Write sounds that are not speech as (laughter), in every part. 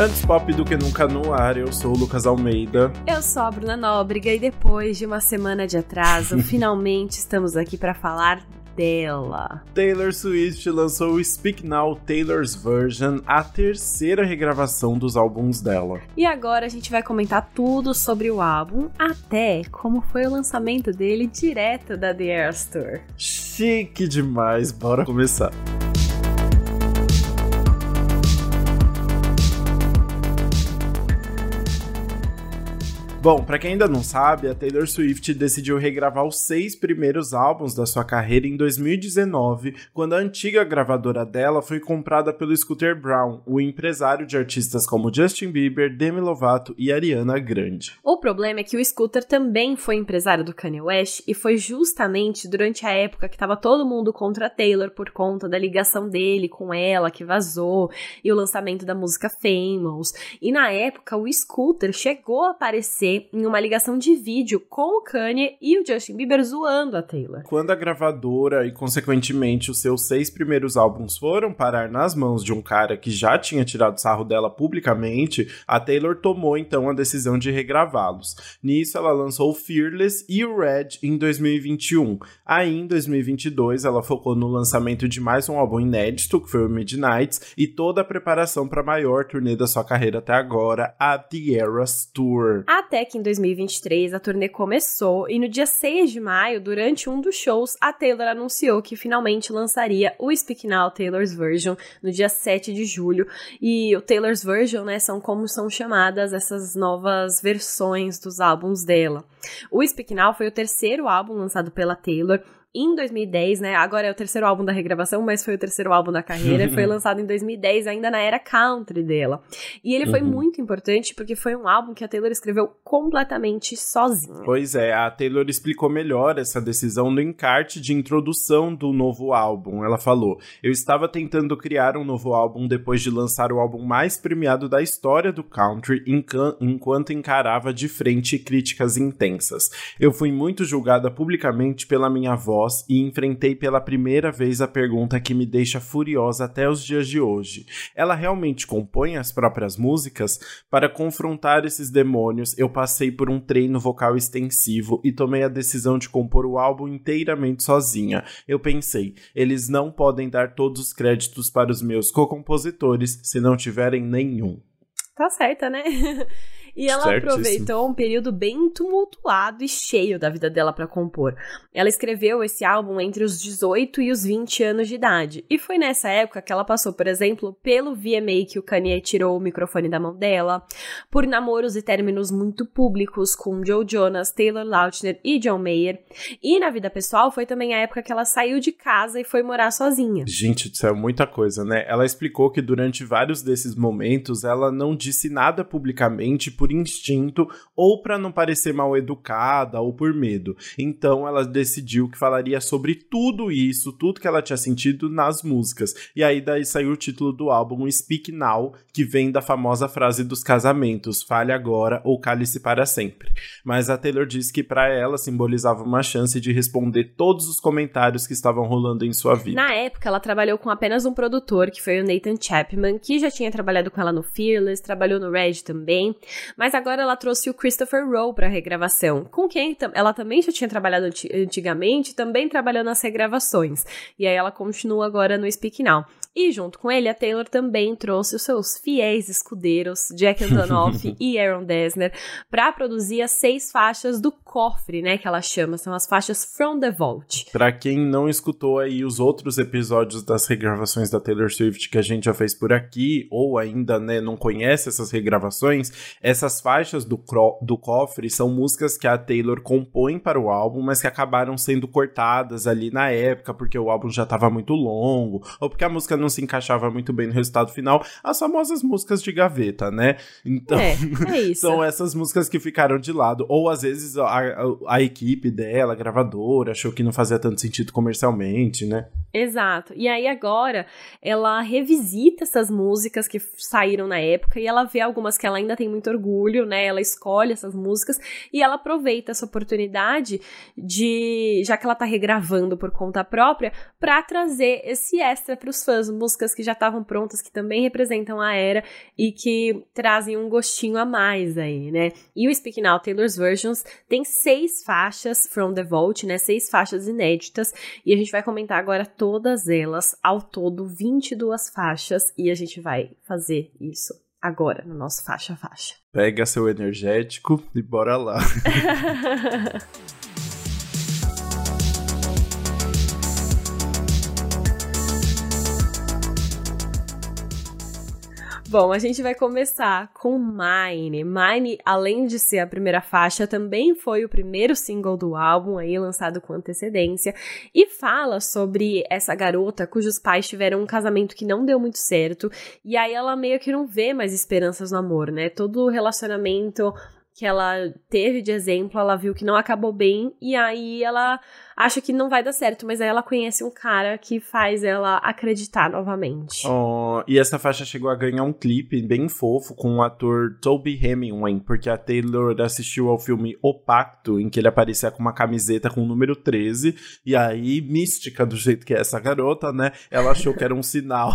Antes pop do que nunca no ar, eu sou o Lucas Almeida. Eu sou a Bruna Nóbrega e depois de uma semana de atraso, (laughs) finalmente estamos aqui para falar dela. Taylor Swift lançou o Speak Now Taylor's Version, a terceira regravação dos álbuns dela. E agora a gente vai comentar tudo sobre o álbum, até como foi o lançamento dele direto da The Eras Tour. Chique demais, bora começar. Bom, para quem ainda não sabe, a Taylor Swift decidiu regravar os seis primeiros álbuns da sua carreira em 2019, quando a antiga gravadora dela foi comprada pelo Scooter Brown, o empresário de artistas como Justin Bieber, Demi Lovato e Ariana Grande. O problema é que o Scooter também foi empresário do Kanye West e foi justamente durante a época que estava todo mundo contra a Taylor por conta da ligação dele com ela que vazou e o lançamento da música Famous. E na época o Scooter chegou a aparecer em uma ligação de vídeo com o Kanye e o Justin Bieber zoando a Taylor. Quando a gravadora e, consequentemente, os seus seis primeiros álbuns foram parar nas mãos de um cara que já tinha tirado sarro dela publicamente, a Taylor tomou então a decisão de regravá-los. Nisso, ela lançou Fearless e o Red em 2021. Aí, em 2022, ela focou no lançamento de mais um álbum inédito, que foi o Midnights, e toda a preparação para a maior turnê da sua carreira até agora, a The Eras Tour. Até que em 2023 a turnê começou e no dia 6 de maio, durante um dos shows, a Taylor anunciou que finalmente lançaria o Speak Now Taylor's Version no dia 7 de julho. E o Taylor's Version, né, são como são chamadas essas novas versões dos álbuns dela. O Speak Now foi o terceiro álbum lançado pela Taylor em 2010, né? Agora é o terceiro álbum da regravação, mas foi o terceiro álbum da carreira. (laughs) foi lançado em 2010, ainda na era country dela. E ele foi uhum. muito importante porque foi um álbum que a Taylor escreveu completamente sozinha. Pois é, a Taylor explicou melhor essa decisão no encarte de introdução do novo álbum. Ela falou: Eu estava tentando criar um novo álbum depois de lançar o álbum mais premiado da história do country, enquanto encarava de frente críticas intensas. Eu fui muito julgada publicamente pela minha voz voz e enfrentei pela primeira vez a pergunta que me deixa furiosa até os dias de hoje. Ela realmente compõe as próprias músicas? Para confrontar esses demônios, eu passei por um treino vocal extensivo e tomei a decisão de compor o álbum inteiramente sozinha. Eu pensei, eles não podem dar todos os créditos para os meus co-compositores se não tiverem nenhum. Tá certa, né? (laughs) E ela Certíssimo. aproveitou um período bem tumultuado e cheio da vida dela para compor. Ela escreveu esse álbum entre os 18 e os 20 anos de idade. E foi nessa época que ela passou, por exemplo, pelo VMA que o Kanye tirou o microfone da mão dela, por namoros e términos muito públicos com Joe Jonas, Taylor Lautner e John Mayer. E na vida pessoal foi também a época que ela saiu de casa e foi morar sozinha. Gente do céu, muita coisa, né? Ela explicou que durante vários desses momentos ela não disse nada publicamente por instinto ou para não parecer mal educada ou por medo. Então ela decidiu que falaria sobre tudo isso, tudo que ela tinha sentido nas músicas. E aí daí saiu o título do álbum Speak Now, que vem da famosa frase dos casamentos: fale agora ou cale-se para sempre. Mas a Taylor disse que para ela simbolizava uma chance de responder todos os comentários que estavam rolando em sua vida. Na época, ela trabalhou com apenas um produtor, que foi o Nathan Chapman, que já tinha trabalhado com ela no Fearless, trabalhou no Red também, mas agora ela trouxe o Christopher Rowe para a regravação, com quem ela também já tinha trabalhado antigamente, também trabalhou nas regravações. E aí ela continua agora no Speak Now. E junto com ele, a Taylor também trouxe os seus fiéis escudeiros, Jack (laughs) Antonoff e Aaron Dessner, para produzir as seis faixas do cofre, né, que ela chama, são as faixas From the Vault. Para quem não escutou aí os outros episódios das regravações da Taylor Swift que a gente já fez por aqui, ou ainda, né, não conhece essas regravações, essas faixas do, do cofre são músicas que a Taylor compõe para o álbum, mas que acabaram sendo cortadas ali na época, porque o álbum já estava muito longo, ou porque a música não se encaixava muito bem no resultado final, as famosas músicas de gaveta, né? Então, é, (laughs) é são essas músicas que ficaram de lado. Ou às vezes a, a, a equipe dela, a gravadora, achou que não fazia tanto sentido comercialmente, né? Exato. E aí agora ela revisita essas músicas que saíram na época e ela vê algumas que ela ainda tem muito orgulho, né? Ela escolhe essas músicas e ela aproveita essa oportunidade de, já que ela tá regravando por conta própria, para trazer esse extra para os fãs, músicas que já estavam prontas, que também representam a era e que trazem um gostinho a mais aí, né? E o Speaking Out Taylor's Versions tem seis faixas from the Vault, né? Seis faixas inéditas e a gente vai comentar agora todas elas, ao todo 22 faixas, e a gente vai fazer isso agora no nosso faixa faixa. Pega seu energético e bora lá. (laughs) Bom, a gente vai começar com Mine. Mine, além de ser a primeira faixa, também foi o primeiro single do álbum, aí lançado com antecedência, e fala sobre essa garota cujos pais tiveram um casamento que não deu muito certo, e aí ela meio que não vê mais esperanças no amor, né? Todo o relacionamento que ela teve de exemplo, ela viu que não acabou bem, e aí ela acha que não vai dar certo, mas aí ela conhece um cara que faz ela acreditar novamente. Oh, e essa faixa chegou a ganhar um clipe bem fofo com o ator Toby Hemingway, porque a Taylor assistiu ao filme O Pacto, em que ele aparecia com uma camiseta com o número 13, e aí, mística do jeito que é essa garota, né? Ela achou que era um sinal,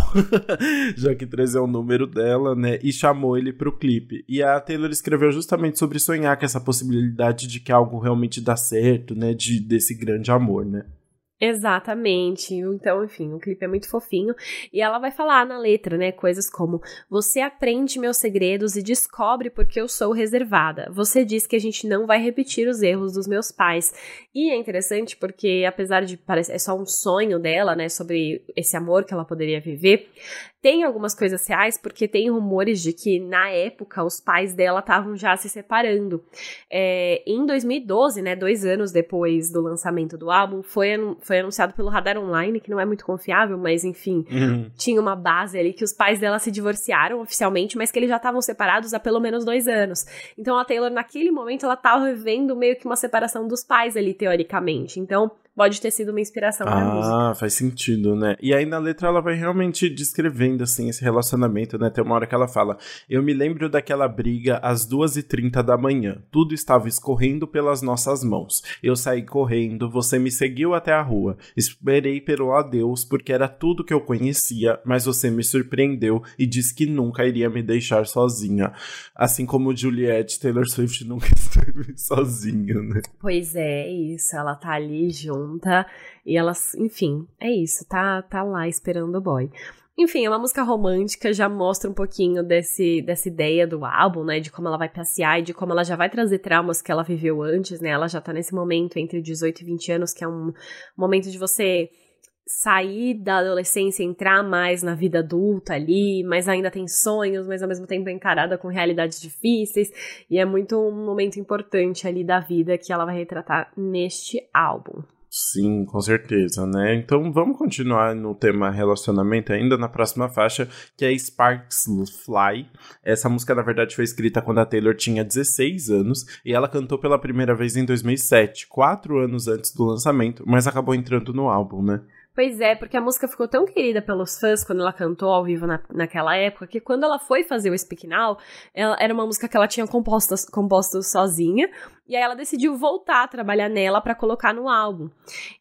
(laughs) já que 13 é o número dela, né? E chamou ele pro clipe. E a Taylor escreveu justamente sobre sonhar com essa possibilidade de que algo realmente dá certo, né? De, desse grande amor, né? Exatamente. Então, enfim, o clipe é muito fofinho. E ela vai falar na letra, né? Coisas como: Você aprende meus segredos e descobre porque eu sou reservada. Você diz que a gente não vai repetir os erros dos meus pais. E é interessante porque, apesar de parecer é só um sonho dela, né? Sobre esse amor que ela poderia viver, tem algumas coisas reais, porque tem rumores de que na época os pais dela estavam já se separando. É, em 2012, né, dois anos depois do lançamento do álbum, foi, foi anunciado pelo Radar Online, que não é muito confiável, mas enfim, uhum. tinha uma base ali que os pais dela se divorciaram oficialmente, mas que eles já estavam separados há pelo menos dois anos. Então a Taylor, naquele momento, ela estava vivendo meio que uma separação dos pais ali, teoricamente. Então pode ter sido uma inspiração ah, música. Ah, faz sentido, né? E aí na letra ela vai realmente descrevendo, assim, esse relacionamento, né? Tem uma hora que ela fala: Eu me lembro daquela briga às 2h30 da manhã. Tudo estava escorrendo pelas nossas mãos. Eu saí correndo, você me seguiu até a rua. Esperei pelo adeus, porque era tudo que eu conhecia, mas você me surpreendeu e disse que nunca iria me deixar sozinha. Assim como Juliette, Taylor Swift nunca (laughs) esteve sozinha, né? Pois é, isso. Ela tá ali junto junta e elas, enfim, é isso, tá, tá lá esperando o boy. Enfim, é uma música romântica, já mostra um pouquinho desse, dessa ideia do álbum, né? De como ela vai passear e de como ela já vai trazer traumas que ela viveu antes, né? Ela já tá nesse momento entre 18 e 20 anos, que é um momento de você sair da adolescência, entrar mais na vida adulta ali, mas ainda tem sonhos, mas ao mesmo tempo encarada com realidades difíceis, e é muito um momento importante ali da vida que ela vai retratar neste álbum. Sim, com certeza, né? Então vamos continuar no tema relacionamento ainda na próxima faixa, que é Sparks Fly. Essa música, na verdade, foi escrita quando a Taylor tinha 16 anos e ela cantou pela primeira vez em 2007, quatro anos antes do lançamento, mas acabou entrando no álbum, né? Pois é, porque a música ficou tão querida pelos fãs quando ela cantou ao vivo na, naquela época, que quando ela foi fazer o Speak Now, ela, era uma música que ela tinha composto, composto sozinha, e aí ela decidiu voltar a trabalhar nela para colocar no álbum.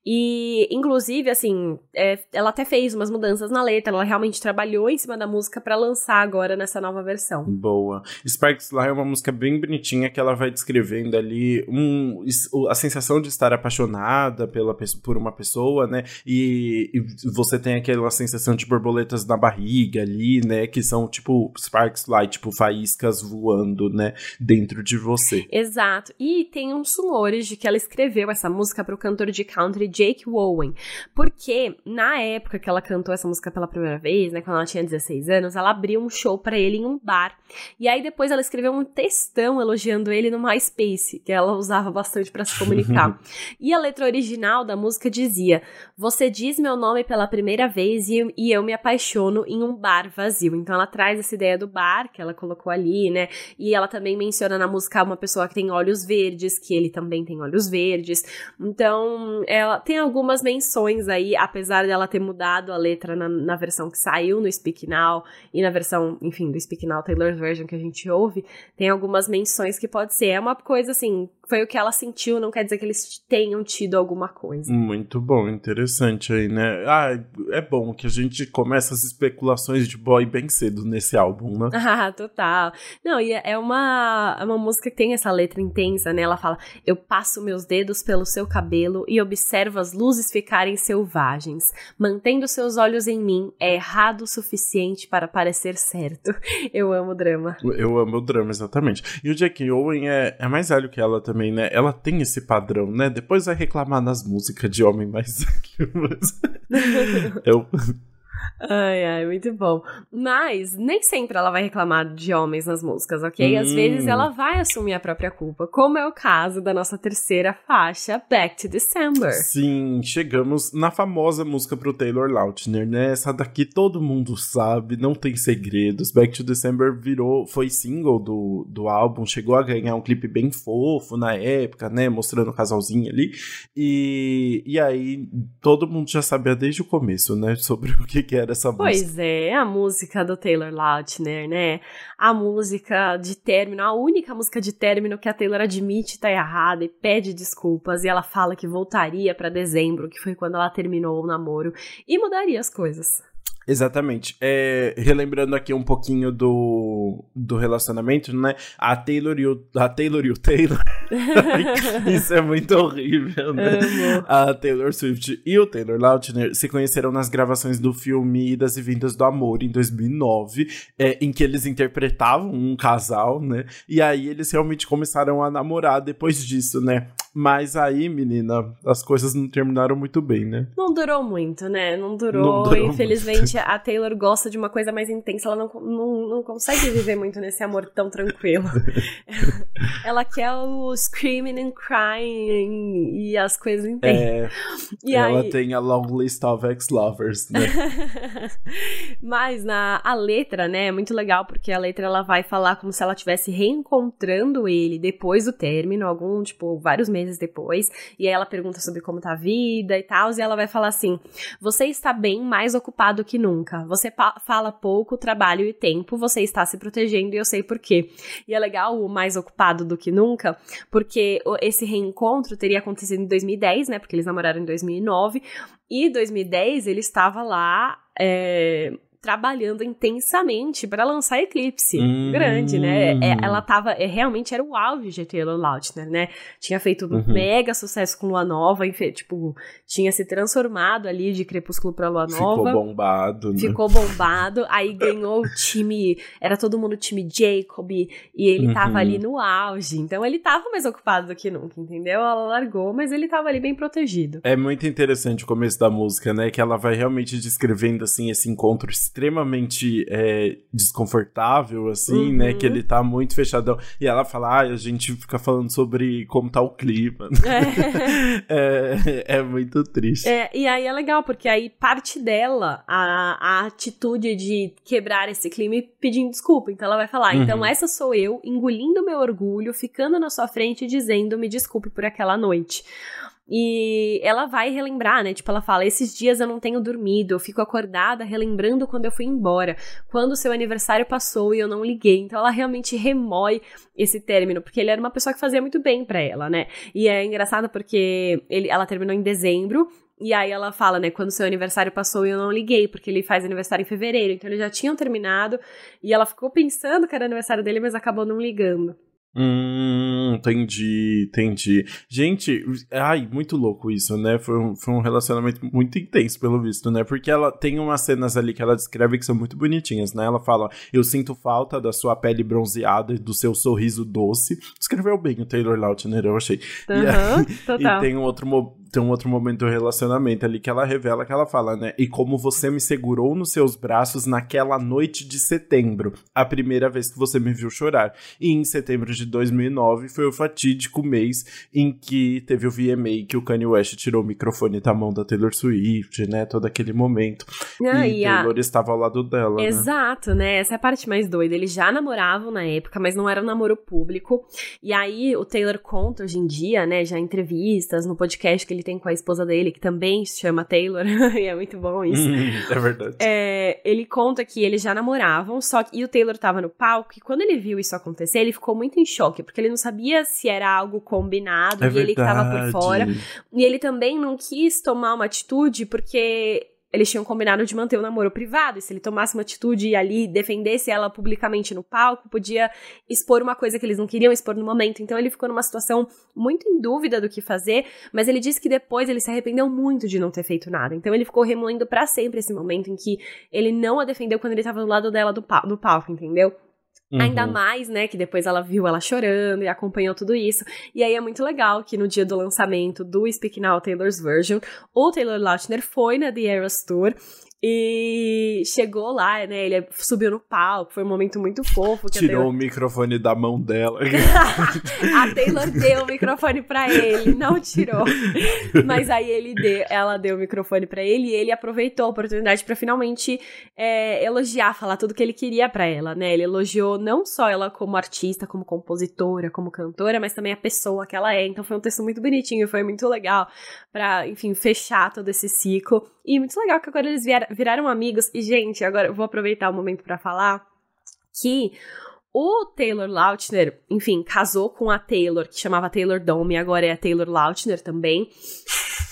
E, inclusive, assim, é, ela até fez umas mudanças na letra, ela realmente trabalhou em cima da música para lançar agora nessa nova versão. Boa. Sparks lá é uma música bem bonitinha que ela vai descrevendo ali um, a sensação de estar apaixonada pela, por uma pessoa, né? E, e você tem aquela sensação de borboletas na barriga ali, né? Que são tipo Sparks lá, tipo faíscas voando, né? Dentro de você. Exato. E tem uns rumores de que ela escreveu essa música para o cantor de country Jake Owen. Porque na época que ela cantou essa música pela primeira vez, né, quando ela tinha 16 anos, ela abriu um show para ele em um bar. E aí depois ela escreveu um textão elogiando ele no MySpace, que ela usava bastante para se comunicar. (laughs) e a letra original da música dizia: Você diz meu nome pela primeira vez e, e eu me apaixono em um bar vazio. Então ela traz essa ideia do bar que ela colocou ali, né? E ela também menciona na música uma pessoa que tem olhos verdes verdes, que ele também tem olhos verdes. Então, ela tem algumas menções aí, apesar dela ter mudado a letra na, na versão que saiu no Speak Now e na versão, enfim, do Speak Now Taylor's Version que a gente ouve, tem algumas menções que pode ser. É uma coisa assim, foi o que ela sentiu, não quer dizer que eles tenham tido alguma coisa. Muito bom, interessante aí, né? Ah, é bom que a gente começa as especulações de boy bem cedo nesse álbum, né? (laughs) Ah, total. Não, e é uma, é uma música que tem essa letra intensa, né? Ela fala: Eu passo meus dedos pelo seu cabelo e observo as luzes ficarem selvagens. Mantendo seus olhos em mim é errado o suficiente para parecer certo. (laughs) Eu amo o drama. Eu amo o drama, exatamente. E o Jack Owen é, é mais velho que ela também também, né? Ela tem esse padrão, né? Depois vai reclamar nas músicas de homem mais. (laughs) Mas... (laughs) eu, Ai, ai, muito bom. Mas nem sempre ela vai reclamar de homens nas músicas, ok? Às hum. vezes ela vai assumir a própria culpa, como é o caso da nossa terceira faixa, Back to December. Sim, chegamos na famosa música pro Taylor Lautner, né? Essa daqui todo mundo sabe, não tem segredos. Back to December virou, foi single do, do álbum, chegou a ganhar um clipe bem fofo na época, né? Mostrando o casalzinho ali. E, e aí todo mundo já sabia desde o começo, né? Sobre (laughs) o que, que era essa música. Pois é, a música do Taylor Lautner, né? A música de término, a única música de término que a Taylor admite tá errada e pede desculpas. E ela fala que voltaria para dezembro, que foi quando ela terminou o namoro, e mudaria as coisas. Exatamente. É, relembrando aqui um pouquinho do, do relacionamento, né? A Taylor e o, a Taylor, e o Taylor. (laughs) Isso é muito horrível, né? Amo. A Taylor Swift e o Taylor Lautner se conheceram nas gravações do filme Idas e Vindas do Amor, em 2009, é, em que eles interpretavam um casal, né? E aí eles realmente começaram a namorar depois disso, né? Mas aí, menina, as coisas não terminaram muito bem, né? Não durou muito, né? Não durou. Não durou Infelizmente, muito. A Taylor gosta de uma coisa mais intensa. Ela não, não, não consegue viver muito nesse amor tão tranquilo. (laughs) ela quer o screaming and crying e as coisas intensas. É, e ela aí... tem a long list of ex-lovers, né? (laughs) Mas na, a letra, né, é muito legal, porque a letra ela vai falar como se ela estivesse reencontrando ele depois do término, algum, tipo, vários meses meses depois, e aí ela pergunta sobre como tá a vida e tal, e ela vai falar assim: Você está bem mais ocupado que nunca. Você fala pouco, trabalho e tempo, você está se protegendo e eu sei por quê. E é legal o mais ocupado do que nunca, porque esse reencontro teria acontecido em 2010, né? Porque eles namoraram em 2009, e 2010 ele estava lá. É, trabalhando intensamente para lançar Eclipse. Hum. Grande, né? É, ela tava. É, realmente era o auge de Taylor Lautner, né? Tinha feito um uhum. mega sucesso com Lua Nova, enfim, tipo, tinha se transformado ali de Crepúsculo pra Lua Nova. Ficou bombado, né? Ficou bombado. aí ganhou o time. Era todo mundo time Jacob. E ele uhum. tava ali no auge. Então ele tava mais ocupado do que nunca, entendeu? Ela largou, mas ele tava ali bem protegido. É muito interessante o começo da música, né? Que ela vai realmente descrevendo, assim, esse encontro extremamente é, desconfortável, assim, uhum. né? Que ele tá muito fechadão. E ela fala, ah, a gente fica falando sobre como tá o clima. É, (laughs) é, é muito triste. É, e aí é legal, porque aí parte dela a, a atitude de quebrar esse clima e pedindo desculpa. Então ela vai falar, então uhum. então essa sou eu, engolindo meu orgulho, ficando na sua frente e dizendo me desculpe por aquela noite. E ela vai relembrar, né? Tipo, ela fala: esses dias eu não tenho dormido, eu fico acordada relembrando quando eu fui embora, quando seu aniversário passou e eu não liguei. Então ela realmente remói esse término, porque ele era uma pessoa que fazia muito bem para ela, né? E é engraçado porque ele, ela terminou em dezembro. E aí ela fala, né, quando seu aniversário passou e eu não liguei, porque ele faz aniversário em fevereiro, então eles já tinham terminado, e ela ficou pensando que era aniversário dele, mas acabou não ligando. Hum, entendi, entendi. Gente, ai, muito louco isso, né? Foi um, foi um relacionamento muito intenso, pelo visto, né? Porque ela tem umas cenas ali que ela descreve que são muito bonitinhas, né? Ela fala: Eu sinto falta da sua pele bronzeada e do seu sorriso doce. Descreveu bem o Taylor Lautner, eu achei. Uhum, (laughs) e, total. e tem um outro tem um outro momento do relacionamento ali que ela revela que ela fala, né? E como você me segurou nos seus braços naquela noite de setembro, a primeira vez que você me viu chorar. E em setembro de 2009 foi o fatídico mês em que teve o VMA que o Kanye West tirou o microfone da mão da Taylor Swift, né? Todo aquele momento. Ah, e, e Taylor a... estava ao lado dela. Né? Exato, né? né? Essa é a parte mais doida. Eles já namoravam na época, mas não era um namoro público. E aí o Taylor conta hoje em dia, né? Já em entrevistas, no podcast que ele tem com a esposa dele, que também se chama Taylor, (laughs) e é muito bom (laughs) isso. é verdade. É, ele conta que eles já namoravam, só que e o Taylor tava no palco, e quando ele viu isso acontecer, ele ficou muito em choque, porque ele não sabia se era algo combinado, é e verdade. ele que tava por fora. E ele também não quis tomar uma atitude, porque eles tinham combinado de manter o namoro privado, e se ele tomasse uma atitude e ali defendesse ela publicamente no palco, podia expor uma coisa que eles não queriam expor no momento. Então ele ficou numa situação muito em dúvida do que fazer, mas ele disse que depois ele se arrependeu muito de não ter feito nada. Então ele ficou remoendo para sempre esse momento em que ele não a defendeu quando ele tava do lado dela do, do palco, entendeu? Uhum. Ainda mais, né, que depois ela viu ela chorando e acompanhou tudo isso. E aí é muito legal que no dia do lançamento do Speak Now Taylor's Version, o Taylor Lautner foi na The Eras Tour e chegou lá, né? Ele subiu no palco, foi um momento muito fofo. Tirou Taylor... o microfone da mão dela. (laughs) a Taylor deu o microfone para ele, não tirou. Mas aí ele deu, ela deu o microfone para ele e ele aproveitou a oportunidade para finalmente é, elogiar, falar tudo que ele queria para ela, né? Ele elogiou não só ela como artista, como compositora, como cantora, mas também a pessoa que ela é. Então foi um texto muito bonitinho, foi muito legal para, enfim, fechar todo esse ciclo. E muito legal que agora eles vieram, viraram amigos. E, gente, agora eu vou aproveitar o momento para falar que o Taylor Lautner, enfim, casou com a Taylor, que chamava Taylor Dome, agora é a Taylor Lautner também.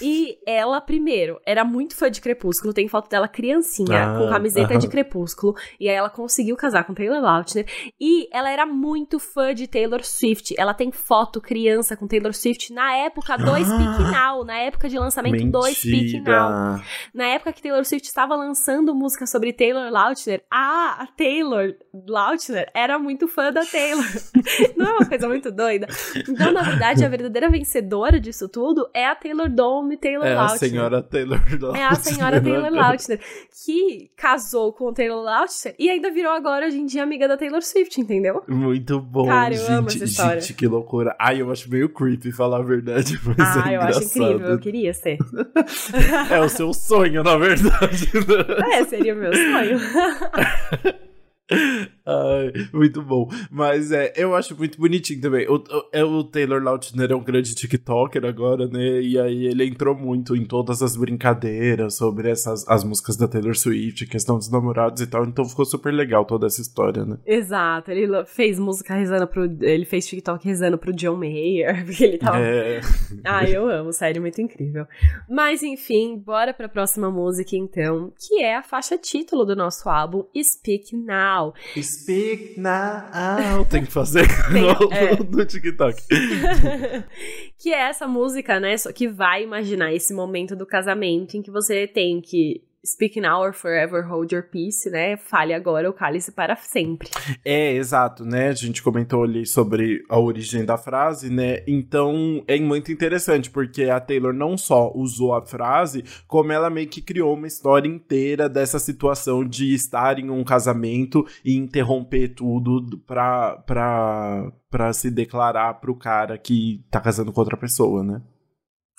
E ela, primeiro, era muito fã de Crepúsculo. Tem foto dela criancinha, ah, com camiseta de Crepúsculo. E aí ela conseguiu casar com Taylor Lautner. E ela era muito fã de Taylor Swift. Ela tem foto criança com Taylor Swift na época do ah, Speak Now. Na época de lançamento mentira. do Speak Now. Na época que Taylor Swift estava lançando música sobre Taylor Lautner, a, a Taylor Lautner era muito fã da Taylor. (laughs) Não é uma coisa muito doida? Então, na verdade, a verdadeira vencedora disso tudo é a Taylor Dome Taylor é Lautner. A senhora Taylor Lautner. É a senhora (laughs) Taylor Lautner, que casou com o Taylor Lautner e ainda virou agora, hoje em dia, amiga da Taylor Swift, entendeu? Muito bom, Cara, eu gente, amo essa história. Gente, que loucura. Ai, eu acho meio creepy falar a verdade, mas ah, é eu acho incrível, eu queria ser. (laughs) é o seu sonho, na verdade. é, seria o meu sonho. Ai, muito bom. Mas é, eu acho muito bonitinho também. O, o, é, o Taylor Lautner é um grande TikToker agora, né? E aí ele entrou muito em todas as brincadeiras sobre essas as músicas da Taylor Swift, questão dos namorados e tal. Então ficou super legal toda essa história, né? Exato. Ele fez música rezando pro. Ele fez TikTok rezando pro John Mayer, (laughs) porque ele tava. É. Ah, eu amo, sério, muito incrível. Mas enfim, bora pra próxima música então, que é a faixa título do nosso álbum Speak Now. Speak now. (laughs) Tem que fazer (laughs) é. no TikTok. (laughs) que é essa música, né? Que vai imaginar esse momento do casamento em que você tem que Speak now or forever hold your peace, né? Fale agora ou cale-se para sempre. É, exato, né? A gente comentou ali sobre a origem da frase, né? Então é muito interessante, porque a Taylor não só usou a frase, como ela meio que criou uma história inteira dessa situação de estar em um casamento e interromper tudo pra, pra, pra se declarar pro cara que tá casando com outra pessoa, né?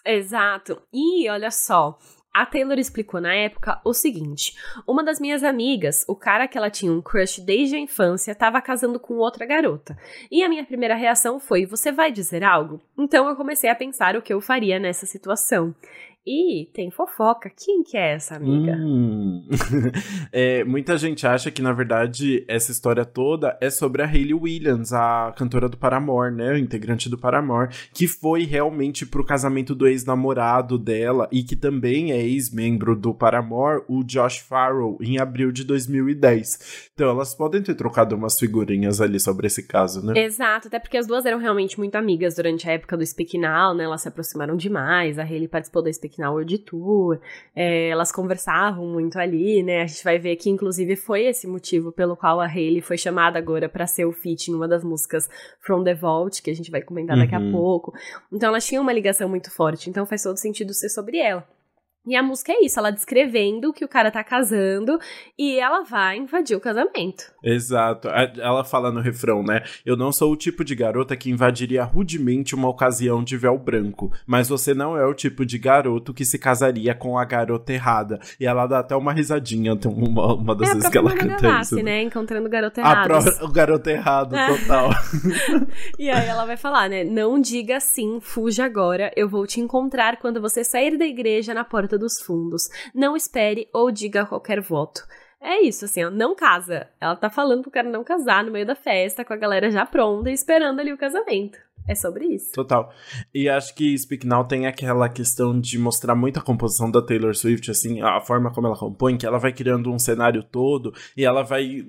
Exato. E olha só, a Taylor explicou na época o seguinte: uma das minhas amigas, o cara que ela tinha um crush desde a infância, estava casando com outra garota. E a minha primeira reação foi: Você vai dizer algo? Então eu comecei a pensar o que eu faria nessa situação. E tem fofoca. Quem que é essa amiga? Hum. (laughs) é, muita gente acha que, na verdade, essa história toda é sobre a Hayley Williams, a cantora do Paramore, né? O integrante do Paramore, que foi realmente pro casamento do ex-namorado dela e que também é ex-membro do Paramore, o Josh Farrell, em abril de 2010. Então elas podem ter trocado umas figurinhas ali sobre esse caso, né? Exato, até porque as duas eram realmente muito amigas durante a época do Speak Now, né? Elas se aproximaram demais, a Hayley participou do Speak Speak Now World Tour, é, elas conversavam muito ali, né? A gente vai ver que, inclusive, foi esse motivo pelo qual a Hayley foi chamada agora para ser o feat em uma das músicas From the Vault, que a gente vai comentar daqui uhum. a pouco. Então, elas tinham uma ligação muito forte, então faz todo sentido ser sobre ela. E a música é isso, ela descrevendo que o cara tá casando e ela vai invadir o casamento. Exato. Ela fala no refrão, né? Eu não sou o tipo de garota que invadiria rudemente uma ocasião de véu branco, mas você não é o tipo de garoto que se casaria com a garota errada. E ela dá até uma risadinha uma, uma das é vezes que ela canta Gavassi, isso. né? Encontrando o garoto errado. O garoto errado, total. (laughs) e aí ela vai falar, né? Não diga sim, fuja agora. Eu vou te encontrar quando você sair da igreja na porta dos fundos. Não espere ou diga qualquer voto. É isso, assim, ó, não casa. Ela tá falando pro cara não casar no meio da festa, com a galera já pronta e esperando ali o casamento. É sobre isso. Total. E acho que Speak Now tem aquela questão de mostrar muito a composição da Taylor Swift, assim, a forma como ela compõe, que ela vai criando um cenário todo e ela vai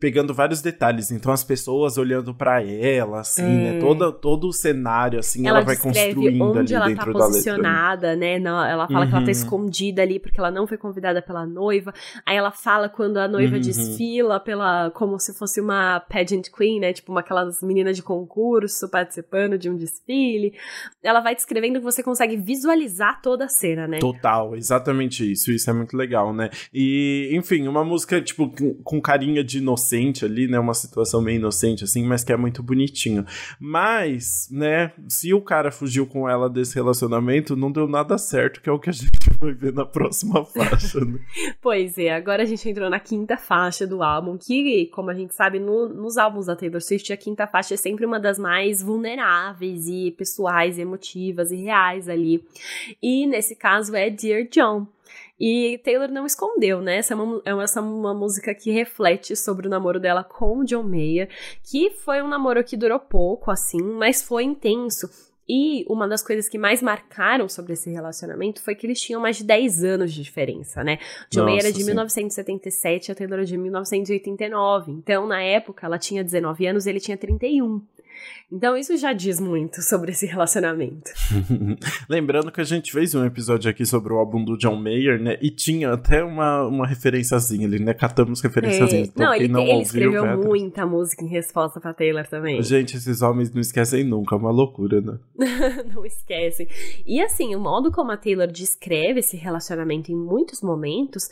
pegando vários detalhes. Então as pessoas olhando para ela, assim, né, é. né? Todo, todo o cenário, assim, ela, ela vai construindo onde ali ela tá posicionada, né? Não, ela fala uhum. que ela tá uhum. escondida ali porque ela não foi convidada pela noiva. Aí ela fala quando a noiva uhum. desfila pela como se fosse uma pageant queen, né? Tipo uma aquelas meninas de concurso participando participando de um desfile. Ela vai descrevendo que você consegue visualizar toda a cena, né? Total, exatamente isso. Isso é muito legal, né? E, enfim, uma música, tipo, com carinha de inocente ali, né? Uma situação meio inocente, assim, mas que é muito bonitinho. Mas, né, se o cara fugiu com ela desse relacionamento, não deu nada certo, que é o que a (laughs) gente vai ver na próxima faixa, né? (laughs) pois é, agora a gente entrou na quinta faixa do álbum, que, como a gente sabe, no, nos álbuns da Taylor Swift, a quinta faixa é sempre uma das mais vulneráveis vulneráveis e pessoais, emotivas e reais ali. E nesse caso é Dear John. E Taylor não escondeu, né? Essa é uma, é essa é uma música que reflete sobre o namoro dela com o John Mayer, que foi um namoro que durou pouco, assim, mas foi intenso. E uma das coisas que mais marcaram sobre esse relacionamento foi que eles tinham mais de 10 anos de diferença, né? John Mayer era de sim. 1977 a Taylor de 1989. Então, na época, ela tinha 19 anos e ele tinha 31. Então isso já diz muito sobre esse relacionamento. (laughs) Lembrando que a gente fez um episódio aqui sobre o álbum do John Mayer, né? E tinha até uma, uma referenciazinha ali, né? Catamos referenciazinhas. É. Não, ele, não ele escreveu muita música em resposta pra Taylor também. Gente, esses homens não esquecem nunca, é uma loucura, né? (laughs) não esquecem. E assim, o modo como a Taylor descreve esse relacionamento em muitos momentos,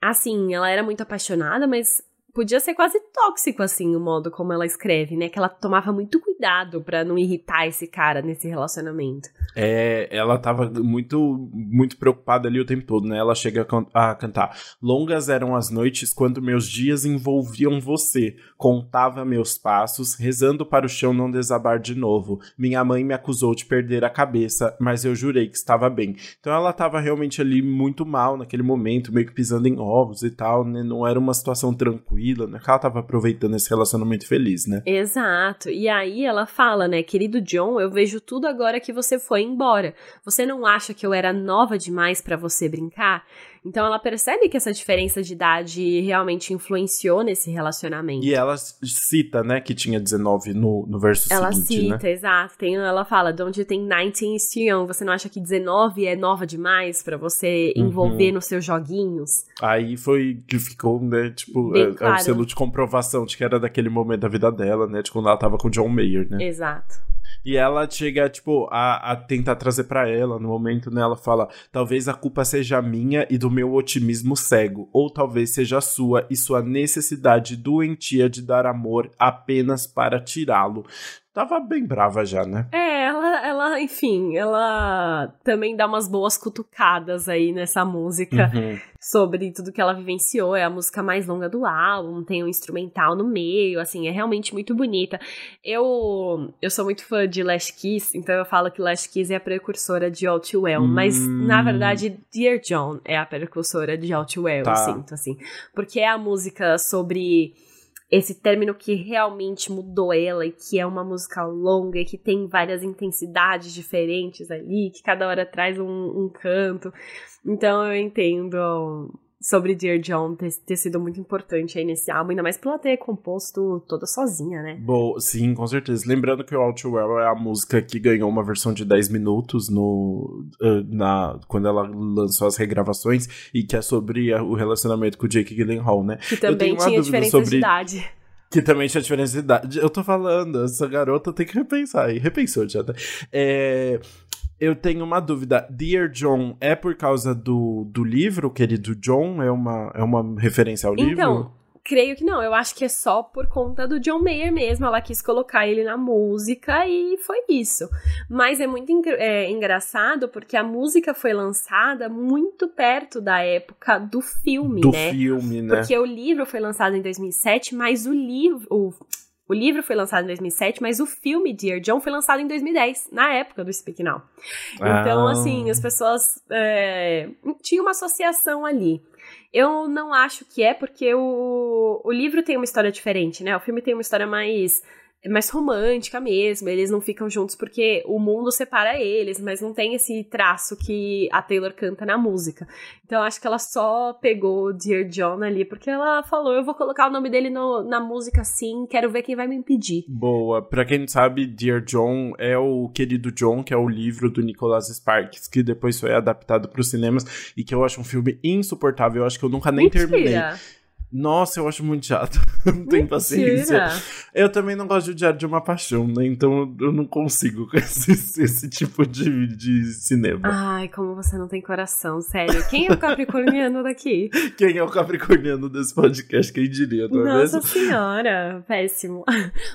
assim, ela era muito apaixonada, mas podia ser quase tóxico, assim, o modo como ela escreve, né? Que ela tomava muito cuidado para não irritar esse cara nesse relacionamento. É, ela tava muito, muito preocupada ali o tempo todo, né? Ela chega a, can a cantar. Longas eram as noites quando meus dias envolviam você. Contava meus passos, rezando para o chão não desabar de novo. Minha mãe me acusou de perder a cabeça, mas eu jurei que estava bem. Então ela tava realmente ali muito mal naquele momento, meio que pisando em ovos e tal, né? Não era uma situação tranquila né? Que ela tava aproveitando esse relacionamento feliz, né? Exato. E aí ela fala, né, querido John, eu vejo tudo agora que você foi embora. Você não acha que eu era nova demais para você brincar? Então ela percebe que essa diferença de idade realmente influenciou nesse relacionamento. E ela cita, né, que tinha 19 no, no verso ela seguinte, Ela cita, né? exato. Tem, ela fala, onde you think 19 is too young? Você não acha que 19 é nova demais para você uhum. envolver uhum. nos seus joguinhos? Aí foi que ficou, né, tipo, é, claro. é, o selo de comprovação de que era daquele momento da vida dela, né, de quando ela tava com o John Mayer, né? Exato. E ela chega, tipo, a, a tentar trazer para ela, no momento, né? Ela fala: talvez a culpa seja minha e do meu otimismo cego, ou talvez seja sua e sua necessidade doentia de dar amor apenas para tirá-lo. Tava bem brava já, né? É, ela, ela, enfim, ela também dá umas boas cutucadas aí nessa música uhum. sobre tudo que ela vivenciou. É a música mais longa do álbum, tem um instrumental no meio, assim, é realmente muito bonita. Eu, eu sou muito fã de Last Kiss, então eu falo que Last Kiss é a precursora de All Too Well, hum. mas na verdade Dear John é a precursora de All Too Well, tá. eu sinto, assim. Porque é a música sobre esse término que realmente mudou ela e que é uma música longa e que tem várias intensidades diferentes ali, que cada hora traz um, um canto. Então eu entendo sobre Dear John ter, ter, sido muito importante aí nesse álbum, ainda mais por ela ter composto toda sozinha, né? Bom, sim, com certeza. Lembrando que o Too Well é a música que ganhou uma versão de 10 minutos no, uh, na, quando ela lançou as regravações e que é sobre o relacionamento com o Jake Gyllenhaal, né? Que também tinha diferença sobre... de idade. Que também tinha diferença de idade. Eu tô falando, essa garota tem que repensar. E repensou já. É, eu tenho uma dúvida. Dear John é por causa do, do livro, querido John? É uma, é uma referência ao então, livro? Então, creio que não. Eu acho que é só por conta do John Mayer mesmo. Ela quis colocar ele na música e foi isso. Mas é muito é, engraçado porque a música foi lançada muito perto da época do filme, do né? Do filme, né? Porque o livro foi lançado em 2007, mas o livro. O, o livro foi lançado em 2007, mas o filme Dear John foi lançado em 2010, na época do Speak Now. Então, ah. assim, as pessoas é, tinham uma associação ali. Eu não acho que é porque o, o livro tem uma história diferente, né? O filme tem uma história mais mais romântica mesmo. Eles não ficam juntos porque o mundo separa eles, mas não tem esse traço que a Taylor canta na música. Então acho que ela só pegou Dear John ali porque ela falou: eu vou colocar o nome dele no, na música sim, quero ver quem vai me impedir. Boa. Pra quem não sabe, Dear John é o querido John, que é o livro do Nicholas Sparks, que depois foi adaptado para os cinemas e que eu acho um filme insuportável. Eu acho que eu nunca nem Mentira. terminei. Nossa, eu acho muito chato. (laughs) não tenho paciência. Eu também não gosto de Diário de uma Paixão, né? Então eu não consigo com (laughs) esse, esse tipo de, de cinema. Ai, como você não tem coração, sério. Quem é o capricorniano daqui? (laughs) Quem é o capricorniano desse podcast? Quem diria, não é Nossa mesmo? senhora, péssimo.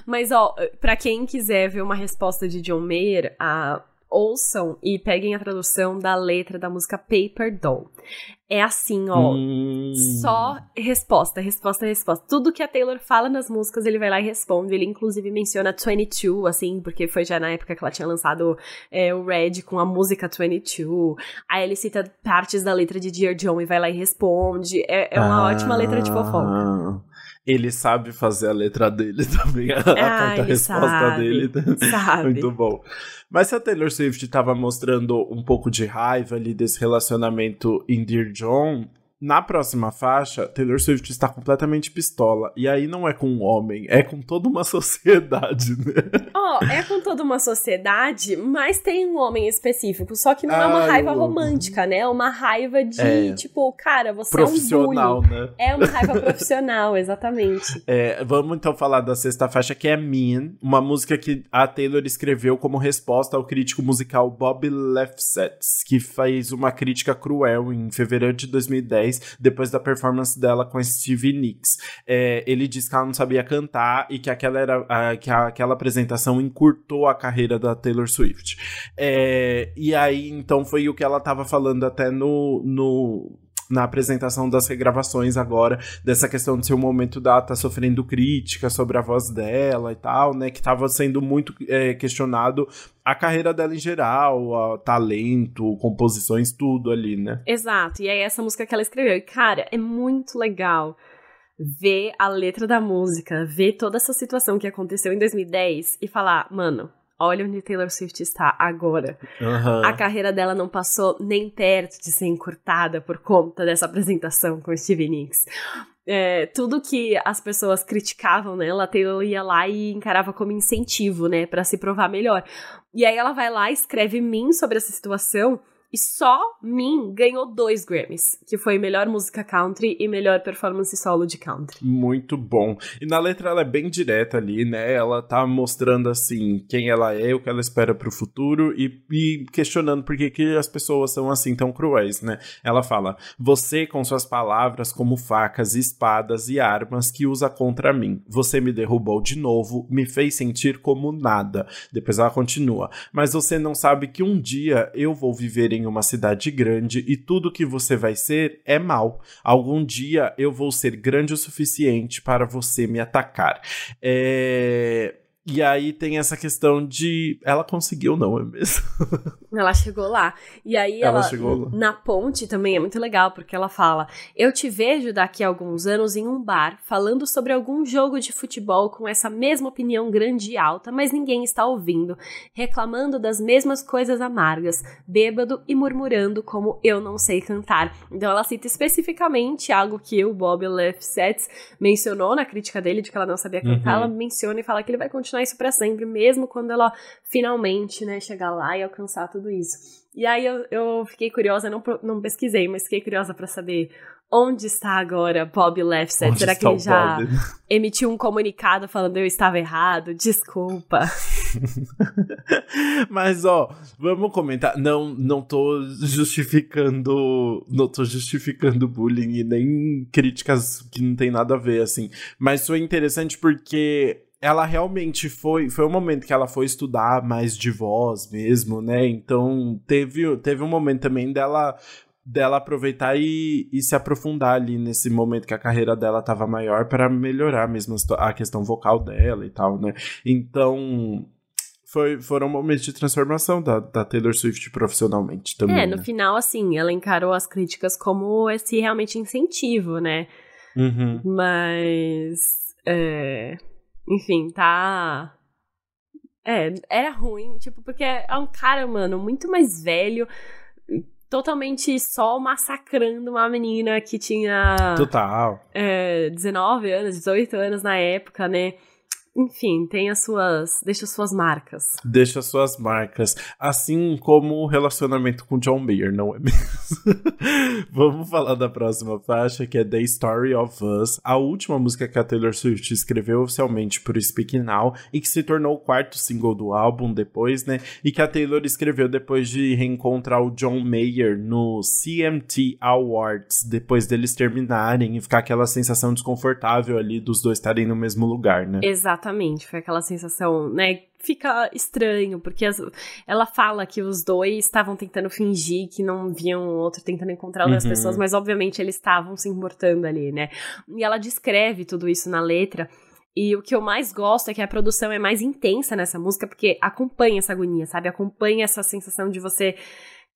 Mas, ó, pra quem quiser ver uma resposta de John Mayer, a ouçam e peguem a tradução da letra da música Paper Doll. É assim, ó. Hum. Só resposta, resposta, resposta. Tudo que a Taylor fala nas músicas, ele vai lá e responde. Ele, inclusive, menciona 22, assim, porque foi já na época que ela tinha lançado é, o Red com a música 22. Aí ele cita partes da letra de Dear John e vai lá e responde. É, é uma ah. ótima letra de fofoca. Ele sabe fazer a letra dele (laughs) também, a ah, carta-resposta dele. Sabe. Muito bom. Mas se a Taylor Swift estava mostrando um pouco de raiva ali desse relacionamento em Dear John, na próxima faixa, Taylor Swift está completamente pistola. E aí não é com um homem, é com toda uma (laughs) sociedade, né? Ó, oh, é com toda uma sociedade, mas tem um homem específico. Só que não é uma raiva romântica, né? É uma raiva de, é. tipo, cara, você é um Profissional, né? É uma raiva profissional, exatamente. (laughs) É, vamos então falar da sexta faixa, que é Mean, uma música que a Taylor escreveu como resposta ao crítico musical Bob Lefsetz, que fez uma crítica cruel em fevereiro de 2010 depois da performance dela com Stevie Nicks. É, ele disse que ela não sabia cantar e que aquela, era, a, que aquela apresentação encurtou a carreira da Taylor Swift. É, e aí, então, foi o que ela estava falando até no, no na apresentação das regravações agora, dessa questão de ser o momento da tá sofrendo crítica sobre a voz dela e tal, né? Que tava sendo muito é, questionado a carreira dela em geral, o talento, composições, tudo ali, né? Exato, e aí essa música que ela escreveu, e cara, é muito legal ver a letra da música, ver toda essa situação que aconteceu em 2010 e falar, mano, olha onde Taylor Swift está agora. Uhum. A carreira dela não passou nem perto de ser encurtada por conta dessa apresentação com Stevie Nicks. É, tudo que as pessoas criticavam nela, a Taylor ia lá e encarava como incentivo, né, para se provar melhor. E aí ela vai lá, escreve mim sobre essa situação e só Min ganhou dois Grammys, que foi melhor música country e melhor performance solo de country. Muito bom. E na letra ela é bem direta ali, né? Ela tá mostrando assim quem ela é, o que ela espera pro futuro e, e questionando por que, que as pessoas são assim tão cruéis, né? Ela fala: "Você com suas palavras como facas, espadas e armas que usa contra mim. Você me derrubou de novo, me fez sentir como nada." Depois ela continua: "Mas você não sabe que um dia eu vou viver em uma cidade grande e tudo que você vai ser é mal. Algum dia eu vou ser grande o suficiente para você me atacar. É... E aí tem essa questão de ela conseguiu, não é mesmo? (laughs) Ela chegou lá. E aí ela, ela na ponte também é muito legal, porque ela fala: "Eu te vejo daqui a alguns anos em um bar falando sobre algum jogo de futebol com essa mesma opinião grande e alta, mas ninguém está ouvindo, reclamando das mesmas coisas amargas, bêbado e murmurando como eu não sei cantar". Então ela cita especificamente algo que o Bob Lefsetz mencionou na crítica dele de que ela não sabia cantar, uhum. ela menciona e fala que ele vai continuar isso para sempre, mesmo quando ela finalmente, né, chegar lá e alcançar tudo isso. E aí eu, eu fiquei curiosa, não, não pesquisei, mas fiquei curiosa para saber onde está agora Bob Lefset. Será que ele já Bob? (laughs) emitiu um comunicado falando eu estava errado? Desculpa. (laughs) mas ó, vamos comentar. Não, não tô justificando, não tô justificando bullying e nem críticas que não tem nada a ver assim. Mas foi interessante porque ela realmente foi. Foi um momento que ela foi estudar mais de voz mesmo, né? Então teve, teve um momento também dela dela aproveitar e, e se aprofundar ali nesse momento que a carreira dela estava maior para melhorar mesmo a questão vocal dela e tal, né? Então, foi, foram momentos de transformação da, da Taylor Swift profissionalmente também. É, no né? final, assim, ela encarou as críticas como esse realmente incentivo, né? Uhum. Mas. É, enfim, tá. É, era ruim, tipo, porque é um cara, mano, muito mais velho, totalmente só massacrando uma menina que tinha. Total. É, 19 anos, 18 anos na época, né? Enfim, tem as suas. Deixa as suas marcas. Deixa as suas marcas. Assim como o relacionamento com John Mayer, não é mesmo? (laughs) Vamos falar da próxima faixa, que é The Story of Us, a última música que a Taylor Swift escreveu oficialmente pro Speak Now e que se tornou o quarto single do álbum depois, né? E que a Taylor escreveu depois de reencontrar o John Mayer no CMT Awards, depois deles terminarem e ficar aquela sensação desconfortável ali dos dois estarem no mesmo lugar, né? Exatamente. Exatamente, foi aquela sensação, né? Fica estranho, porque as, ela fala que os dois estavam tentando fingir que não viam o outro tentando encontrar outras uhum. pessoas, mas obviamente eles estavam se importando ali, né? E ela descreve tudo isso na letra. E o que eu mais gosto é que a produção é mais intensa nessa música, porque acompanha essa agonia, sabe? Acompanha essa sensação de você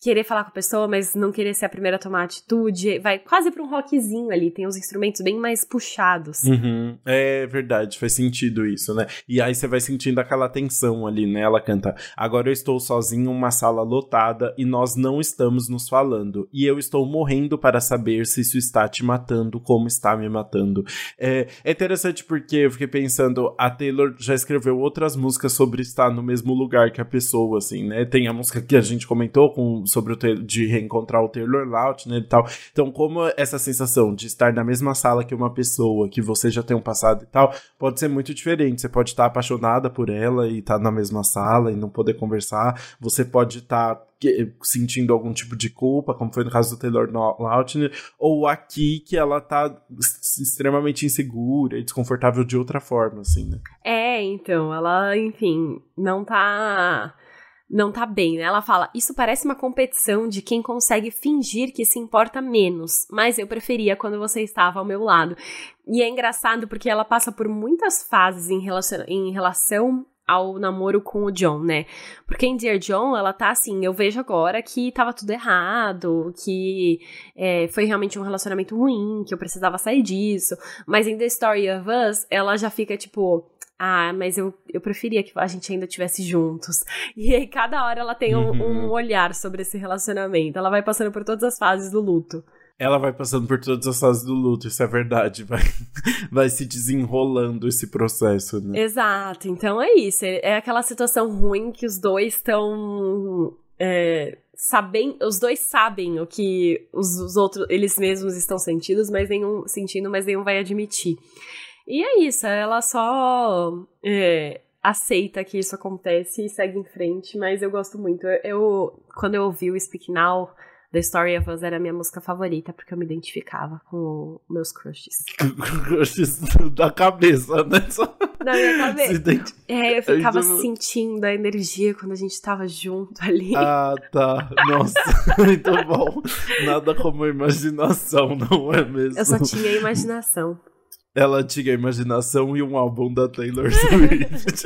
querer falar com a pessoa, mas não querer ser a primeira a tomar atitude. Vai quase pra um rockzinho ali, tem os instrumentos bem mais puxados. Uhum. É verdade, faz sentido isso, né? E aí você vai sentindo aquela tensão ali, né? Ela canta: Agora eu estou sozinho em uma sala lotada e nós não estamos nos falando. E eu estou morrendo para saber se isso está te matando, como está me matando. É, é interessante porque eu fiquei pensando: a Taylor já escreveu outras músicas sobre estar no mesmo lugar que a pessoa, assim, né? Tem a música que a gente comentou com sobre o de reencontrar o Taylor Lautner e tal. Então, como essa sensação de estar na mesma sala que uma pessoa que você já tem um passado e tal, pode ser muito diferente. Você pode estar apaixonada por ela e estar na mesma sala e não poder conversar. Você pode estar sentindo algum tipo de culpa, como foi no caso do Taylor Lautner, ou aqui que ela tá extremamente insegura e desconfortável de outra forma, assim, né? É, então, ela, enfim, não tá não tá bem, né? Ela fala: Isso parece uma competição de quem consegue fingir que se importa menos, mas eu preferia quando você estava ao meu lado. E é engraçado porque ela passa por muitas fases em relação, em relação ao namoro com o John, né? Porque em Dear John, ela tá assim, eu vejo agora que tava tudo errado, que é, foi realmente um relacionamento ruim, que eu precisava sair disso. Mas em The Story of Us, ela já fica tipo, ah, mas eu, eu preferia que a gente ainda estivesse juntos. E aí, cada hora ela tem um, uhum. um olhar sobre esse relacionamento. Ela vai passando por todas as fases do luto. Ela vai passando por todas as fases do luto, isso é verdade. Vai, (laughs) vai se desenrolando esse processo, né? Exato. Então é isso. É aquela situação ruim que os dois estão. É, sabem, os dois sabem o que os, os outros, eles mesmos estão sentindo, mas nenhum sentindo, mas nenhum vai admitir. E é isso, ela só é, aceita que isso acontece e segue em frente, mas eu gosto muito. Eu, quando eu ouvi o Speak Now, The Story of Us era a minha música favorita, porque eu me identificava com meus crushes. (laughs) crushes da cabeça, né? Da minha cabeça. É, eu ficava sentindo a energia quando a gente tava junto ali. Ah, tá. Nossa, (laughs) muito bom. Nada como imaginação, não é mesmo? Eu só tinha imaginação. Ela tinha imaginação e um álbum da Taylor (laughs) Swift.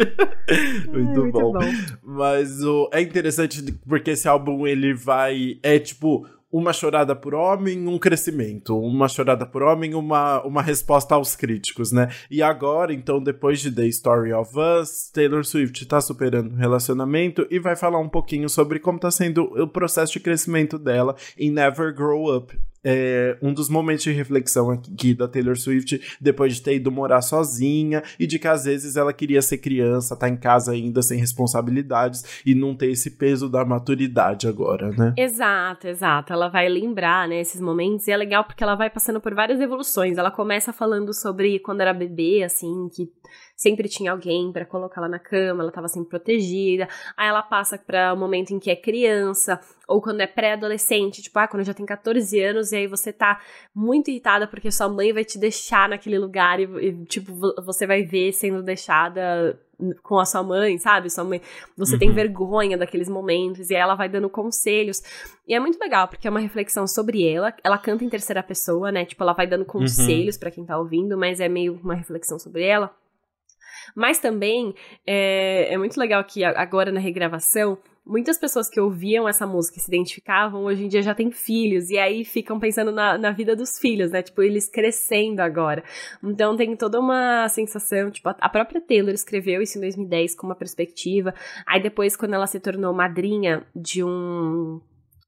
(laughs) muito, muito bom. bom. Mas o, é interessante porque esse álbum ele vai. É tipo uma chorada por homem, um crescimento. Uma chorada por homem, uma, uma resposta aos críticos, né? E agora, então, depois de The Story of Us, Taylor Swift tá superando o relacionamento e vai falar um pouquinho sobre como tá sendo o processo de crescimento dela em Never Grow Up é, um dos momentos de reflexão aqui da Taylor Swift, depois de ter ido morar sozinha e de que às vezes ela queria ser criança, tá em casa ainda sem responsabilidades e não ter esse peso da maturidade agora, né? Exato, exato. Ela vai lembrar, né, esses momentos e é legal porque ela vai passando por várias evoluções. Ela começa falando sobre quando era bebê, assim, que sempre tinha alguém para colocá-la na cama, ela estava sempre protegida. Aí ela passa para o momento em que é criança, ou quando é pré-adolescente, tipo, ah, quando já tem 14 anos e aí você tá muito irritada porque sua mãe vai te deixar naquele lugar e, e tipo, você vai ver sendo deixada com a sua mãe, sabe? Sua mãe, você uhum. tem vergonha daqueles momentos e ela vai dando conselhos. E é muito legal, porque é uma reflexão sobre ela. Ela canta em terceira pessoa, né? Tipo, ela vai dando uhum. conselhos uhum. para quem tá ouvindo, mas é meio uma reflexão sobre ela. Mas também é, é muito legal que agora na regravação muitas pessoas que ouviam essa música e se identificavam, hoje em dia já têm filhos, e aí ficam pensando na, na vida dos filhos, né? Tipo, eles crescendo agora. Então tem toda uma sensação, tipo, a própria Taylor escreveu isso em 2010 com uma perspectiva. Aí depois, quando ela se tornou madrinha de um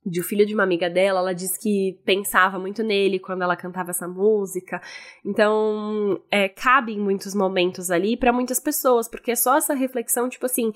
de o filho de uma amiga dela, ela disse que pensava muito nele quando ela cantava essa música. Então, é, cabe em muitos momentos ali para muitas pessoas, porque é só essa reflexão, tipo assim,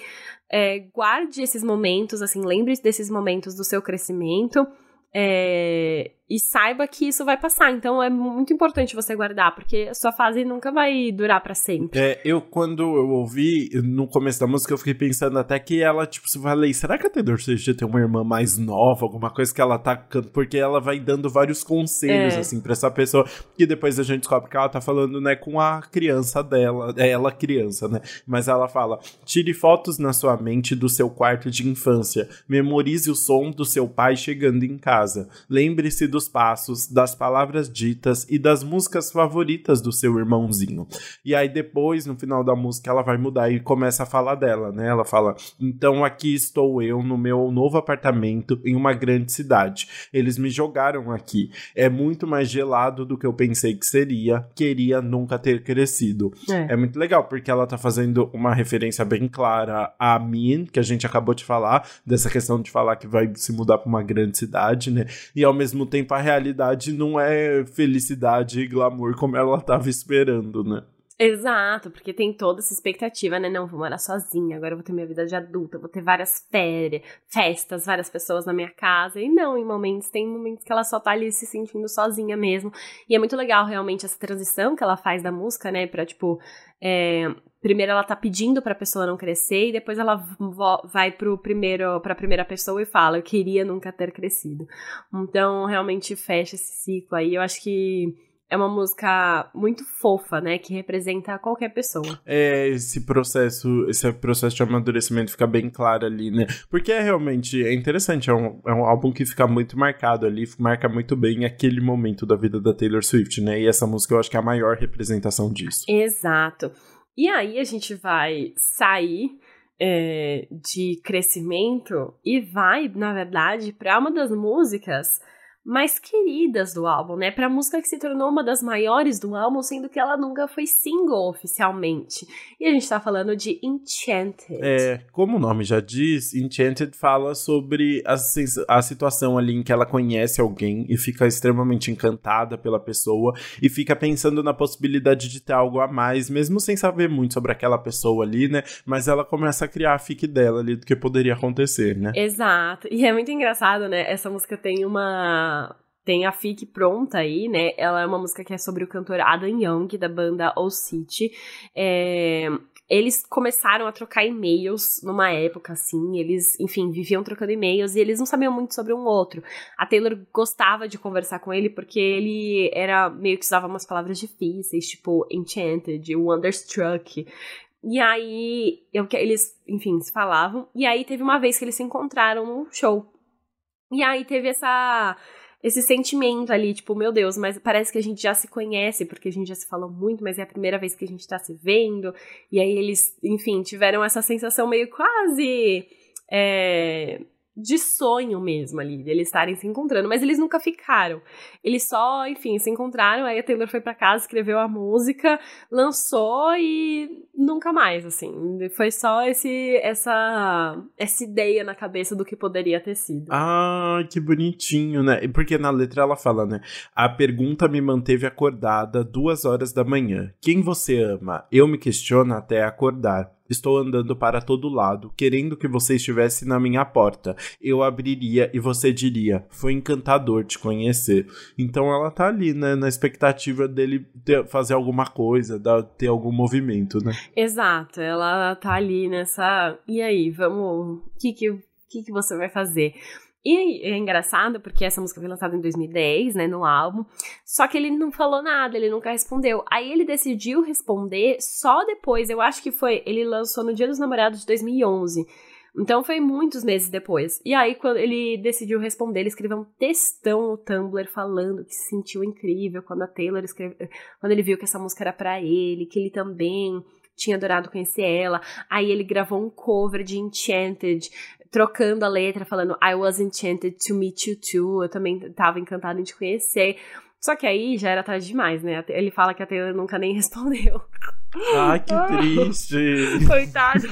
é, guarde esses momentos, assim, lembre desses momentos do seu crescimento. É, e saiba que isso vai passar. Então é muito importante você guardar, porque a sua fase nunca vai durar para sempre. É, eu quando eu ouvi no começo da música, eu fiquei pensando até que ela, tipo, se falei, será que a Taylor Swift tem uma irmã mais nova, alguma coisa que ela tá porque ela vai dando vários conselhos, é. assim, pra essa pessoa, que depois a gente descobre que ela tá falando, né, com a criança dela, é ela criança, né, mas ela fala, tire fotos na sua mente do seu quarto de infância, memorize o som do seu pai chegando em casa, lembre-se do dos passos, das palavras ditas e das músicas favoritas do seu irmãozinho. E aí depois, no final da música, ela vai mudar e começa a falar dela, né? Ela fala: "Então aqui estou eu no meu novo apartamento em uma grande cidade. Eles me jogaram aqui. É muito mais gelado do que eu pensei que seria. Queria nunca ter crescido." É, é muito legal porque ela tá fazendo uma referência bem clara a Min, que a gente acabou de falar, dessa questão de falar que vai se mudar para uma grande cidade, né? E ao mesmo tempo tempo a realidade não é felicidade e glamour como ela estava esperando, né? Exato, porque tem toda essa expectativa, né? Não, vou morar sozinha, agora vou ter minha vida de adulta, vou ter várias férias, festas, várias pessoas na minha casa. E não, em momentos, tem momentos que ela só tá ali se sentindo sozinha mesmo. E é muito legal, realmente, essa transição que ela faz da música, né? Pra, tipo, é, primeiro ela tá pedindo pra pessoa não crescer e depois ela vai pro primeiro, pra primeira pessoa e fala, eu queria nunca ter crescido. Então, realmente fecha esse ciclo aí. Eu acho que é uma música muito fofa, né? Que representa qualquer pessoa. É, esse processo, esse processo de amadurecimento fica bem claro ali, né? Porque é realmente é interessante, é um, é um álbum que fica muito marcado ali, marca muito bem aquele momento da vida da Taylor Swift, né? E essa música eu acho que é a maior representação disso. Exato. E aí a gente vai sair é, de crescimento e vai, na verdade, para uma das músicas mais queridas do álbum, né? Pra música que se tornou uma das maiores do álbum, sendo que ela nunca foi single oficialmente. E a gente tá falando de Enchanted. É, como o nome já diz, Enchanted fala sobre a, a situação ali em que ela conhece alguém e fica extremamente encantada pela pessoa e fica pensando na possibilidade de ter algo a mais, mesmo sem saber muito sobre aquela pessoa ali, né? Mas ela começa a criar a fique dela ali do que poderia acontecer, né? Exato. E é muito engraçado, né? Essa música tem uma tem a FIC pronta aí, né? Ela é uma música que é sobre o cantor Adam Young, da banda All City. É, eles começaram a trocar e-mails numa época, assim, eles, enfim, viviam trocando e-mails e eles não sabiam muito sobre um outro. A Taylor gostava de conversar com ele porque ele era meio que usava umas palavras difíceis, tipo enchanted, wonderstruck. E aí, eu, eles, enfim, se falavam. E aí teve uma vez que eles se encontraram num show. E aí teve essa esse sentimento ali, tipo, meu Deus, mas parece que a gente já se conhece, porque a gente já se falou muito, mas é a primeira vez que a gente tá se vendo. E aí eles, enfim, tiveram essa sensação meio quase. É, de sonho mesmo ali, deles estarem se encontrando, mas eles nunca ficaram. Eles só, enfim, se encontraram, aí a Taylor foi para casa, escreveu a música, lançou e nunca mais, assim. Foi só esse essa essa ideia na cabeça do que poderia ter sido. Ah, que bonitinho, né? Porque na letra ela fala, né? A pergunta me manteve acordada duas horas da manhã. Quem você ama? Eu me questiono até acordar. Estou andando para todo lado, querendo que você estivesse na minha porta. Eu abriria e você diria: Foi encantador te conhecer. Então ela tá ali, né, na expectativa dele ter, fazer alguma coisa, ter algum movimento, né? Exato, ela tá ali nessa. E aí, vamos. O que que, que que você vai fazer? E é engraçado porque essa música foi lançada em 2010, né, no álbum. Só que ele não falou nada, ele nunca respondeu. Aí ele decidiu responder só depois. Eu acho que foi, ele lançou no Dia dos Namorados de 2011. Então foi muitos meses depois. E aí, quando ele decidiu responder, ele escreveu um textão no Tumblr falando que se sentiu incrível quando a Taylor escreveu. Quando ele viu que essa música era para ele, que ele também tinha adorado conhecer ela. Aí ele gravou um cover de Enchanted, trocando a letra, falando I was enchanted to meet you too. Eu também tava encantado em te conhecer. Só que aí já era tarde demais, né? Ele fala que a Taylor nunca nem (laughs) respondeu. Ai, que triste. (laughs) Coitado.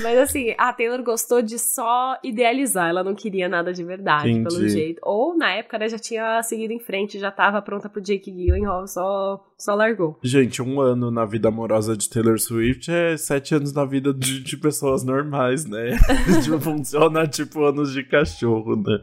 Mas assim, a Taylor gostou de só idealizar. Ela não queria nada de verdade, Entendi. pelo jeito. Ou na época, né, já tinha seguido em frente, já tava pronta pro Jake Gyllenhaal, só, só largou. Gente, um ano na vida amorosa de Taylor Swift é sete anos na vida de, de pessoas normais, né? (laughs) tipo, funciona tipo anos de cachorro, né?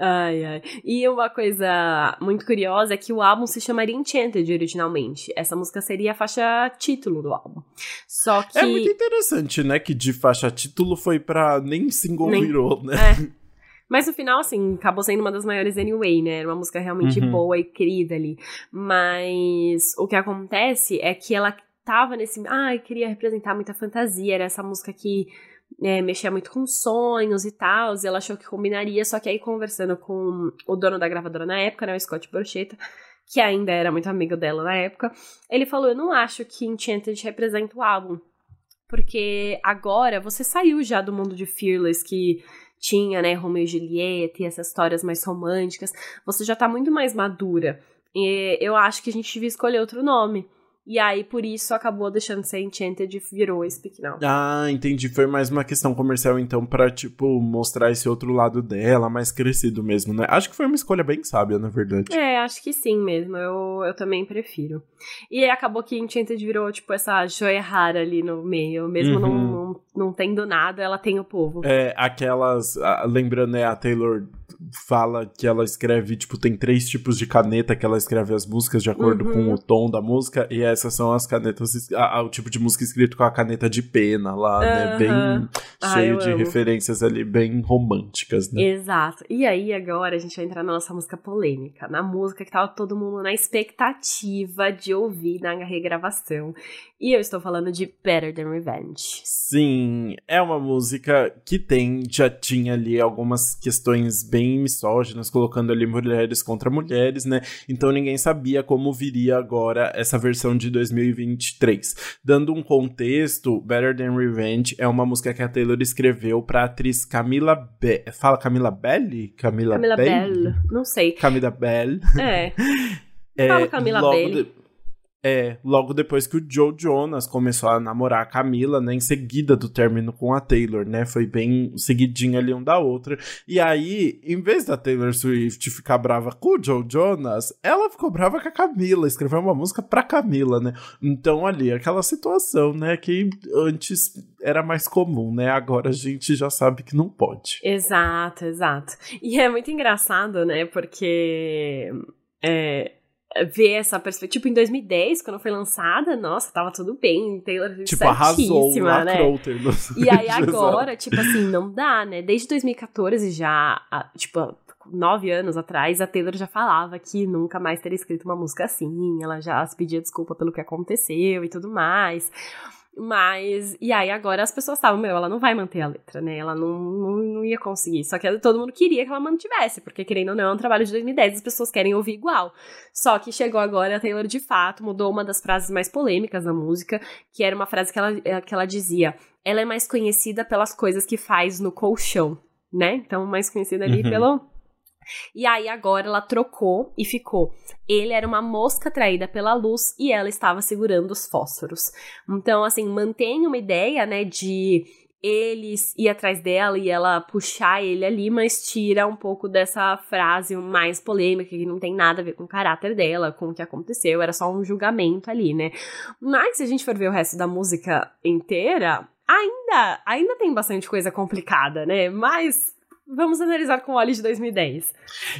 Ai, ai. E uma coisa muito curiosa é que o álbum se chamaria Enchanted originalmente. Essa música seria a faixa título do álbum. Só que. É muito interessante, né? Que de faixa título foi pra nem single nem... virou, né? É. Mas no final, assim, acabou sendo uma das maiores anyway, né? Era uma música realmente uhum. boa e querida ali. Mas o que acontece é que ela tava nesse. Ai, ah, queria representar muita fantasia. Era essa música que é, mexia muito com sonhos e tal, e ela achou que combinaria, só que aí conversando com o dono da gravadora na época, né, o Scott Borchetta, que ainda era muito amigo dela na época, ele falou, eu não acho que Enchanted representa o álbum, porque agora você saiu já do mundo de Fearless, que tinha, né, Romeo e Julieta e essas histórias mais românticas, você já tá muito mais madura, e eu acho que a gente devia escolher outro nome. E aí, por isso, acabou deixando de ser Enchanted e virou Speak Now. Ah, entendi. Foi mais uma questão comercial, então, pra, tipo, mostrar esse outro lado dela, mais crescido mesmo, né? Acho que foi uma escolha bem sábia, na verdade. É, acho que sim mesmo. Eu, eu também prefiro. E acabou que Enchanted virou, tipo, essa joia rara ali no meio. Mesmo uhum. não, não, não, tendo nada, ela tem o povo. É, aquelas... Lembrando, né, a Taylor fala que ela escreve, tipo, tem três tipos de caneta que ela escreve as músicas de acordo uhum. com o tom da música, e essas são as canetas, a, a, o tipo de música escrito com a caneta de pena lá, né? Bem cheio de amo. referências ali, bem românticas, né? Exato. E aí, agora, a gente vai entrar na nossa música polêmica, na música que tava todo mundo na expectativa de ouvir na regravação. E eu estou falando de Better Than Revenge. Sim, é uma música que tem, já tinha ali algumas questões bem misóginas, colocando ali mulheres contra mulheres, né? Então ninguém sabia como viria agora essa versão de 2023. Dando um contexto, Better Than Revenge é uma música que a Taylor escreveu pra atriz Camila Be Fala Camila Belli? Camila, Camila Bell? Não sei. Camila Bell. É. (laughs) é Fala Camila Belli. De é, logo depois que o Joe Jonas começou a namorar a Camila, né, em seguida do término com a Taylor, né, foi bem seguidinho ali um da outra. E aí, em vez da Taylor Swift ficar brava com o Joe Jonas, ela ficou brava com a Camila, escreveu uma música pra Camila, né. Então ali, aquela situação, né, que antes era mais comum, né, agora a gente já sabe que não pode. Exato, exato. E é muito engraçado, né, porque... É, ver essa perspectiva. Tipo, em 2010, quando foi lançada, nossa, tava tudo bem. Taylor tipo, arrasou, né? E aí (laughs) agora, tipo assim, não dá, né? Desde 2014 já, tipo, nove anos atrás, a Taylor já falava que nunca mais teria escrito uma música assim. Ela já se pedia desculpa pelo que aconteceu e tudo mais. Mas, e aí agora as pessoas estavam, meu, ela não vai manter a letra, né? Ela não, não, não ia conseguir. Só que todo mundo queria que ela mantivesse, porque querendo ou não, é um trabalho de 2010, as pessoas querem ouvir igual. Só que chegou agora a Taylor de fato mudou uma das frases mais polêmicas da música, que era uma frase que ela, que ela dizia: ela é mais conhecida pelas coisas que faz no colchão, né? Então, mais conhecida ali uhum. pelo e aí agora ela trocou e ficou. Ele era uma mosca atraída pela luz e ela estava segurando os fósforos. Então, assim, mantém uma ideia, né, de eles ir atrás dela e ela puxar ele ali, mas tira um pouco dessa frase mais polêmica, que não tem nada a ver com o caráter dela, com o que aconteceu, era só um julgamento ali, né? Mas se a gente for ver o resto da música inteira, ainda, ainda tem bastante coisa complicada, né? Mas Vamos analisar com olhos de 2010.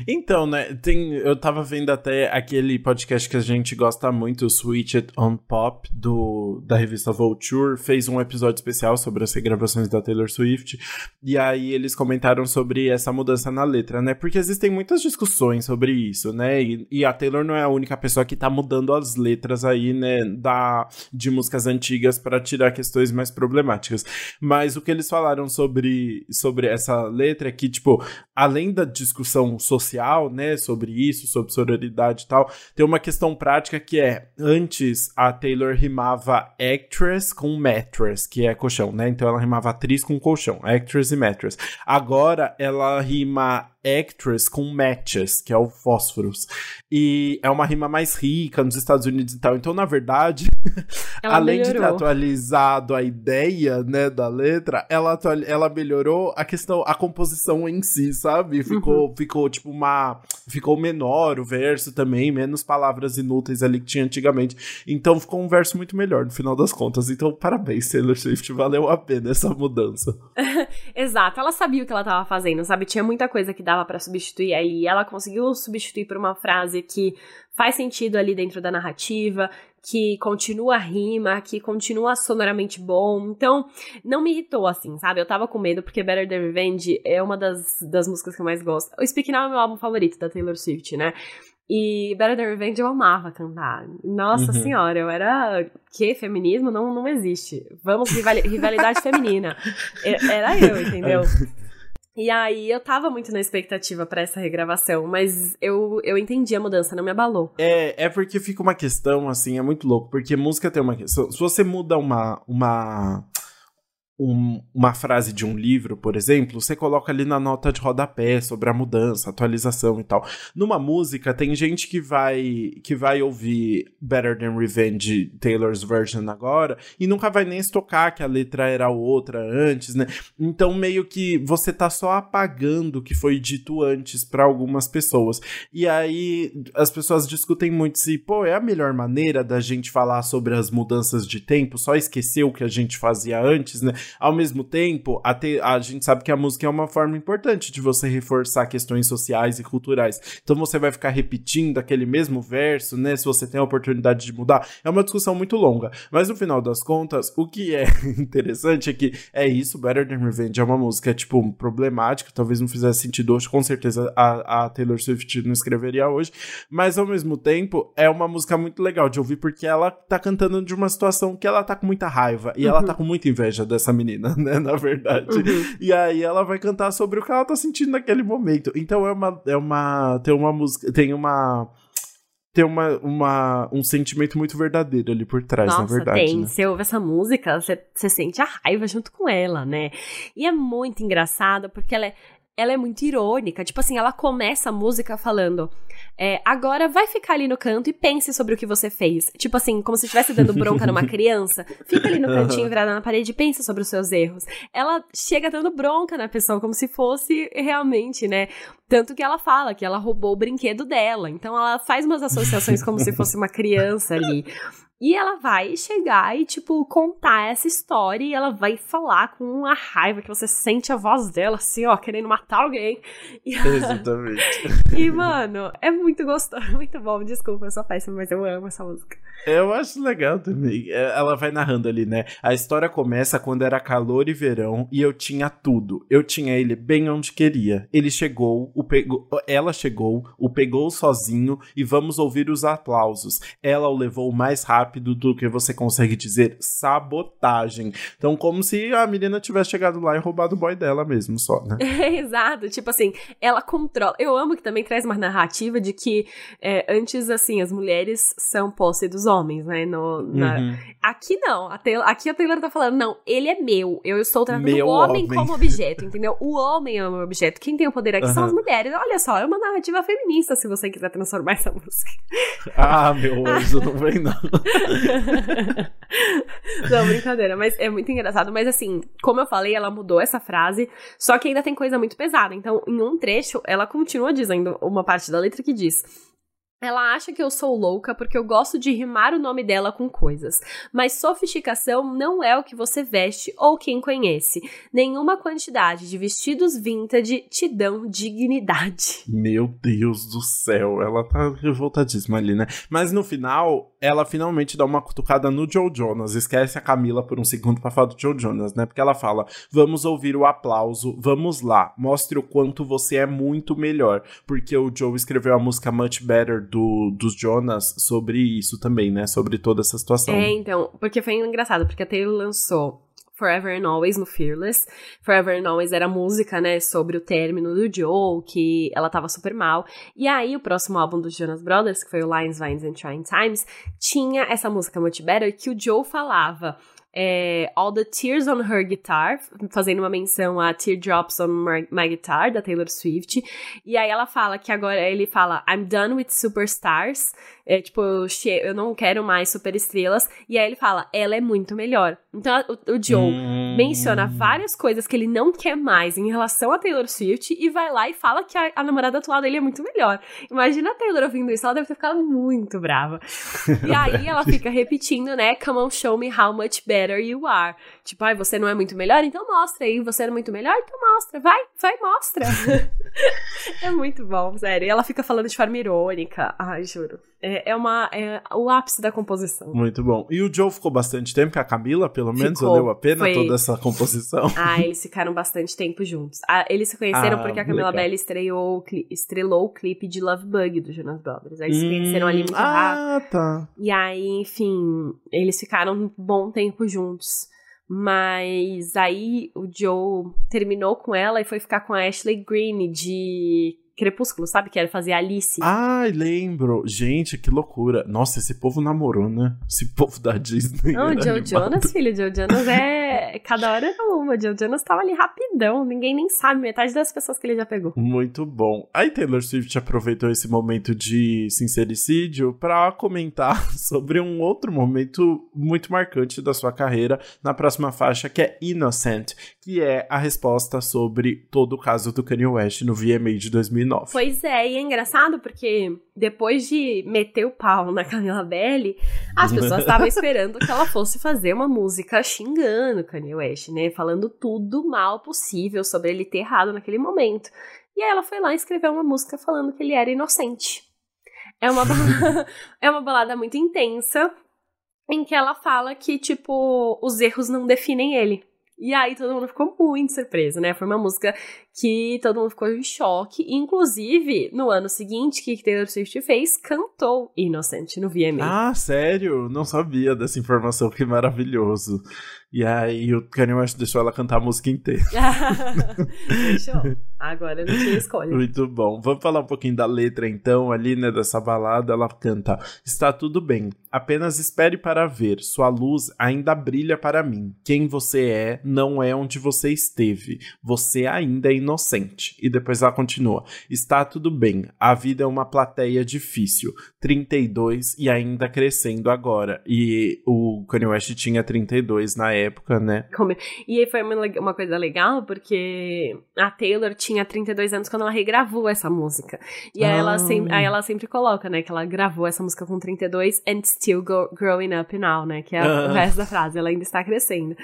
Então, né, tem, eu tava vendo até aquele podcast que a gente gosta muito, o Switch It on Pop, do, da revista Vulture, fez um episódio especial sobre as regravações da Taylor Swift, e aí eles comentaram sobre essa mudança na letra, né, porque existem muitas discussões sobre isso, né, e, e a Taylor não é a única pessoa que tá mudando as letras aí, né, da, de músicas antigas para tirar questões mais problemáticas. Mas o que eles falaram sobre, sobre essa letra é que, tipo, além da discussão social, né, sobre isso, sobre sororidade e tal, tem uma questão prática que é, antes a Taylor rimava actress com mattress, que é colchão, né? Então ela rimava atriz com colchão, actress e mattress. Agora ela rima actress com matches, que é o fósforos. E é uma rima mais rica nos Estados Unidos e tal. Então, na verdade, (laughs) além melhorou. de ter atualizado a ideia, né, da letra, ela, ela melhorou a questão, a composição em si, sabe? Ficou, uhum. ficou tipo uma. Ficou menor o verso também, menos palavras inúteis ali que tinha antigamente. Então ficou um verso muito melhor no final das contas. Então, parabéns, Taylor Swift. Valeu a pena essa mudança. (laughs) Exato, ela sabia o que ela tava fazendo, sabe? Tinha muita coisa que dava para substituir ali. Ela conseguiu substituir por uma frase que faz sentido ali dentro da narrativa, que continua a rima, que continua sonoramente bom. Então, não me irritou assim, sabe? Eu tava com medo porque Better Than Revenge é uma das, das músicas que eu mais gosto. O Speak Now é meu álbum favorito da Taylor Swift, né? E Better Than Revenge eu amava cantar. Nossa uhum. senhora, eu era. Que? Feminismo não, não existe. Vamos, rivalidade feminina. Era eu, entendeu? (laughs) E aí eu tava muito na expectativa para essa regravação, mas eu, eu entendi a mudança, não me abalou. É, é porque fica uma questão, assim, é muito louco, porque música tem uma questão. Se você muda uma. uma um, uma frase de um livro, por exemplo, você coloca ali na nota de rodapé sobre a mudança, atualização e tal. Numa música, tem gente que vai que vai ouvir Better Than Revenge, Taylor's version agora, e nunca vai nem estocar que a letra era outra antes, né? Então, meio que você tá só apagando o que foi dito antes para algumas pessoas. E aí as pessoas discutem muito se, pô, é a melhor maneira da gente falar sobre as mudanças de tempo, só esquecer o que a gente fazia antes, né? Ao mesmo tempo, a, te, a gente sabe que a música é uma forma importante de você reforçar questões sociais e culturais. Então você vai ficar repetindo aquele mesmo verso, né? Se você tem a oportunidade de mudar. É uma discussão muito longa. Mas no final das contas, o que é (laughs) interessante é que é isso, Better Than Revenge é uma música, tipo, problemática, talvez não fizesse sentido hoje, com certeza a, a Taylor Swift não escreveria hoje, mas ao mesmo tempo é uma música muito legal de ouvir porque ela tá cantando de uma situação que ela tá com muita raiva e uhum. ela tá com muita inveja dessa menina, (laughs) né? Na verdade. Uhum. E aí ela vai cantar sobre o que ela tá sentindo naquele momento. Então é uma. É uma tem uma música. Tem uma tem uma, uma, um sentimento muito verdadeiro ali por trás, Nossa, na verdade. Tem. Né? Você ouve essa música, você, você sente a raiva junto com ela, né? E é muito engraçado porque ela é, ela é muito irônica. Tipo assim, ela começa a música falando. É, agora vai ficar ali no canto e pense sobre o que você fez. Tipo assim, como se estivesse dando bronca numa (laughs) criança. Fica ali no cantinho virada na parede e pensa sobre os seus erros. Ela chega dando bronca na pessoa, como se fosse realmente, né? Tanto que ela fala que ela roubou o brinquedo dela. Então ela faz umas associações como se fosse uma criança ali. E ela vai chegar e, tipo, contar essa história e ela vai falar com uma raiva que você sente a voz dela, assim, ó, querendo matar alguém. E, (laughs) Exatamente. (laughs) e, mano, é muito gostoso, (laughs) muito bom. Desculpa, eu sou péssima, mas eu amo essa música. Eu acho legal também. É, ela vai narrando ali, né? A história começa quando era calor e verão e eu tinha tudo. Eu tinha ele bem onde queria. Ele chegou, o pegou, ela chegou, o pegou sozinho e vamos ouvir os aplausos. Ela o levou mais rápido do que você consegue dizer sabotagem. Então, como se a menina tivesse chegado lá e roubado o boy dela mesmo, só, né? (laughs) Exato. Tipo assim, ela controla. Eu amo que também traz uma narrativa de que é, antes, assim, as mulheres são posse dos homens, né? No, na... uhum. Aqui não. A Taylor, aqui a Taylor tá falando, não, ele é meu. Eu estou tratando meu o homem, homem, como objeto, entendeu? O homem é o meu objeto. Quem tem o poder aqui uhum. são as mulheres. Olha só, é uma narrativa feminista, se você quiser transformar essa música. Ah, meu anjo, não vem não. (laughs) não, brincadeira. Mas é muito engraçado. Mas assim, como eu falei, ela mudou essa frase, só que ainda tem coisa muito pesada. Então, em um trecho, ela continua dizendo uma parte da letra que diz: ela acha que eu sou louca porque eu gosto de rimar o nome dela com coisas. Mas sofisticação não é o que você veste ou quem conhece. Nenhuma quantidade de vestidos vintage te dão dignidade. Meu Deus do céu, ela tá revoltadíssima ali, né? Mas no final, ela finalmente dá uma cutucada no Joe Jonas. Esquece a Camila por um segundo pra falar do Joe Jonas, né? Porque ela fala: vamos ouvir o aplauso, vamos lá, mostre o quanto você é muito melhor. Porque o Joe escreveu a música Much Better do, dos Jonas sobre isso também, né? Sobre toda essa situação. É, então, porque foi engraçado, porque a Taylor lançou Forever and Always no Fearless. Forever and Always era música, né, sobre o término do Joe, que ela tava super mal. E aí, o próximo álbum dos Jonas Brothers, que foi o Lines, Vines and Trying Times, tinha essa música Much Better que o Joe falava é, All the Tears on Her Guitar, fazendo uma menção a Teardrops on My Guitar, da Taylor Swift. E aí ela fala que agora ele fala I'm done with superstars. É, tipo, eu, eu não quero mais superestrelas. E aí ele fala, ela é muito melhor. Então o, o Joe hum. menciona várias coisas que ele não quer mais em relação a Taylor Swift e vai lá e fala que a, a namorada atual dele é muito melhor. Imagina a Taylor ouvindo isso, ela deve ter ficado muito brava. (laughs) e aí ela fica repetindo, né? Come on, show me how much better you are. Tipo, ai, você não é muito melhor? Então mostra aí. Você é muito melhor? Então mostra. Vai, vai, mostra. (laughs) é muito bom, sério. E ela fica falando de forma irônica. Ai, juro. É, é, uma, é o ápice da composição. Muito bom. E o Joe ficou bastante tempo com a Camila, pelo menos? Ficou, valeu a pena foi... toda essa composição? (laughs) Ah, eles ficaram bastante tempo juntos. Ah, eles se conheceram ah, porque a Camila Belle estreou, estrelou o clipe de Love Bug do Jonas Brothers. Aí eles hum, se conheceram ali muito ah, rápido. Ah, tá. E aí, enfim, eles ficaram um bom tempo juntos. Mas aí o Joe terminou com ela e foi ficar com a Ashley Greene de Crepúsculo, sabe? Que era fazer Alice. Ai, lembro. Gente, que loucura. Nossa, esse povo namorou, né? Esse povo da Disney. Não, Joe Jonas, filho, Joe Jonas é. (laughs) Cada hora era uma. Joe Jonas tava ali rapidão. Ninguém nem sabe metade das pessoas que ele já pegou. Muito bom. Aí Taylor Swift aproveitou esse momento de sincericídio para comentar (laughs) sobre um outro momento muito marcante da sua carreira na próxima faixa, que é Innocent, que é a resposta sobre todo o caso do Kanye West no VMA de 2000 2009. Pois é, e é engraçado porque depois de meter o pau na Camila Belli, as pessoas estavam esperando que ela fosse fazer uma música xingando Kanye West, né? Falando tudo mal possível sobre ele ter errado naquele momento. E aí ela foi lá e escreveu uma música falando que ele era inocente. É uma (laughs) é uma balada muito intensa em que ela fala que, tipo, os erros não definem ele. E aí todo mundo ficou muito surpreso, né? Foi uma música que todo mundo ficou em choque. Inclusive, no ano seguinte, o que Taylor Swift fez? Cantou Innocent no VMA. Ah, sério? Não sabia dessa informação, que maravilhoso. E aí o Kanye West deixou ela cantar a música inteira. (laughs) (laughs) Deixou. Agora não tinha escolha. Muito bom. Vamos falar um pouquinho da letra então, ali, né, dessa balada. Ela canta: Está tudo bem, apenas espere para ver. Sua luz ainda brilha para mim. Quem você é não é onde você esteve. Você ainda é inocente. E depois ela continua: Está tudo bem, a vida é uma plateia difícil. 32 e ainda crescendo agora. E o Kanye West tinha 32 na época, né? E aí foi uma coisa legal, porque a Taylor tinha 32 anos quando ela regravou essa música. E ah. aí, ela sempre, aí ela sempre coloca, né, que ela gravou essa música com 32 and still go, growing up now, né? Que é ah. o resto da frase, ela ainda está crescendo.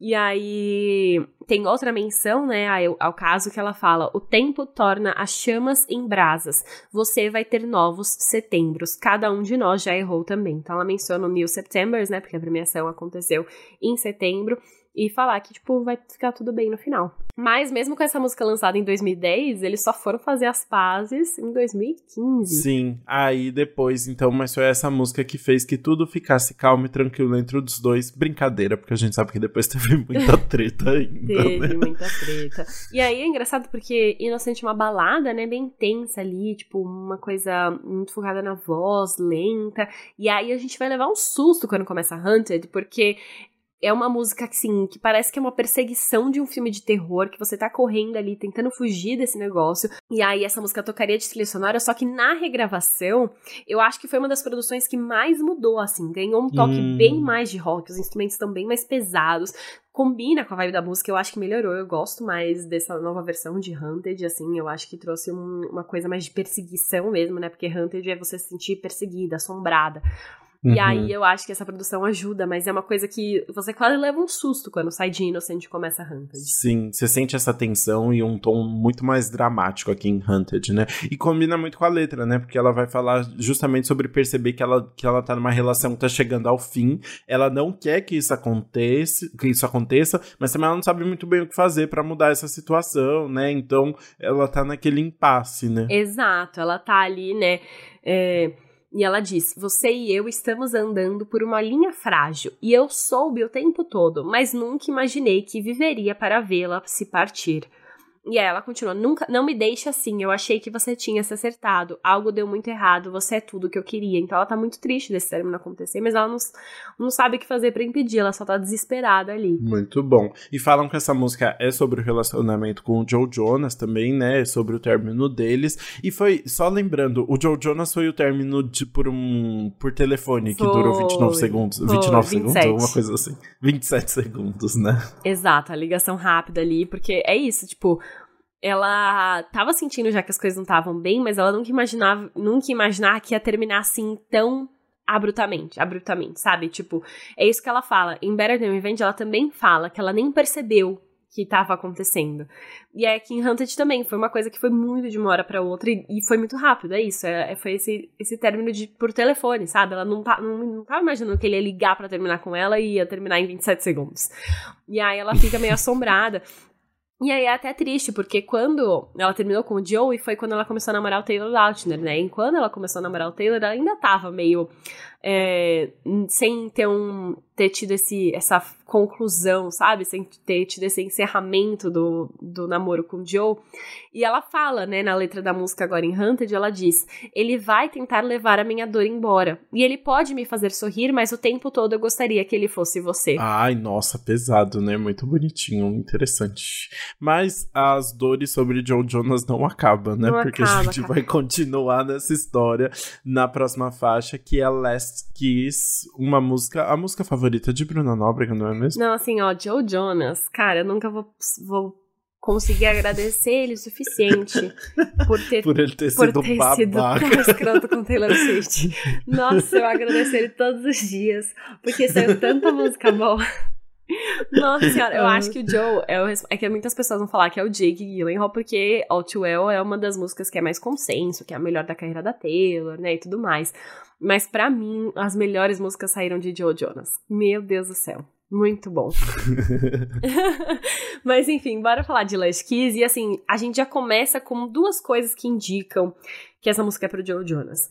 E aí tem outra menção, né, ao caso que ela fala: o tempo torna as chamas em brasas. Você vai ter novos setembros. Cada um de nós já errou também. Então ela menciona o New Septembers, né, porque a premiação aconteceu em setembro e falar que, tipo, vai ficar tudo bem no final. Mas mesmo com essa música lançada em 2010, eles só foram fazer as pazes em 2015. Sim, aí depois, então, mas foi essa música que fez que tudo ficasse calmo e tranquilo entre os dois. Brincadeira, porque a gente sabe que depois (laughs) teve muita treta ainda. teve né? muita treta. E aí é engraçado porque Inocente é uma balada, né, bem tensa ali, tipo, uma coisa muito focada na voz, lenta. E aí a gente vai levar um susto quando começa Hunted, porque é uma música assim, que parece que é uma perseguição de um filme de terror, que você tá correndo ali, tentando fugir desse negócio. E aí essa música tocaria de trilha sonora, só que na regravação, eu acho que foi uma das produções que mais mudou, assim. Ganhou um toque hum. bem mais de rock, os instrumentos estão bem mais pesados. Combina com a vibe da música, eu acho que melhorou. Eu gosto mais dessa nova versão de Hunted, assim, eu acho que trouxe um, uma coisa mais de perseguição mesmo, né? Porque Hunted é você se sentir perseguida, assombrada. Uhum. E aí eu acho que essa produção ajuda, mas é uma coisa que você quase leva um susto quando sai de Innocent e começa Hunted. Sim, você sente essa tensão e um tom muito mais dramático aqui em Hunted, né? E combina muito com a letra, né? Porque ela vai falar justamente sobre perceber que ela, que ela tá numa relação que tá chegando ao fim. Ela não quer que isso aconteça, que isso aconteça, mas também ela não sabe muito bem o que fazer para mudar essa situação, né? Então ela tá naquele impasse, né? Exato, ela tá ali, né? É e ela diz: Você e eu estamos andando por uma linha frágil, e eu soube o tempo todo, mas nunca imaginei que viveria para vê-la se partir. E aí ela continua: Nunca, não me deixe assim. Eu achei que você tinha se acertado. Algo deu muito errado. Você é tudo que eu queria. Então ela tá muito triste desse término acontecer, mas ela não, não sabe o que fazer para impedir. Ela só tá desesperada ali. Muito bom. E falam que essa música é sobre o relacionamento com o Joe Jonas também, né? Sobre o término deles. E foi, só lembrando, o Joe Jonas foi o término de por um por telefone foi, que durou 29 segundos. Foi, 29 27. segundos, alguma coisa assim. 27 segundos, né? Exato, a ligação rápida ali, porque é isso, tipo ela tava sentindo já que as coisas não estavam bem, mas ela nunca imaginava, nunca imaginar que ia terminar assim tão abruptamente, abruptamente, sabe? Tipo, é isso que ela fala. Em Better Than Revenge, ela também fala que ela nem percebeu que estava acontecendo. E é que em Hunted também, foi uma coisa que foi muito de uma hora para outra e, e, foi muito rápido, é isso. É, é, foi esse, esse término de por telefone, sabe? Ela não, tá, não, não tava imaginando que ele ia ligar para terminar com ela e ia terminar em 27 segundos. E aí ela fica meio assombrada. E aí é até triste, porque quando ela terminou com o Joey, foi quando ela começou a namorar o Taylor Lautner, né? E quando ela começou a namorar o Taylor, ela ainda tava meio é, sem ter um ter tido esse, essa conclusão, sabe? Sem ter tido esse encerramento do, do namoro com o Joe. E ela fala, né, na letra da música agora em Hunted, ela diz: Ele vai tentar levar a minha dor embora. E ele pode me fazer sorrir, mas o tempo todo eu gostaria que ele fosse você. Ai, nossa, pesado, né? Muito bonitinho, interessante. Mas as dores sobre Joe Jonas não acabam, né? Não Porque acaba, a gente vai continuar nessa história na próxima faixa, que é Last Kiss, uma música, a música favorita de Bruna Nóbrega, não é mesmo? Não, assim, ó, Joe Jonas, cara, eu nunca vou, vou conseguir agradecer ele o suficiente (laughs) por ter, por ele ter por sido ter babaca. sido tão escroto com Taylor Swift. (laughs) Nossa, eu agradeço ele todos os dias, porque saiu tanta música boa. Nossa senhora, eu acho que o Joe é, o, é que muitas pessoas vão falar que é o Jake Gyllenhaal, porque All Too Well é uma das músicas que é mais consenso, que é a melhor da carreira da Taylor, né, e tudo mais. Mas para mim, as melhores músicas saíram de Joe Jonas. Meu Deus do céu. Muito bom. (laughs) Mas enfim, bora falar de Last Kiss. E assim, a gente já começa com duas coisas que indicam que essa música é pro Joe Jonas.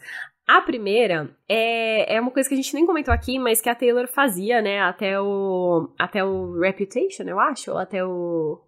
A primeira é, é uma coisa que a gente nem comentou aqui, mas que a Taylor fazia, né, até o, até o Reputation, eu acho, ou até o...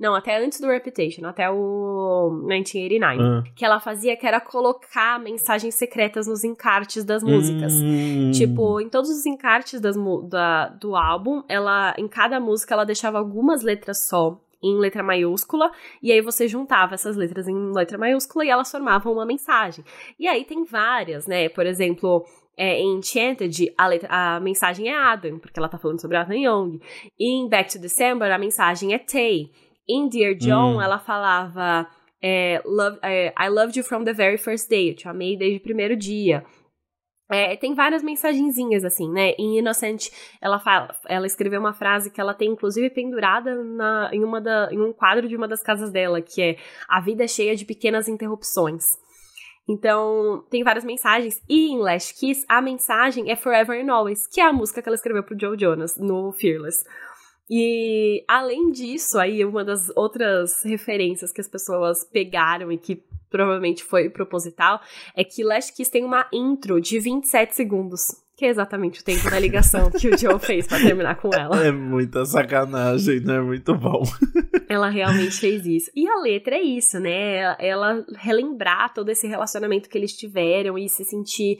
Não, até antes do Reputation, até o 1989. Ah. Que ela fazia, que era colocar mensagens secretas nos encartes das músicas. Hum. Tipo, em todos os encartes das, da, do álbum, ela, em cada música, ela deixava algumas letras só em letra maiúscula, e aí você juntava essas letras em letra maiúscula e elas formavam uma mensagem. E aí tem várias, né? Por exemplo, é, em Enchanted, a, letra- a mensagem é Adam, porque ela tá falando sobre Adam Young. Em Back to December, a mensagem é Tay. Em Dear John, Hum. ela falava é, love, é, I loved you from the very first day, eu te amei desde o primeiro dia. É, tem várias mensagenzinhas, assim, né? Em Inocente, ela fala, ela escreveu uma frase que ela tem, inclusive, pendurada na, em, uma da, em um quadro de uma das casas dela, que é A vida é cheia de pequenas interrupções. Então, tem várias mensagens. E em Last Kiss, a mensagem é Forever and Always, que é a música que ela escreveu pro Joe Jonas no Fearless. E além disso, aí uma das outras referências que as pessoas pegaram e que provavelmente foi proposital, é que Last Kiss tem uma intro de 27 segundos. Que é exatamente o tempo da ligação que o Joe fez para terminar com ela. É muita sacanagem, né? Muito bom. (laughs) Ela realmente fez isso. E a letra é isso, né? Ela relembrar todo esse relacionamento que eles tiveram e se sentir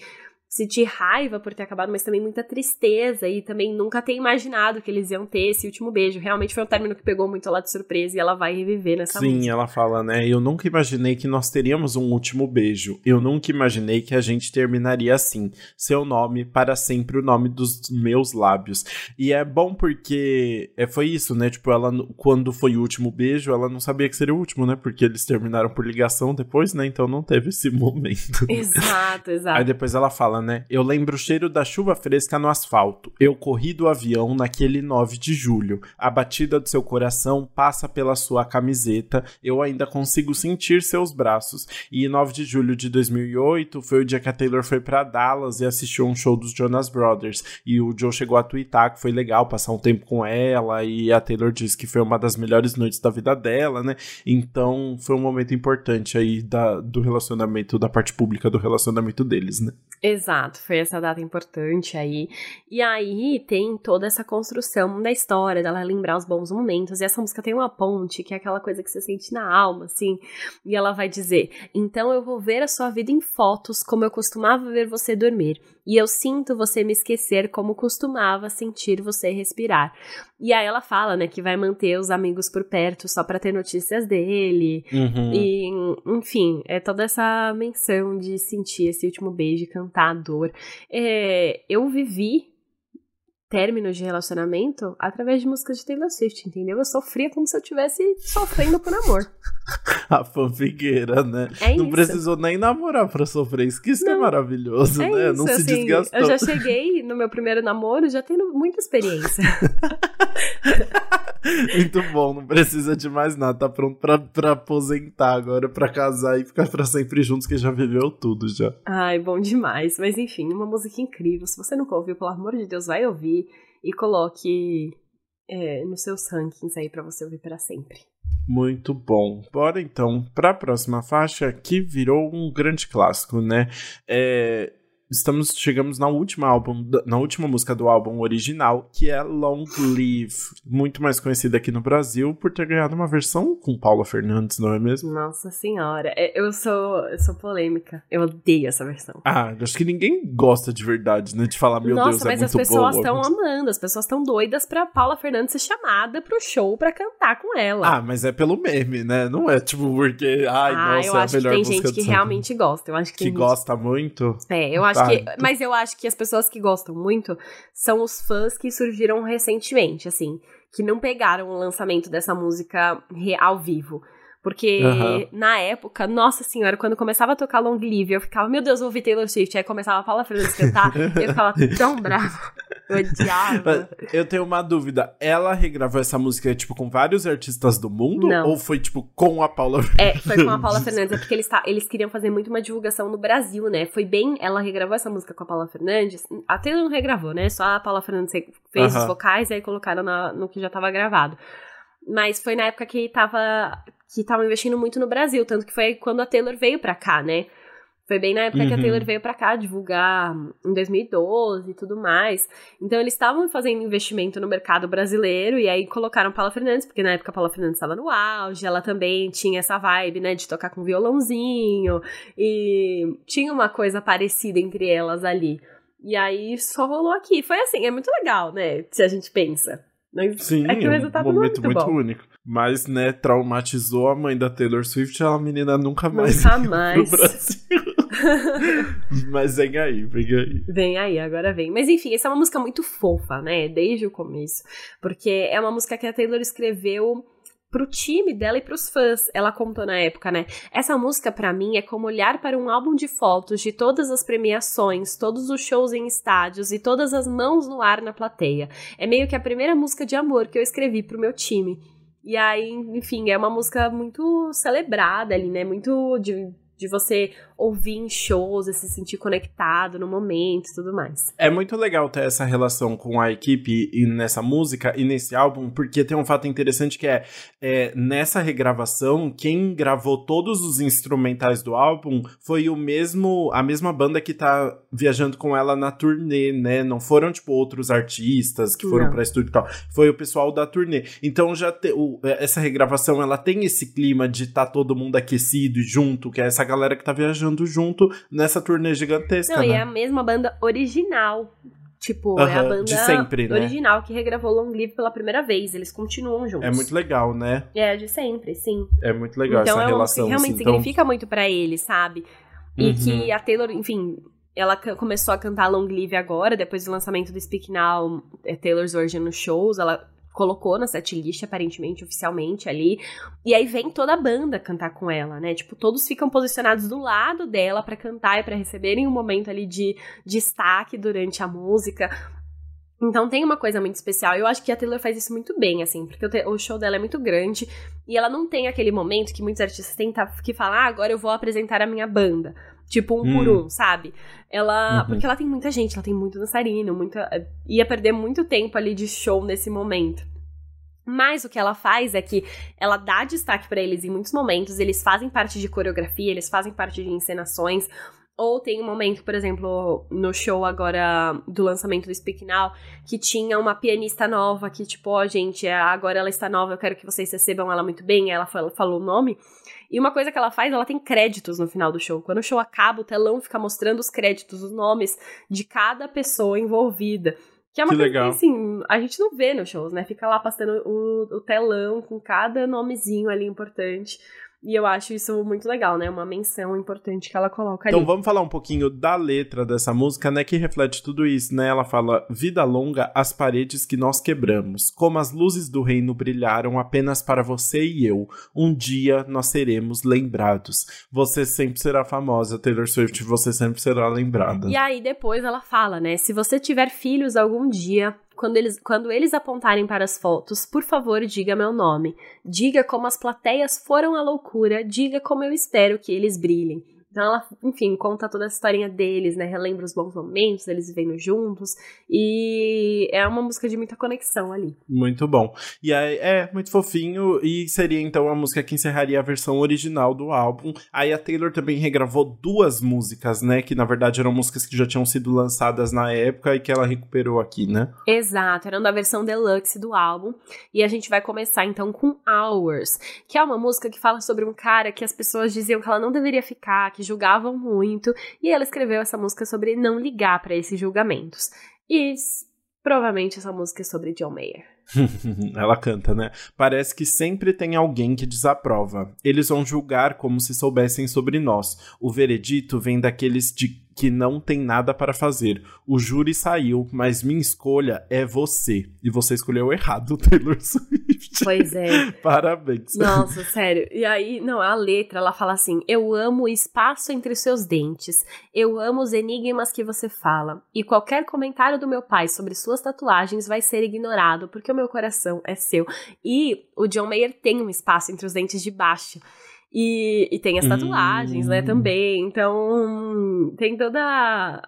sentir raiva por ter acabado, mas também muita tristeza e também nunca ter imaginado que eles iam ter esse último beijo. Realmente foi um término que pegou muito ela de surpresa e ela vai reviver nessa Sim, música. ela fala, né? Eu nunca imaginei que nós teríamos um último beijo. Eu nunca imaginei que a gente terminaria assim. Seu nome para sempre o nome dos meus lábios. E é bom porque é, foi isso, né? Tipo, ela quando foi o último beijo, ela não sabia que seria o último, né? Porque eles terminaram por ligação depois, né? Então não teve esse (laughs) momento. Exato, exato. Aí depois ela fala, né? Eu lembro o cheiro da chuva fresca no asfalto. Eu corri do avião naquele 9 de julho. A batida do seu coração passa pela sua camiseta. Eu ainda consigo sentir seus braços. E 9 de julho de 2008 foi o dia que a Taylor foi para Dallas e assistiu um show dos Jonas Brothers. E o Joe chegou a twittar que foi legal passar um tempo com ela. E a Taylor disse que foi uma das melhores noites da vida dela, né? Então foi um momento importante aí da, do relacionamento, da parte pública do relacionamento deles, né? Exato, foi essa data importante aí. E aí tem toda essa construção da história, dela lembrar os bons momentos. E essa música tem uma ponte, que é aquela coisa que você sente na alma, assim. E ela vai dizer: Então eu vou ver a sua vida em fotos, como eu costumava ver você dormir. E eu sinto você me esquecer como costumava sentir você respirar. E aí ela fala, né, que vai manter os amigos por perto só para ter notícias dele. Uhum. E, enfim, é toda essa menção de sentir esse último beijo, cantar a dor. É, eu vivi término de relacionamento através de músicas de Taylor Swift, entendeu? Eu sofria como se eu estivesse sofrendo por amor. (laughs) A fanfiqueira, né? É não isso. precisou nem namorar pra sofrer. Isso que isso é maravilhoso, É né? isso, não se assim, desgastou. Eu já cheguei no meu primeiro namoro já tendo muita experiência. (laughs) Muito bom, não precisa de mais nada. Tá pronto pra, pra aposentar agora, pra casar e ficar pra sempre juntos, que já viveu tudo já. Ai, bom demais. Mas enfim, uma música incrível. Se você nunca ouviu, pelo amor de Deus, vai ouvir e coloque é, nos seus rankings aí pra você ouvir pra sempre. Muito bom. Bora então pra próxima faixa, que virou um grande clássico, né? É, estamos chegamos na última álbum, na última música do álbum original, que é Long Live, muito mais conhecida aqui no Brasil por ter ganhado uma versão com Paula Fernandes, não é mesmo? Nossa senhora, é, eu sou, eu sou polêmica. Eu odeio essa versão. Ah, acho que ninguém gosta de verdade, né? De falar, meu Nossa, Deus, é mas muito as pessoas boa. estão amando, as pessoas estão doidas pra Paula Fernandes ser chamada pro show pra cantar com ela. Ah, mas é pelo meme, né? Não é tipo porque, ai, Ah, nossa, eu é a acho que melhor tem gente que realmente gosta. Eu acho que, que gente- gosta muito. É, eu acho Ah, que. Mas eu acho que as pessoas que gostam muito são os fãs que surgiram recentemente, assim, que não pegaram o lançamento dessa música ao vivo. Porque na época, nossa senhora, quando começava a tocar Long Live, eu ficava, meu Deus, eu ouvi Taylor Swift. Aí começava a Paula Fernandes cantar, (laughs) eu ficava tão brava. Eu odiava. Mas Eu tenho uma dúvida. Ela regravou essa música, tipo, com vários artistas do mundo? Não. Ou foi, tipo, com a Paula É, foi com a Paula (laughs) Fernandes, é porque eles, ta- eles queriam fazer muito uma divulgação no Brasil, né? Foi bem. Ela regravou essa música com a Paula Fernandes. A Taylor não regravou, né? Só a Paula Fernandes fez os vocais e aí colocaram na- no que já tava gravado. Mas foi na época que tava. Que tava investindo muito no Brasil, tanto que foi quando a Taylor veio pra cá, né? Foi bem na época que a Uhum. Taylor veio pra cá divulgar em 2012 e tudo mais. Então eles estavam fazendo investimento no mercado brasileiro e aí colocaram Paula Fernandes, porque na época a Paula Fernandes estava no auge, ela também tinha essa vibe, né, de tocar com violãozinho e tinha uma coisa parecida entre elas ali. E aí só rolou aqui. Foi assim, é muito legal, né, se a gente pensa. Mas Sim, é que o um resultado não é momento muito muito único. Mas, né, traumatizou a mãe da Taylor Swift, a menina nunca mais Nunca mais. (laughs) pro Brasil. (laughs) Mas vem aí, vem aí. Vem aí, agora vem. Mas enfim, essa é uma música muito fofa, né? Desde o começo. Porque é uma música que a Taylor escreveu pro time dela e pros fãs. Ela contou na época, né? Essa música para mim é como olhar para um álbum de fotos de todas as premiações, todos os shows em estádios e todas as mãos no ar na plateia. É meio que a primeira música de amor que eu escrevi pro meu time. E aí, enfim, é uma música muito celebrada ali, né? Muito de de você ouvir em shows e se sentir conectado no momento e tudo mais. É muito legal ter essa relação com a equipe e nessa música e nesse álbum, porque tem um fato interessante que é, é nessa regravação, quem gravou todos os instrumentais do álbum foi o mesmo, a mesma banda que tá viajando com ela na turnê, né? Não foram, tipo, outros artistas que foram pra estúdio e tal. Foi o pessoal da turnê. Então já te, o, essa regravação, ela tem esse clima de tá todo mundo aquecido e junto, que é essa galera que tá viajando junto nessa turnê gigantesca. Não, né? e é a mesma banda original. Tipo, é a banda de sempre, né? original que regravou Long Live pela primeira vez. Eles continuam juntos. É muito legal, né? É, de sempre, sim. É muito legal então, essa é relação. Que realmente assim, significa então... muito para eles, sabe? E Uhum. que a Taylor, enfim, ela começou a cantar Long Live agora, depois do lançamento do Speak Now, é Taylor's Version nos shows. Ela colocou na setlist, aparentemente, oficialmente ali. E aí vem toda a banda cantar com ela, né? Tipo, todos ficam posicionados do lado dela para cantar e para receberem um momento ali de destaque durante a música. Então tem uma coisa muito especial. Eu acho que a Taylor faz isso muito bem, assim, porque o show dela é muito grande e ela não tem aquele momento que muitos artistas têm que falar, ah, agora eu vou apresentar a minha banda. Tipo, um hum. por um, sabe? Ela. Uhum. Porque ela tem muita gente, ela tem muito dançarino, muita. Ia perder muito tempo ali de show nesse momento. Mas o que ela faz é que ela dá destaque para eles em muitos momentos, eles fazem parte de coreografia, eles fazem parte de encenações. Ou tem um momento, por exemplo, no show agora do lançamento do Speak Now, que tinha uma pianista nova que, tipo, ó, oh, gente, agora ela está nova, eu quero que vocês recebam ela muito bem. Ela falou o nome. E uma coisa que ela faz, ela tem créditos no final do show. Quando o show acaba, o telão fica mostrando os créditos, os nomes de cada pessoa envolvida. Que é uma que coisa legal. que, assim, a gente não vê nos shows, né? Fica lá passando o, o telão com cada nomezinho ali importante. E eu acho isso muito legal, né? Uma menção importante que ela coloca ali. Então vamos falar um pouquinho da letra dessa música, né? Que reflete tudo isso, né? Ela fala: Vida longa, as paredes que nós quebramos. Como as luzes do reino brilharam apenas para você e eu. Um dia nós seremos lembrados. Você sempre será famosa, Taylor Swift, você sempre será lembrada. E aí depois ela fala, né? Se você tiver filhos algum dia, quando eles, quando eles apontarem para as fotos, por favor, diga meu nome. Diga como as plateias foram à loucura, diga como eu espero que eles brilhem. Então ela, enfim, conta toda a historinha deles, né? Relembra os bons momentos, eles vivendo juntos. E é uma música de muita conexão ali. Muito bom. E aí, é muito fofinho. E seria então a música que encerraria a versão original do álbum. Aí a Taylor também regravou duas músicas, né? Que na verdade eram músicas que já tinham sido lançadas na época e que ela recuperou aqui, né? Exato, eram da versão deluxe do álbum. E a gente vai começar então com Hours, que é uma música que fala sobre um cara que as pessoas diziam que ela não deveria ficar, que julgavam muito, e ela escreveu essa música sobre não ligar para esses julgamentos. E provavelmente essa música é sobre John Mayer. (laughs) Ela canta, né? Parece que sempre tem alguém que desaprova. Eles vão julgar como se soubessem sobre nós. O veredito vem daqueles de que não tem nada para fazer. O júri saiu, mas minha escolha é você. E você escolheu errado, (laughs) Taylor Swift. Pois é. Parabéns. Nossa, sério. E aí, não, a letra, ela fala assim: Eu amo o espaço entre os seus dentes. Eu amo os enigmas que você fala. E qualquer comentário do meu pai sobre suas tatuagens vai ser ignorado, porque o meu coração é seu. E o John Mayer tem um espaço entre os dentes de baixo. E, e tem as tatuagens, Hum. né, também. Então, tem todas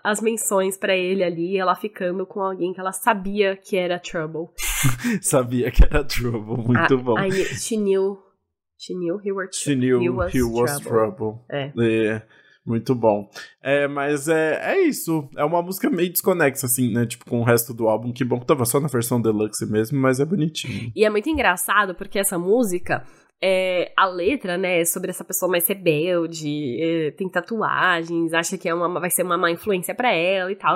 as menções pra ele ali, ela ficando com alguém que ela sabia que era Trouble. (laughs) Sabia que era Trouble. Muito I- bom. I knew- she knew. She knew he, were, She knew he was, he was trouble. trouble. É. É, muito bom. É, mas é, é isso. É uma música meio desconexa, assim, né? Tipo, com o resto do álbum. Que bom que tava só na versão deluxe mesmo, mas é bonitinho. E é muito engraçado porque essa música, é, a letra, né, é sobre essa pessoa mais rebelde, é, tem tatuagens, acha que é uma, vai ser uma má influência pra ela e tal.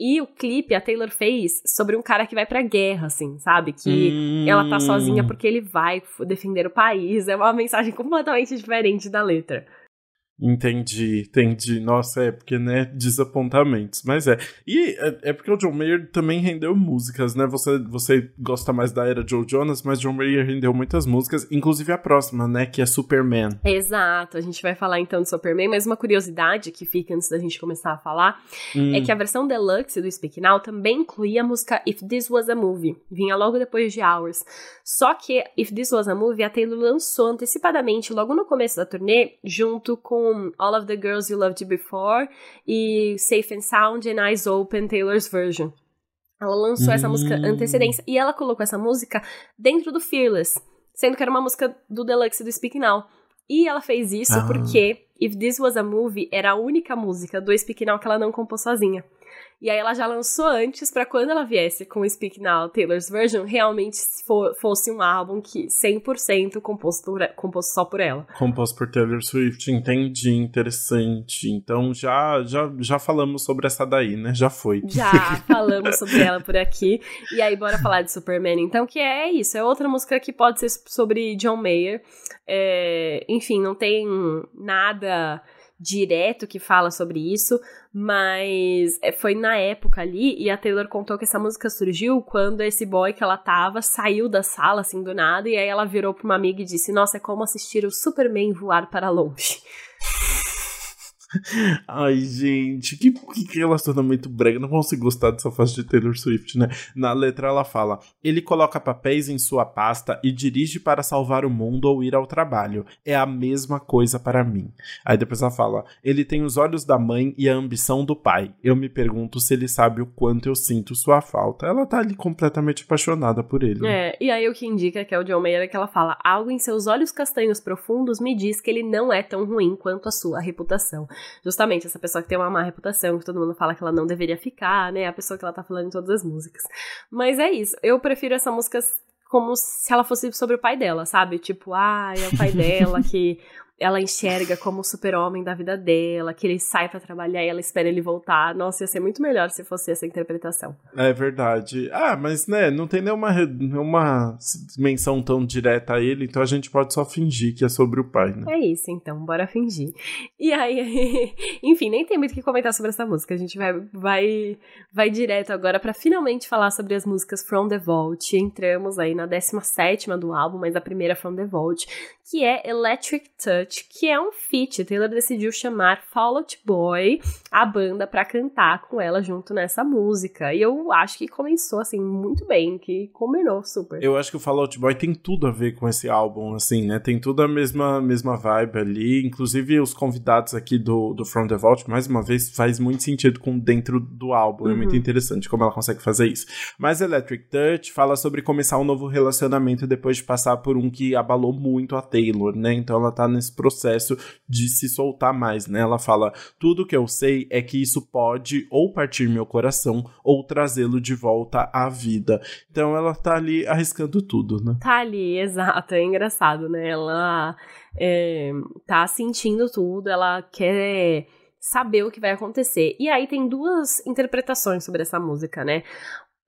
E o clipe a Taylor fez sobre um cara que vai pra guerra, assim, sabe? Que Hum. ela tá sozinha porque ele vai defender o país. É uma mensagem completamente diferente da letra. Entendi, entendi. Nossa, é porque, né, desapontamentos. Mas é. E é, é, porque o John Mayer também rendeu músicas, né? Você, você gosta mais da era Joe Jonas, mas John Mayer rendeu muitas músicas, inclusive a próxima, né, que é Superman. Exato, a gente vai falar então de Superman, mas uma curiosidade que fica antes da gente começar a falar hum. é que a versão deluxe do Speak Now também incluía a música If This Was a Movie, vinha logo depois de Hours. Só que If This Was a Movie, a Taylor lançou antecipadamente, logo no começo da turnê, junto com All of the Girls You Loved Before e Safe and Sound and Eyes Open Taylor's Version. Ela lançou hum. essa música hum. antecedência e ela colocou essa música dentro do Fearless, sendo que era uma música do Deluxe do Speak Now. E ela fez isso ah. porque If This Was a Movie era a única música do Speak Now que ela não compôs sozinha. E aí ela já lançou antes para quando ela viesse com o Speak Now Taylor's Version, realmente for, fosse um álbum que 100% composto, por, composto só por ela. Composto por Taylor Swift, entendi, interessante. Então já, já, já falamos sobre essa daí, né? Já foi. Já (laughs) falamos sobre ela por aqui. E aí bora falar de Superman, então, que é isso. É outra música que pode ser sobre John Mayer. É, enfim, não tem nada direto que fala sobre isso, mas é, foi na época ali, e a Taylor contou que essa música surgiu quando esse boy que ela tava saiu da sala, assim, do nada, e aí ela virou pra uma amiga e disse: Nossa, é como assistir o Superman voar para longe. Ai, gente, que, que relacionamento brega. Não consigo gostar dessa fase de Taylor Swift, né? Na letra ela fala: Ele coloca papéis em sua pasta e dirige para salvar o mundo ou ir ao trabalho. É a mesma coisa para mim. Aí depois ela fala: Ele tem os olhos da mãe e a ambição do pai. Eu me pergunto se ele sabe o quanto eu sinto sua falta. Ela tá ali completamente apaixonada por ele. É, e aí o que indica que é o John Mayer é que ela fala: Algo em seus olhos castanhos profundos me diz que ele não é tão ruim quanto a sua reputação justamente essa pessoa que tem uma má reputação, que todo mundo fala que ela não deveria ficar, né? A pessoa que ela tá falando em todas as músicas. Mas é isso. Eu prefiro essa música como se ela fosse sobre o pai dela, sabe? Tipo, ah, é o pai dela que ela enxerga como o super-homem da vida dela, que ele sai para trabalhar e ela espera ele voltar. Nossa, ia ser muito melhor se fosse essa interpretação. É verdade. Ah, mas né, não tem nenhuma, nenhuma menção tão direta a ele, então a gente pode só fingir que é sobre o pai, né? É isso, então, bora fingir. E aí, (laughs) enfim, nem tem muito o que comentar sobre essa música. A gente vai, vai, vai direto agora para finalmente falar sobre as músicas From the Vault. Entramos aí na 17 do álbum, mas a primeira From the Vault, que é Electric Touch, que é um feat. Taylor decidiu chamar Fall Out Boy, a banda, para cantar com ela junto nessa música. E eu acho que começou assim muito bem, que combinou super. Eu acho que o Fall Out Boy tem tudo a ver com esse álbum, assim, né? Tem tudo a mesma, mesma vibe ali. Inclusive, os convidados aqui do, do From the Vault, mais uma vez, faz muito sentido com dentro do álbum. Uhum. É muito interessante como ela consegue fazer isso. Mas Electric Touch fala sobre começar um novo relacionamento depois de passar por um que abalou muito a Taylor Taylor, né? Então ela tá nesse processo de se soltar mais, né? Ela fala: tudo que eu sei é que isso pode ou partir meu coração ou trazê-lo de volta à vida. Então ela tá ali arriscando tudo, né? Tá ali, exato. É engraçado, né? Ela é, tá sentindo tudo, ela quer saber o que vai acontecer. E aí tem duas interpretações sobre essa música, né?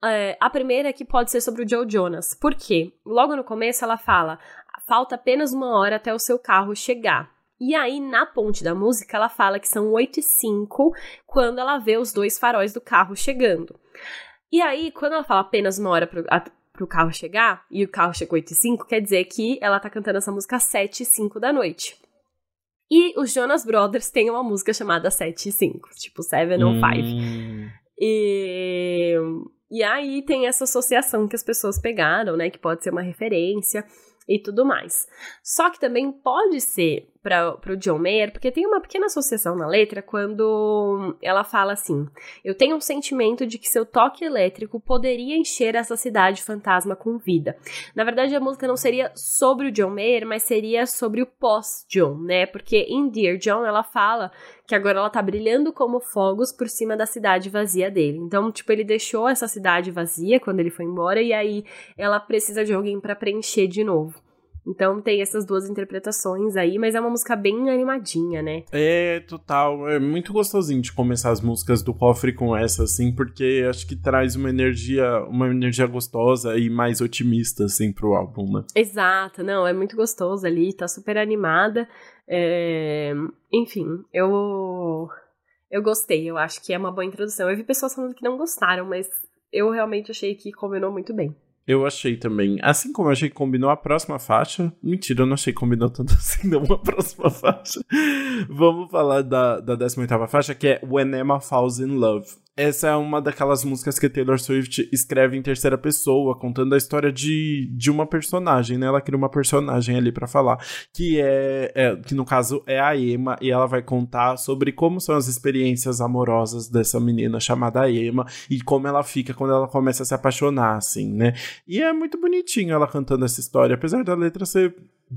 É, a primeira é que pode ser sobre o Joe Jonas. Por quê? Logo no começo ela fala: falta apenas uma hora até o seu carro chegar. E aí, na ponte da música, ela fala que são 8 e 5 quando ela vê os dois faróis do carro chegando. E aí, quando ela fala apenas uma hora pro, a, pro carro chegar, e o carro chegou 8 e 5, quer dizer que ela tá cantando essa música às 7 e 5 da noite. E os Jonas Brothers têm uma música chamada 7 e 5, tipo 7 ou 5. Hum. E, e aí tem essa associação que as pessoas pegaram, né, que pode ser uma referência e tudo mais. Só que também pode ser para o John Mayer, porque tem uma pequena associação na letra quando ela fala assim: Eu tenho um sentimento de que seu toque elétrico poderia encher essa cidade fantasma com vida. Na verdade, a música não seria sobre o John Mayer, mas seria sobre o pós-John, né? Porque em Dear John ela fala que agora ela tá brilhando como fogos por cima da cidade vazia dele. Então, tipo, ele deixou essa cidade vazia quando ele foi embora e aí ela precisa de alguém para preencher de novo. Então tem essas duas interpretações aí, mas é uma música bem animadinha, né? É, total. É muito gostosinho de começar as músicas do cofre com essa, assim, porque acho que traz uma energia, uma energia gostosa e mais otimista, assim, pro álbum, né? Exato, não, é muito gostoso ali, tá super animada. É... Enfim, eu. Eu gostei, eu acho que é uma boa introdução. Eu vi pessoas falando que não gostaram, mas eu realmente achei que combinou muito bem. Eu achei também. Assim como eu achei que combinou a próxima faixa. Mentira, eu não achei que combinou tanto (laughs) assim, não, a próxima faixa. Vamos falar da, da 18 faixa, que é When Emma Falls in Love essa é uma daquelas músicas que Taylor Swift escreve em terceira pessoa, contando a história de, de uma personagem, né? Ela cria uma personagem ali para falar, que é, é, que no caso é a Emma, e ela vai contar sobre como são as experiências amorosas dessa menina chamada Emma e como ela fica quando ela começa a se apaixonar, assim, né? E é muito bonitinho ela cantando essa história, apesar da letra ser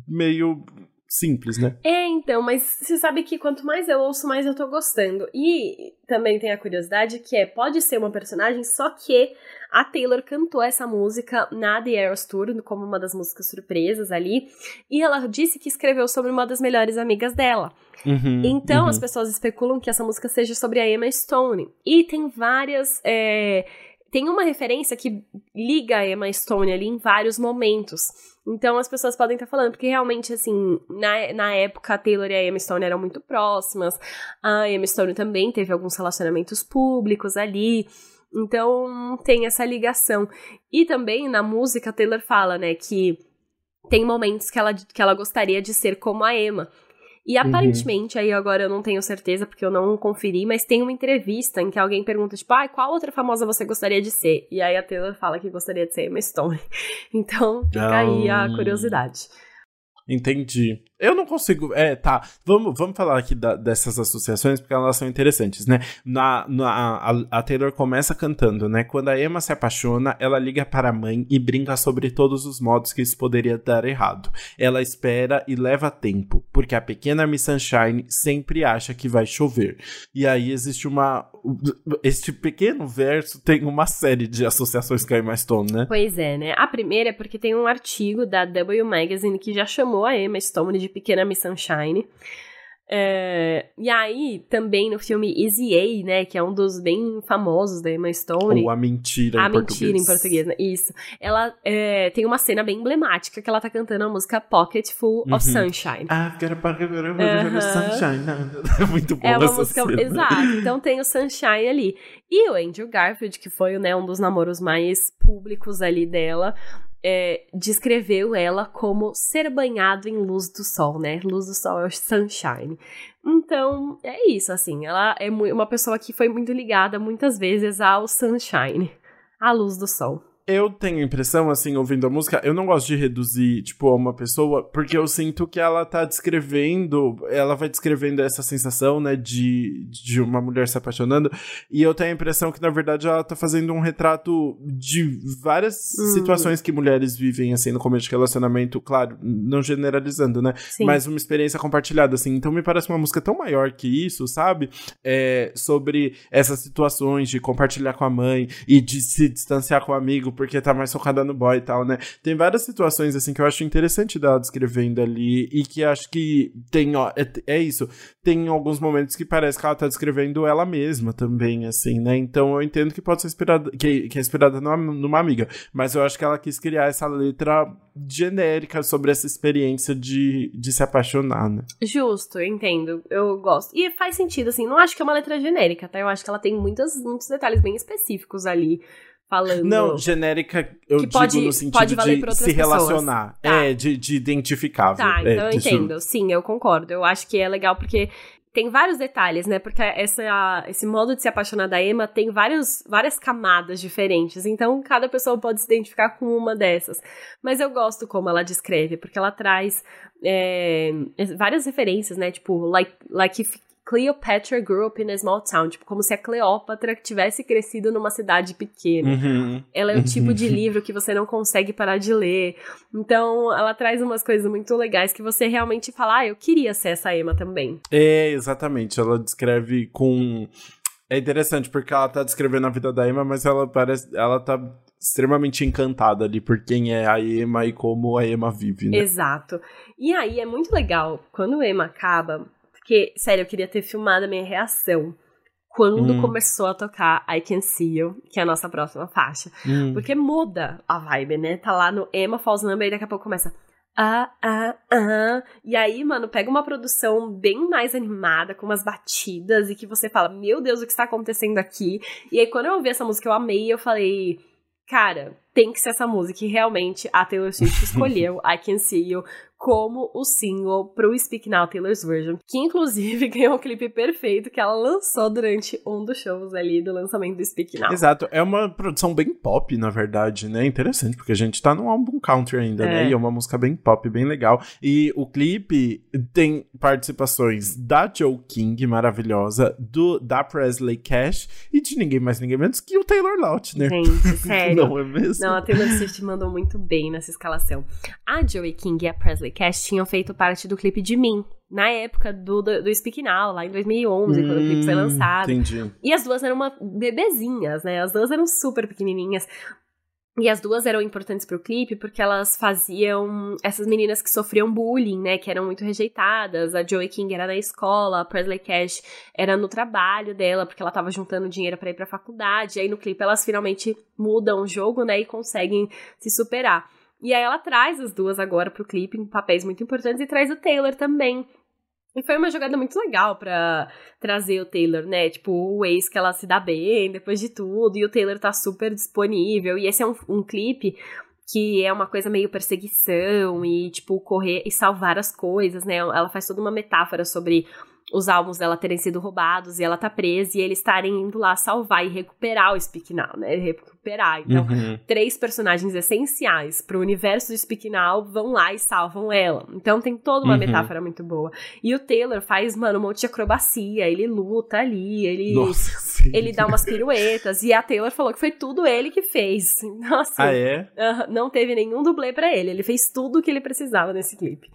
meio simples, né? É, então, mas você sabe que quanto mais eu ouço, mais eu tô gostando. E também tem a curiosidade que é, pode ser uma personagem, só que a Taylor cantou essa música na The Eras Tour, como uma das músicas surpresas ali, e ela disse que escreveu sobre uma das melhores amigas dela. Uhum, então, uhum. as pessoas especulam que essa música seja sobre a Emma Stone. E tem várias... É, tem uma referência que liga a Emma Stone ali em vários momentos. Então as pessoas podem estar falando, porque realmente, assim, na, na época a Taylor e a Emma Stone eram muito próximas. A Emma Stone também teve alguns relacionamentos públicos ali. Então tem essa ligação. E também na música a Taylor fala, né, que tem momentos que ela, que ela gostaria de ser como a Emma. E uhum. aparentemente, uhum. aí agora eu não tenho certeza porque eu não conferi, mas tem uma entrevista em que alguém pergunta, tipo, ah, qual outra famosa você gostaria de ser? E aí a Taylor fala que gostaria de ser Emma Stone. (laughs) Então, fica aí a curiosidade. Entendi. Eu não consigo. É, tá. Vamos, vamos falar aqui da, dessas associações, porque elas são interessantes, né? Na, na, a, a, Taylor começa cantando, né? Quando a Emma se apaixona, ela liga para a mãe e brinca sobre todos os modos que isso poderia dar errado. Ela espera e leva tempo, porque a pequena Miss Sunshine sempre acha que vai chover. E aí existe uma. Este pequeno verso tem uma série de associações com a Emma Stone, né? Pois é, né? A primeira é porque tem um artigo da W Magazine que já chamou a Emma Stone de de Pequena Miss Sunshine. É, e aí, também no filme Easy A, né, que é um dos bem famosos da Emma Stone. Ou A Mentira a em português. A Mentira em português, né? Isso. Ela é, tem uma cena bem emblemática que ela tá cantando a música Pocket Full uhum. of Sunshine. Ah, quero full of sunshine. (laughs) É muito bom é uma essa música, cena. Exato. Então tem o Sunshine ali. E o Andrew Garfield, que foi né, um dos namoros mais públicos ali dela, é, descreveu ela como ser banhado em luz do sol, né? Luz do sol é o sunshine. Então, é isso, assim. Ela é uma pessoa que foi muito ligada muitas vezes ao sunshine, à luz do sol. Eu tenho a impressão, assim, ouvindo a música, eu não gosto de reduzir, tipo, a uma pessoa, porque eu sinto que ela tá descrevendo, ela vai descrevendo essa sensação, né, de, de uma mulher se apaixonando, e eu tenho a impressão que, na verdade, ela tá fazendo um retrato de várias hum. situações que mulheres vivem, assim, no começo de relacionamento, claro, não generalizando, né, Sim. mas uma experiência compartilhada, assim, então me parece uma música tão maior que isso, sabe, é, sobre essas situações de compartilhar com a mãe e de se distanciar com o amigo, porque tá mais focada no boy e tal, né? Tem várias situações, assim, que eu acho interessante dela descrevendo ali e que acho que tem, ó, é, é isso. Tem alguns momentos que parece que ela tá descrevendo ela mesma também, assim, né? Então eu entendo que pode ser inspirada, que, que é inspirada numa, numa amiga, mas eu acho que ela quis criar essa letra genérica sobre essa experiência de, de se apaixonar, né? Justo, entendo. Eu gosto. E faz sentido, assim, não acho que é uma letra genérica, tá? Eu acho que ela tem muitas, muitos detalhes bem específicos ali falando. Não, genérica, eu digo pode, no sentido de se relacionar. Tá. É, de, de identificável. Tá, é, então é, eu entendo. Sim, eu concordo. Eu acho que é legal porque tem vários detalhes, né? Porque essa, esse modo de se apaixonar da Emma tem vários, várias camadas diferentes. Então, cada pessoa pode se identificar com uma dessas. Mas eu gosto como ela descreve, porque ela traz é, várias referências, né? Tipo, like, like if Cleopatra grew up in a small town, tipo, como se a Cleópatra tivesse crescido numa cidade pequena. Uhum. Ela é o tipo de livro que você não consegue parar de ler. Então, ela traz umas coisas muito legais que você realmente fala, ah, eu queria ser essa Emma também. É, exatamente. Ela descreve com. É interessante, porque ela tá descrevendo a vida da Emma, mas ela parece. Ela tá extremamente encantada ali por quem é a Emma e como a Emma vive, né? Exato. E aí é muito legal quando o Emma acaba, porque, sério, eu queria ter filmado a minha reação quando hum. começou a tocar I Can See You, que é a nossa próxima faixa. Hum. Porque muda a vibe, né? Tá lá no Emma Falls Number e daqui a pouco começa ah, ah, ah. E aí, mano, pega uma produção bem mais animada, com umas batidas, e que você fala, meu Deus, o que está acontecendo aqui? E aí, quando eu ouvi essa música, eu amei, eu falei, cara, tem que ser essa música. E realmente a Taylor Swift (laughs) escolheu I Can See You como o single pro Speak Now Taylor's Version, que inclusive (laughs) ganhou um clipe perfeito que ela lançou durante um dos shows ali do lançamento do Speak Now. Exato, é uma produção bem pop, na verdade, né? Interessante, porque a gente tá num álbum country ainda, né? é. né? E é uma música bem pop, bem legal. E o clipe tem participações da Joe King, maravilhosa, do da Presley Cash e de ninguém mais, ninguém menos que o Taylor Lautner. Gente, (laughs) sério. Não é mesmo? Não, a Taylor Swift mandou muito bem nessa escalação. A Joey King e a Presley Cash tinham feito parte do clipe de Mim, na época do, do, do Speak Now, lá em 2011, hum, quando o clipe foi hum, lançado. Entendi. E as duas eram uma bebezinhas, né? As duas eram super pequenininhas. E as duas eram importantes pro clipe porque elas faziam essas meninas que sofriam bullying, né, que eram muito rejeitadas. A Joey King era na escola, a Presley Cash era no trabalho dela, porque ela tava juntando dinheiro para ir pra faculdade. E aí no clipe elas finalmente mudam o jogo, né, e conseguem se superar. E aí ela traz as duas agora pro clipe em papéis muito importantes e traz o Taylor também. E foi uma jogada muito legal para trazer o Taylor, né? Tipo, o ex que ela se dá bem depois de tudo, e o Taylor tá super disponível. E esse é um, um clipe que é uma coisa meio perseguição e, tipo, correr e salvar as coisas, né? Ela faz toda uma metáfora sobre os álbuns dela terem sido roubados e ela tá presa e eles estarem indo lá salvar e recuperar o Speak Now, né? Recuperar. Então, uhum. três personagens essenciais pro universo do Speak Now vão lá e salvam ela. Então tem toda uma uhum. metáfora muito boa. E o Taylor faz, mano, um monte de acrobacia, ele luta ali, ele Nossa, (laughs) ele dá umas piruetas e a Taylor falou que foi tudo ele que fez. (laughs) Nossa. Ah, é? Uh, não teve nenhum dublê para ele, ele fez tudo o que ele precisava nesse clipe.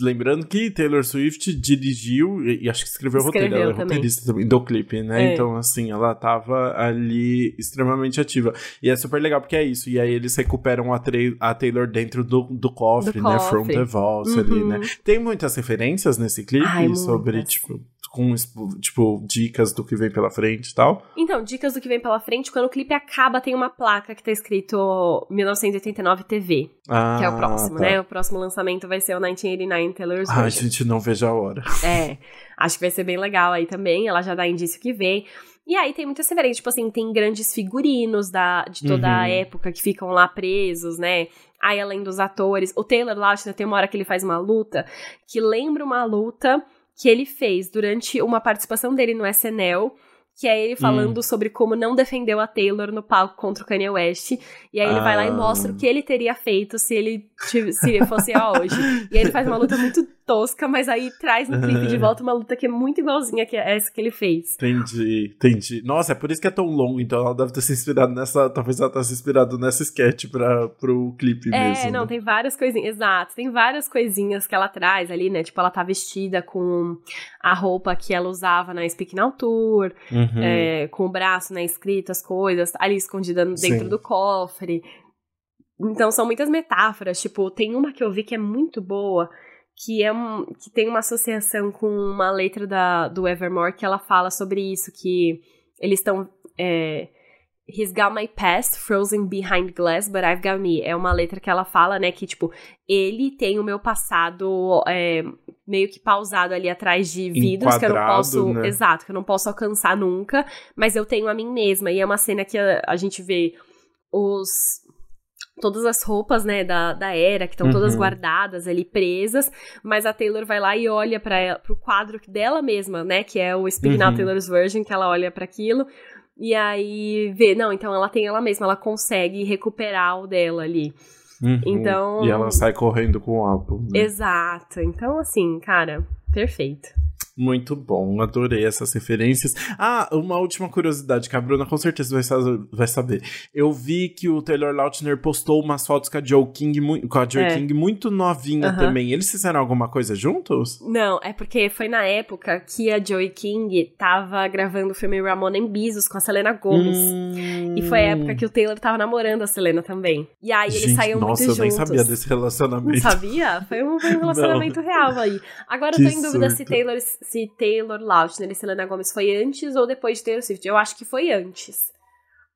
Lembrando que Taylor Swift dirigiu e acho que escreveu, escreveu o roteiro, ela é roteirista também do clipe, né? É. Então, assim, ela tava ali extremamente ativa. E é super legal porque é isso. E aí eles recuperam a, a Taylor dentro do, do cofre, do né? Cofre. From the Vault uhum. ali, né? Tem muitas referências nesse clipe Ai, sobre, muitas. tipo com, tipo, dicas do que vem pela frente e tal? Então, dicas do que vem pela frente, quando o clipe acaba, tem uma placa que tá escrito 1989 TV, ah, que é o próximo, tá. né? O próximo lançamento vai ser o 1989 Taylor's Ah, a gente não vejo a hora. É, acho que vai ser bem legal aí também, ela já dá indício que vem. E aí tem muita severência, tipo assim, tem grandes figurinos da, de toda uhum. a época que ficam lá presos, né? Aí, além dos atores, o Taylor Lautner tem uma hora que ele faz uma luta que lembra uma luta que ele fez durante uma participação dele no SNL, que é ele falando hum. sobre como não defendeu a Taylor no palco contra o Kanye West. E aí ele ah. vai lá e mostra o que ele teria feito se ele se fosse hoje. E aí ele faz uma luta muito tosca, mas aí traz no clipe de (laughs) volta uma luta que é muito igualzinha que essa que ele fez. Entendi, entendi. Nossa, é por isso que é tão longo, então ela deve ter se inspirado nessa. Talvez ela tenha se inspirado nessa sketch pra, pro clipe é, mesmo. É, não, né? tem várias coisinhas. Exato, tem várias coisinhas que ela traz ali, né? Tipo, ela tá vestida com a roupa que ela usava na Speak Now Tour, uhum. é, com o braço, né, escrito as coisas, ali escondida dentro Sim. do cofre. Então são muitas metáforas, tipo, tem uma que eu vi que é muito boa, que é um, que tem uma associação com uma letra da, do Evermore que ela fala sobre isso, que eles estão é, He's got my past frozen behind glass, but I've got me. É uma letra que ela fala, né, que tipo, ele tem o meu passado é, meio que pausado ali atrás de vidros que eu não posso, né? exato, que eu não posso alcançar nunca, mas eu tenho a mim mesma. E é uma cena que a, a gente vê os todas as roupas, né, da, da era, que estão uhum. todas guardadas ali, presas, mas a Taylor vai lá e olha para o quadro dela mesma, né, que é o Speaking uhum. Taylor's Version, que ela olha para aquilo, e aí vê, não, então ela tem ela mesma, ela consegue recuperar o dela ali. Uhum. Então... E ela sai correndo com o álbum. Né? Exato. Então, assim, cara, perfeito. Muito bom, adorei essas referências. Ah, uma última curiosidade que a Bruna com certeza vai, vai saber. Eu vi que o Taylor Lautner postou umas fotos com a Joe King, com a Joe é. King muito novinha também. Eles fizeram alguma coisa juntos? Não, é porque foi na época que a Joey King tava gravando o filme Ramona em Bisos com a Selena Gomez. Hum... E foi a época que o Taylor tava namorando a Selena também. E aí Gente, eles saíam nossa, muito juntos. Nossa, eu nem sabia desse relacionamento. Não sabia? Foi um, foi um (laughs) relacionamento real aí. Agora que eu tô em dúvida se Taylor se Taylor Lautner e Selena Gomez foi antes ou depois de Taylor Swift. Eu acho que foi antes.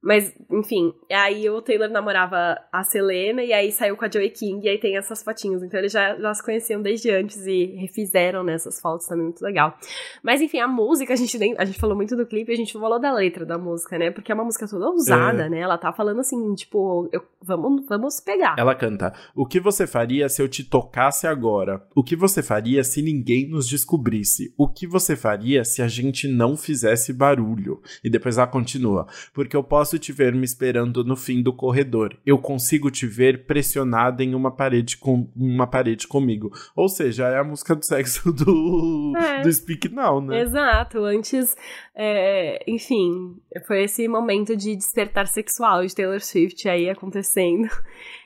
Mas, enfim, aí o Taylor namorava a Selena e aí saiu com a Joey King e aí tem essas fotinhos. Então eles já, já se conheciam desde antes e refizeram nessas né, fotos também, muito legal. Mas enfim, a música, a gente nem. A gente falou muito do clipe, a gente falou da letra da música, né? Porque é uma música toda ousada, é. né? Ela tá falando assim, tipo, eu, vamos, vamos pegar. Ela canta: O que você faria se eu te tocasse agora? O que você faria se ninguém nos descobrisse? O que você faria se a gente não fizesse barulho? E depois ela continua: Porque eu posso posso te ver me esperando no fim do corredor. Eu consigo te ver pressionada em uma parede com uma parede comigo. Ou seja, é a música do sexo do, é. do Speak Now, né? Exato. Antes, é, enfim, foi esse momento de despertar sexual de Taylor Swift aí acontecendo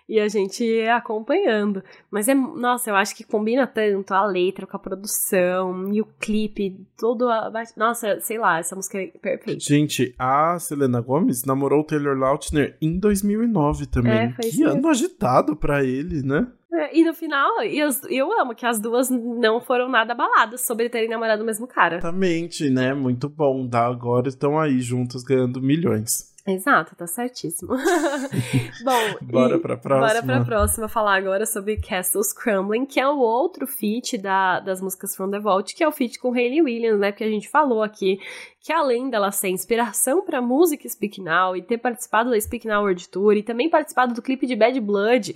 e a gente acompanhando. Mas é, nossa, eu acho que combina tanto a letra com a produção e o clipe, todo a, nossa, sei lá, essa música é perfeita. Gente, a Selena Gomez namorou o Taylor Lautner em 2009 também. É, foi que ano agitado para ele, né? É, e no final, eu, eu amo que as duas não foram nada abaladas sobre terem namorado o mesmo cara. Exatamente, né? Muito bom. Agora estão aí juntos ganhando milhões. Exato, tá certíssimo. (laughs) Bom, bora pra próxima. Bora pra próxima falar agora sobre Castles Crumbling, que é o outro feat da, das músicas From the Vault, que é o feat com Hayley Williams, né? Porque a gente falou aqui que além dela ser inspiração pra música Speak Now e ter participado da Speak Now World Tour e também participado do clipe de Bad Blood,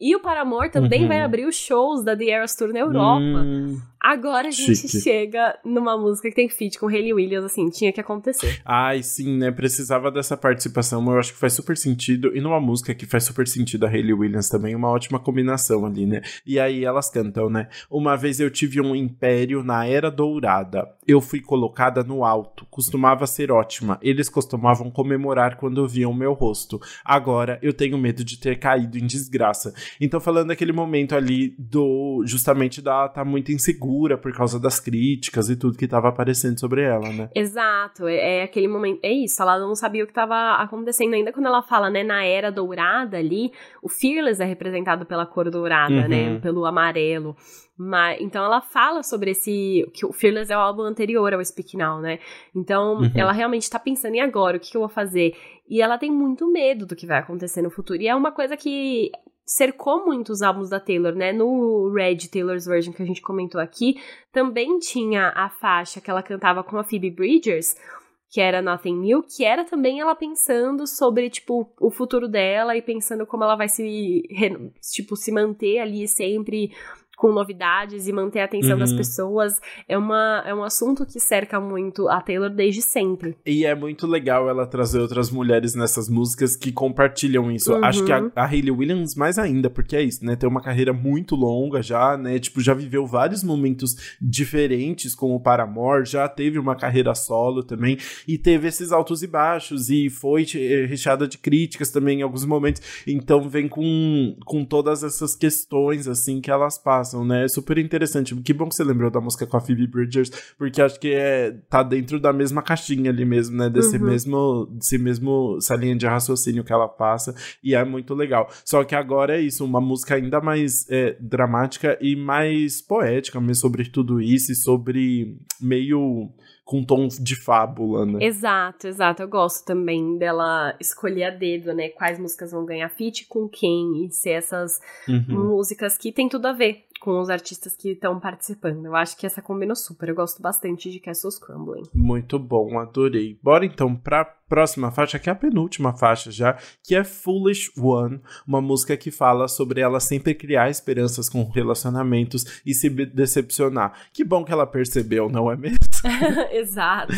e o Paramore também uhum. vai abrir os shows da The Eras Tour na Europa. Hum. Agora a gente Chique. chega numa música que tem feat com Hayley Williams, assim, tinha que acontecer. Ai, sim, né? Precisava dessa participação, eu acho que faz super sentido. E numa música que faz super sentido a Hayley Williams também, uma ótima combinação ali, né? E aí elas cantam, né? Uma vez eu tive um império na Era Dourada. Eu fui colocada no alto. Costumava ser ótima. Eles costumavam comemorar quando viam meu rosto. Agora eu tenho medo de ter caído em desgraça. Então, falando daquele momento ali do. Justamente da tá muito insegura por causa das críticas e tudo que estava aparecendo sobre ela, né? Exato, é, é, aquele momento, é isso, ela não sabia o que estava acontecendo, ainda quando ela fala, né, na era dourada ali, o Fearless é representado pela cor dourada, né, uhum. né, pelo amarelo. Mas, então ela fala sobre esse. que o Fearless é o álbum anterior ao Speak Now, né? Então uhum. ela realmente tá pensando em agora, o que, que, eu vou fazer? E ela tem muito medo do que vai acontecer no futuro. E é uma coisa que cercou muito os álbuns da Taylor, né? No Red Taylor's Version que a gente comentou aqui, também tinha a faixa que ela cantava com a Phoebe Bridgers, que era Nothing New, que era também ela pensando sobre, tipo, o futuro dela e pensando como ela vai se, tipo, se manter ali sempre com novidades e manter a atenção uhum. das pessoas. É, uma, é um assunto que cerca muito a Taylor desde sempre. E é muito legal ela trazer outras mulheres nessas músicas que compartilham isso. Uhum. Acho que a, a Hayley Williams mais ainda, porque é isso, né? Tem uma carreira muito longa já, né? Tipo, já viveu vários momentos diferentes com o Paramore, já teve uma carreira solo também, e teve esses altos e baixos, e foi eh, recheada de críticas também em alguns momentos. Então vem com, com todas essas questões, assim, que elas passam passam, né? É super interessante. Que bom que você lembrou da música com a Phoebe Bridgers, porque acho que é, tá dentro da mesma caixinha ali mesmo, né? Desse uhum. mesmo, desse mesmo, essa linha de raciocínio que ela passa, e é muito legal. Só que agora é isso, uma música ainda mais é, dramática e mais poética mesmo sobre tudo isso e sobre meio com tom de fábula, né? Exato, exato. Eu gosto também dela escolher a dedo, né? Quais músicas vão ganhar feat com quem e ser essas uhum. músicas que tem tudo a ver com os artistas que estão participando. Eu acho que essa combinou super. Eu gosto bastante de Castles Crumbling. Muito bom, adorei. Bora então pra próxima faixa, que é a penúltima faixa já, que é Foolish One, uma música que fala sobre ela sempre criar esperanças com relacionamentos e se decepcionar. Que bom que ela percebeu, não é mesmo? (laughs) (laughs) Exato.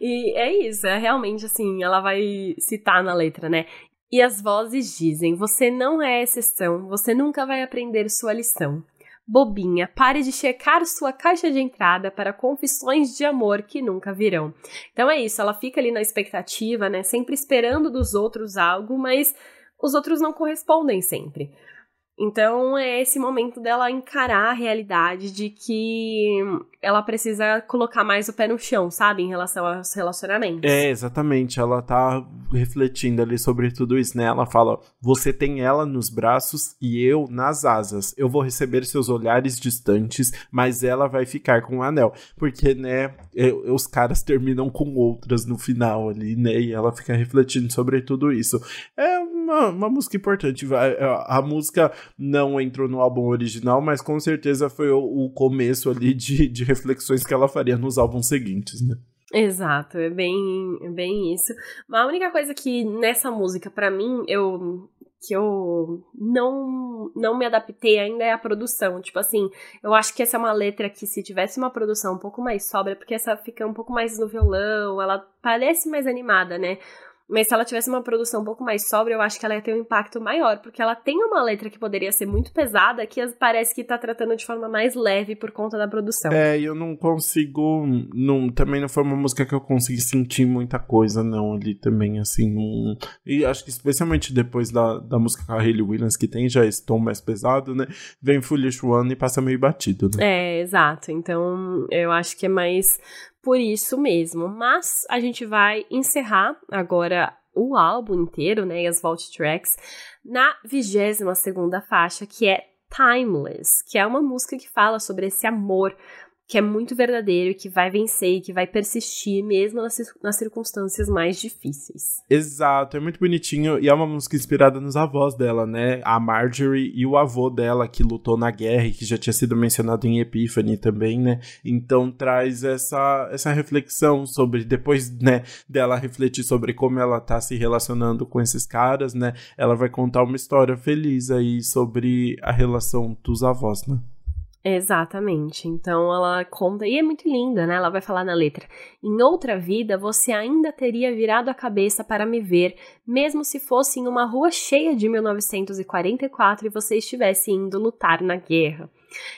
E é isso, é realmente assim, ela vai citar na letra, né? E as vozes dizem: Você não é exceção, você nunca vai aprender sua lição. Bobinha, pare de checar sua caixa de entrada para confissões de amor que nunca virão. Então é isso, ela fica ali na expectativa, né? Sempre esperando dos outros algo, mas os outros não correspondem sempre. Então é esse momento dela encarar a realidade de que ela precisa colocar mais o pé no chão, sabe? Em relação aos relacionamentos. É, exatamente. Ela tá refletindo ali sobre tudo isso, né? Ela fala: Você tem ela nos braços e eu nas asas. Eu vou receber seus olhares distantes, mas ela vai ficar com o anel. Porque, né, os caras terminam com outras no final ali, né? E ela fica refletindo sobre tudo isso. É uma, uma música importante. A, a música não entrou no álbum original, mas com certeza foi o, o começo ali de, de reflexões que ela faria nos álbuns seguintes, né? Exato, é bem, é bem isso. Mas a única coisa que nessa música, para mim, eu que eu não não me adaptei ainda é a produção. Tipo assim, eu acho que essa é uma letra que se tivesse uma produção um pouco mais sóbria, porque essa fica um pouco mais no violão, ela parece mais animada, né? Mas se ela tivesse uma produção um pouco mais sóbria, eu acho que ela ia ter um impacto maior, porque ela tem uma letra que poderia ser muito pesada, que parece que tá tratando de forma mais leve por conta da produção. É, e eu não consigo. Não, também não foi uma música que eu consegui sentir muita coisa, não, ali também, assim. Não, e acho que especialmente depois da, da música com a Hayley Williams, que tem já esse tom mais pesado, né? Vem Foolish One e passa meio batido, né? É, exato. Então, eu acho que é mais por isso mesmo. Mas a gente vai encerrar agora o álbum inteiro, né, e as vault tracks, na 22 segunda faixa, que é Timeless, que é uma música que fala sobre esse amor que é muito verdadeiro, que vai vencer e que vai persistir mesmo nas, nas circunstâncias mais difíceis. Exato, é muito bonitinho e é uma música inspirada nos avós dela, né? A Marjorie e o avô dela que lutou na guerra e que já tinha sido mencionado em Epiphany também, né? Então traz essa, essa reflexão sobre, depois, né, dela refletir sobre como ela tá se relacionando com esses caras, né? Ela vai contar uma história feliz aí sobre a relação dos avós, né? Exatamente. Então ela conta, e é muito linda, né? Ela vai falar na letra: Em outra vida você ainda teria virado a cabeça para me ver, mesmo se fosse em uma rua cheia de 1944 e você estivesse indo lutar na guerra.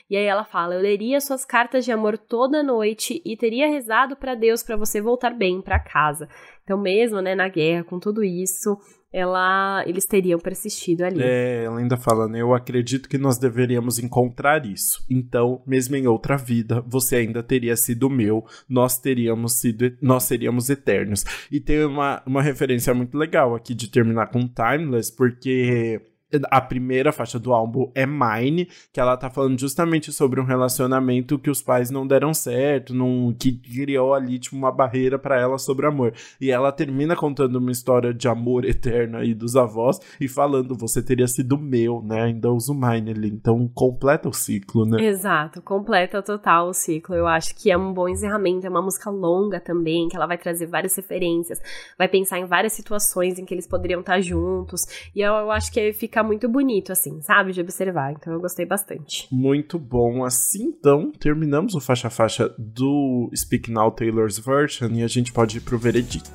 E aí ela fala: Eu leria suas cartas de amor toda noite e teria rezado para Deus para você voltar bem para casa. Então, mesmo, né, na guerra, com tudo isso, ela, eles teriam persistido ali. É, ela ainda fala, né? Eu acredito que nós deveríamos encontrar isso. Então, mesmo em outra vida, você ainda teria sido meu, nós teríamos sido, nós seríamos eternos. E tem uma, uma referência muito legal aqui de terminar com Timeless, porque a primeira faixa do álbum é Mine, que ela tá falando justamente sobre um relacionamento que os pais não deram certo, num, que criou ali, tipo, uma barreira para ela sobre amor. E ela termina contando uma história de amor eterno aí dos avós e falando, você teria sido meu, né? Ainda uso Mine ali. Então, completa o ciclo, né? Exato, completa total o ciclo. Eu acho que é um bom encerramento, é uma música longa também, que ela vai trazer várias referências, vai pensar em várias situações em que eles poderiam estar juntos. E eu, eu acho que fica fica muito bonito, assim, sabe? De observar. Então eu gostei bastante. Muito bom. Assim, então, terminamos o faixa-faixa do Speak Now Taylor's Version e a gente pode ir pro veredito.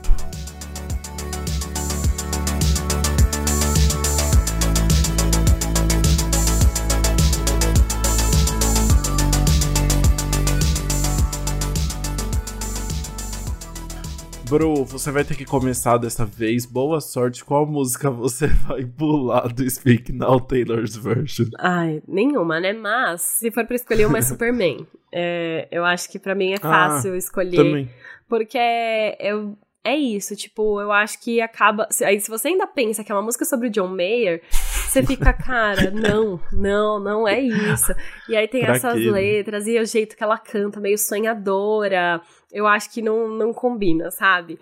Bro, você vai ter que começar dessa vez. Boa sorte. Qual música você (laughs) vai pular do Speak Now Taylor's Version? Ai, nenhuma, né? Mas, se for pra escolher uma é (laughs) Superman. É, eu acho que para mim é fácil ah, escolher. Também. Porque eu, é isso, tipo, eu acho que acaba. Aí, se você ainda pensa que é uma música sobre o John Mayer, você fica, (laughs) cara, não, não, não é isso. E aí tem pra essas quê? letras e o jeito que ela canta, meio sonhadora. Eu acho que não, não combina, sabe?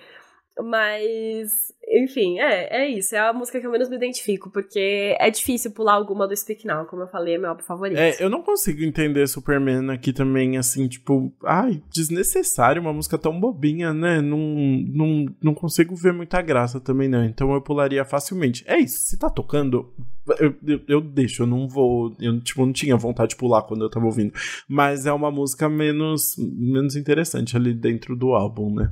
Mas, enfim, é, é isso. É a música que eu menos me identifico, porque é difícil pular alguma do Speak Now, como eu falei, é meu álbum favorito. É, eu não consigo entender Superman aqui também, assim, tipo, ai, desnecessário, uma música tão bobinha, né? Não, não, não consigo ver muita graça também, não. Então eu pularia facilmente. É isso, se tá tocando, eu, eu, eu, deixo, eu não vou. Eu, tipo, não tinha vontade de pular quando eu tava ouvindo. Mas é uma música menos, menos interessante ali dentro do álbum, né?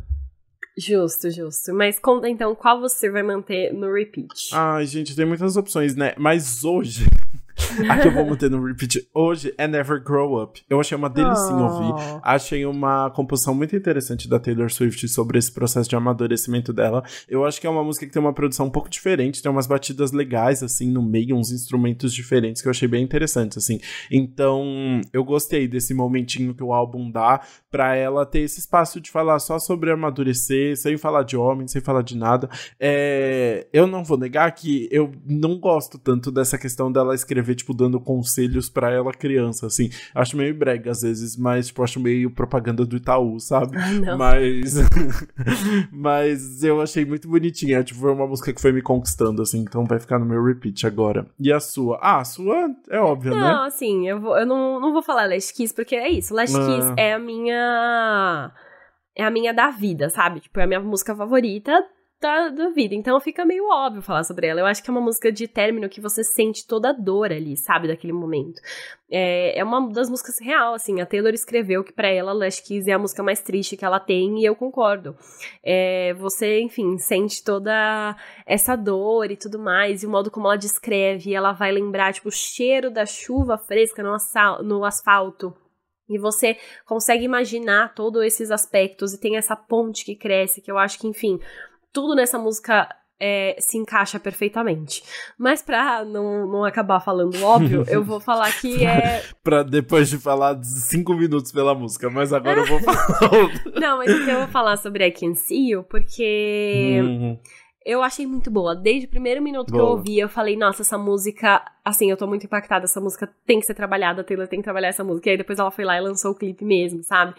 Justo, justo. Mas conta então qual você vai manter no repeat. Ai, gente, tem muitas opções, né? Mas hoje (laughs) a que eu vou manter no repeat hoje é Never Grow Up. Eu achei uma delicinha oh. ouvir. Achei uma composição muito interessante da Taylor Swift sobre esse processo de amadurecimento dela. Eu acho que é uma música que tem uma produção um pouco diferente, tem umas batidas legais, assim, no meio, uns instrumentos diferentes que eu achei bem interessantes, assim. Então, eu gostei desse momentinho que o álbum dá pra ela ter esse espaço de falar só sobre amadurecer, sem falar de homem, sem falar de nada. É... Eu não vou negar que eu não gosto tanto dessa questão dela escrever, tipo, dando conselhos para ela criança, assim. Acho meio brega às vezes, mas, tipo, acho meio propaganda do Itaú, sabe? Ah, mas. (laughs) mas eu achei muito bonitinha. Tipo, foi uma música que foi me conquistando, assim, então vai ficar no meu repeat agora. E a sua? Ah, a sua é óbvia, não, né? Não, assim, eu, vou, eu não, não vou falar Last Kiss, porque é isso. Last ah. Kiss é a minha. É a minha da vida, sabe? Tipo, é a minha música favorita da, da vida. Então fica meio óbvio falar sobre ela. Eu acho que é uma música de término que você sente toda a dor ali, sabe, daquele momento. É, é uma das músicas real, assim. A Taylor escreveu que para ela Last Kiss é a música mais triste que ela tem e eu concordo. É, você, enfim, sente toda essa dor e tudo mais, e o modo como ela descreve, ela vai lembrar, tipo, o cheiro da chuva fresca no, no asfalto. E você consegue imaginar todos esses aspectos e tem essa ponte que cresce, que eu acho que, enfim, tudo nessa música é, se encaixa perfeitamente. Mas pra não, não acabar falando óbvio, (laughs) eu vou falar que é. pra depois de falar cinco minutos pela música, mas agora eu vou (laughs) falar. não, mas então eu vou falar sobre I Can See You, porque. Uhum. Eu achei muito boa. Desde o primeiro minuto boa. que eu ouvi, eu falei, nossa, essa música, assim, eu tô muito impactada, essa música tem que ser trabalhada, a Taylor tem que trabalhar essa música. E aí depois ela foi lá e lançou o clipe mesmo, sabe?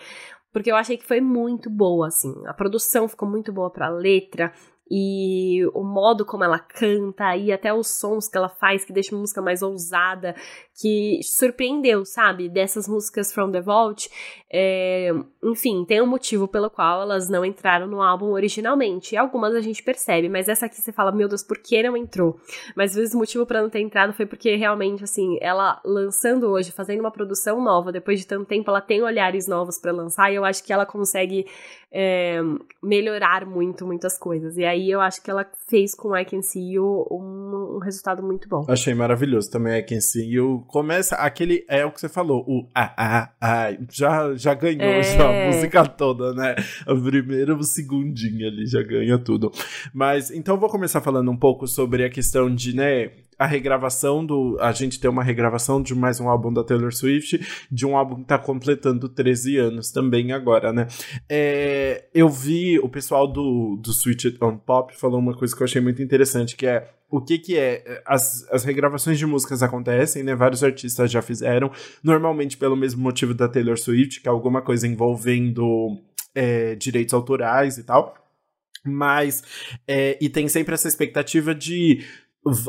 Porque eu achei que foi muito boa, assim. A produção ficou muito boa pra letra, e o modo como ela canta e até os sons que ela faz que deixa a música mais ousada, que surpreendeu, sabe? Dessas músicas From the Vault, é, enfim, tem um motivo pelo qual elas não entraram no álbum originalmente. Algumas a gente percebe, mas essa aqui você fala, meu Deus, por que não entrou? Mas às vezes o motivo para não ter entrado foi porque realmente, assim, ela lançando hoje, fazendo uma produção nova, depois de tanto tempo, ela tem olhares novos para lançar e eu acho que ela consegue é, melhorar muito, muitas coisas. E aí eu acho que ela fez com I Can See You um, um resultado muito bom. Achei maravilhoso também I Can See You. Começa aquele, é o que você falou, o ah, ah, ah, já, já ganhou é... já a música toda, né? A primeira, o segundinho ali já ganha tudo. Mas, então vou começar falando um pouco sobre a questão de, né, a regravação do. A gente tem uma regravação de mais um álbum da Taylor Swift, de um álbum que tá completando 13 anos também agora, né? É, eu vi o pessoal do, do Switch on Pop falou uma coisa que eu achei muito interessante, que é o que que é? As, as regravações de músicas acontecem, né? Vários artistas já fizeram, normalmente pelo mesmo motivo da Taylor Swift, que é alguma coisa envolvendo é, direitos autorais e tal. Mas, é, e tem sempre essa expectativa de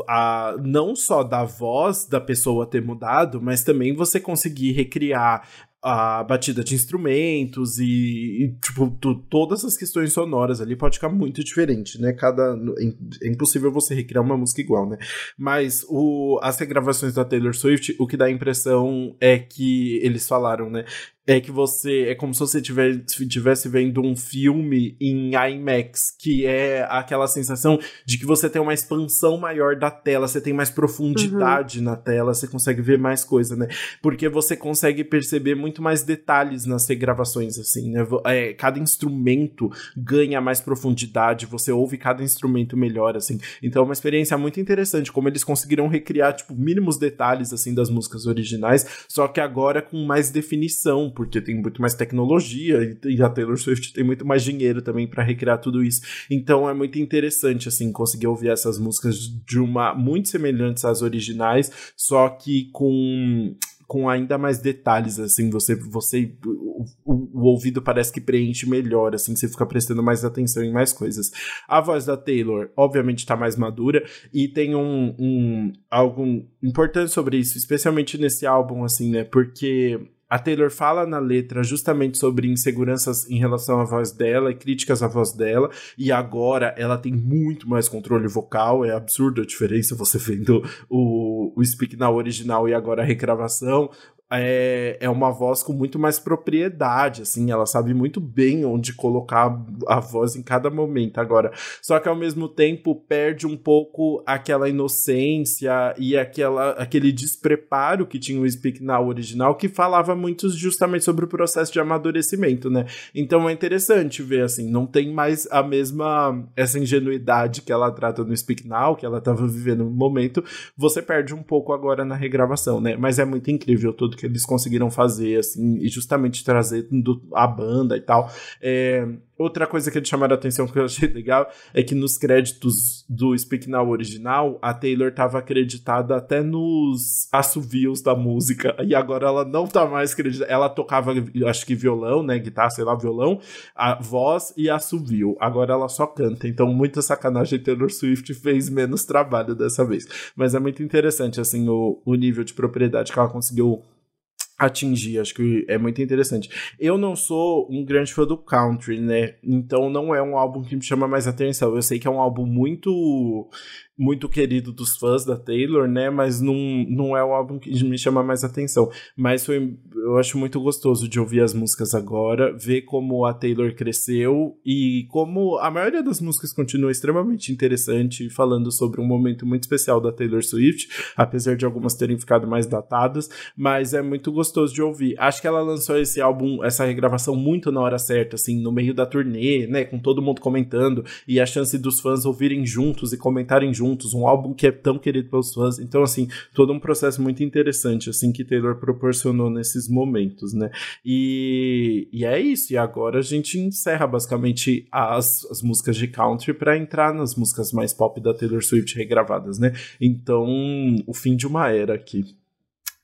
a, não só da voz da pessoa ter mudado, mas também você conseguir recriar a batida de instrumentos e, e tipo, tu, todas as questões sonoras ali pode ficar muito diferente, né? Cada é, é impossível você recriar uma música igual, né? Mas o, as regravações da Taylor Swift, o que dá a impressão é que eles falaram, né? É que você é como se você estivesse vendo um filme em IMAX, que é aquela sensação de que você tem uma expansão maior da tela, você tem mais profundidade uhum. na tela, você consegue ver mais coisa, né? Porque você consegue perceber muito mais detalhes nas regravações, assim, né? É, cada instrumento ganha mais profundidade, você ouve cada instrumento melhor, assim. Então é uma experiência muito interessante, como eles conseguiram recriar, tipo, mínimos detalhes, assim, das músicas originais, só que agora com mais definição, porque tem muito mais tecnologia e, a Taylor Swift tem muito mais dinheiro também para recriar tudo isso. Então é muito interessante assim conseguir ouvir essas músicas de uma muito semelhantes às originais, só que com com ainda mais detalhes, assim, você, você o, o, ouvido parece que preenche melhor, assim, você fica prestando mais atenção em mais coisas. A voz da Taylor, obviamente, está mais madura e tem um, um algo importante sobre isso, especialmente nesse álbum, assim, né, porque a Taylor fala na letra justamente sobre inseguranças em relação à voz dela e críticas à voz dela, e agora ela tem muito mais controle vocal, é absurda a diferença você vendo o, o Speak Now original e agora a regravação. É, é uma voz com muito mais propriedade, assim, ela sabe muito bem onde colocar a voz em cada momento agora. Só que ao mesmo tempo perde um pouco aquela inocência e aquela, aquele despreparo que tinha o Speak Now original, que falava muito justamente sobre o processo de amadurecimento, né? Então é interessante ver, assim, não tem mais a mesma, essa ingenuidade que ela trata no Speak Now, que ela estava vivendo no momento, você perde um pouco agora na regravação, né? Mas é muito incrível tudo que eles conseguiram fazer, assim, e justamente trazer a banda e tal. É, Outra coisa que eles chamaram a atenção que eu achei (laughs) legal é que nos créditos do Speak Now original, a Taylor estava acreditada até nos assovios da música. E agora ela não tá mais acreditada. Ela tocava, acho que violão, né? Guitarra, sei lá, violão, a voz e assovio. Agora ela só canta. Então, muita sacanagem. Taylor Swift fez menos trabalho dessa vez. Mas é muito interessante, assim, o, o nível de propriedade que ela conseguiu atingir, acho que é muito interessante. Eu não sou um grande fã do country, né? Então não é um álbum que me chama mais atenção. Eu sei que é um álbum muito muito querido dos fãs da Taylor, né? Mas não, não é o álbum que me chama mais atenção. Mas foi, eu acho muito gostoso de ouvir as músicas agora, ver como a Taylor cresceu e como a maioria das músicas continua extremamente interessante, falando sobre um momento muito especial da Taylor Swift, apesar de algumas terem ficado mais datadas, mas é muito gostoso de ouvir. Acho que ela lançou esse álbum, essa regravação muito na hora certa, assim, no meio da turnê, né? Com todo mundo comentando e a chance dos fãs ouvirem juntos e comentarem juntos juntos, um álbum que é tão querido pelos fãs. Então, assim, todo um processo muito interessante, assim, que Taylor proporcionou nesses momentos, né? E, e é isso. E agora a gente encerra basicamente as, as músicas de country para entrar nas músicas mais pop da Taylor Swift regravadas, né? Então, o fim de uma era aqui.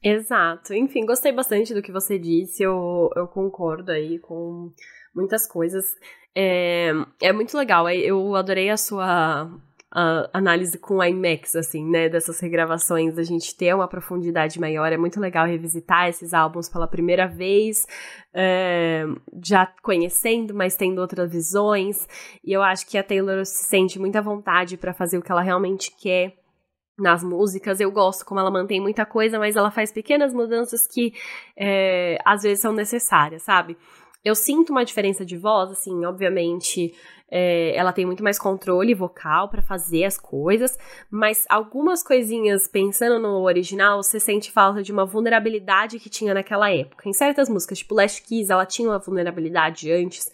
Exato. Enfim, gostei bastante do que você disse. Eu, eu concordo aí com muitas coisas. É, é muito legal. Eu adorei a sua a análise com IMAX, assim, né, dessas regravações, a gente ter uma profundidade maior. É muito legal revisitar esses álbuns pela primeira vez, é, já conhecendo, mas tendo outras visões. E eu acho que a Taylor se sente muita vontade para fazer o que ela realmente quer nas músicas. Eu gosto como ela mantém muita coisa, mas ela faz pequenas mudanças que é, às vezes são necessárias, sabe? Eu sinto uma diferença de voz, assim, obviamente. É, ela tem muito mais controle vocal para fazer as coisas, mas algumas coisinhas, pensando no original, você sente falta de uma vulnerabilidade que tinha naquela época. Em certas músicas, tipo Last Kiss, ela tinha uma vulnerabilidade antes,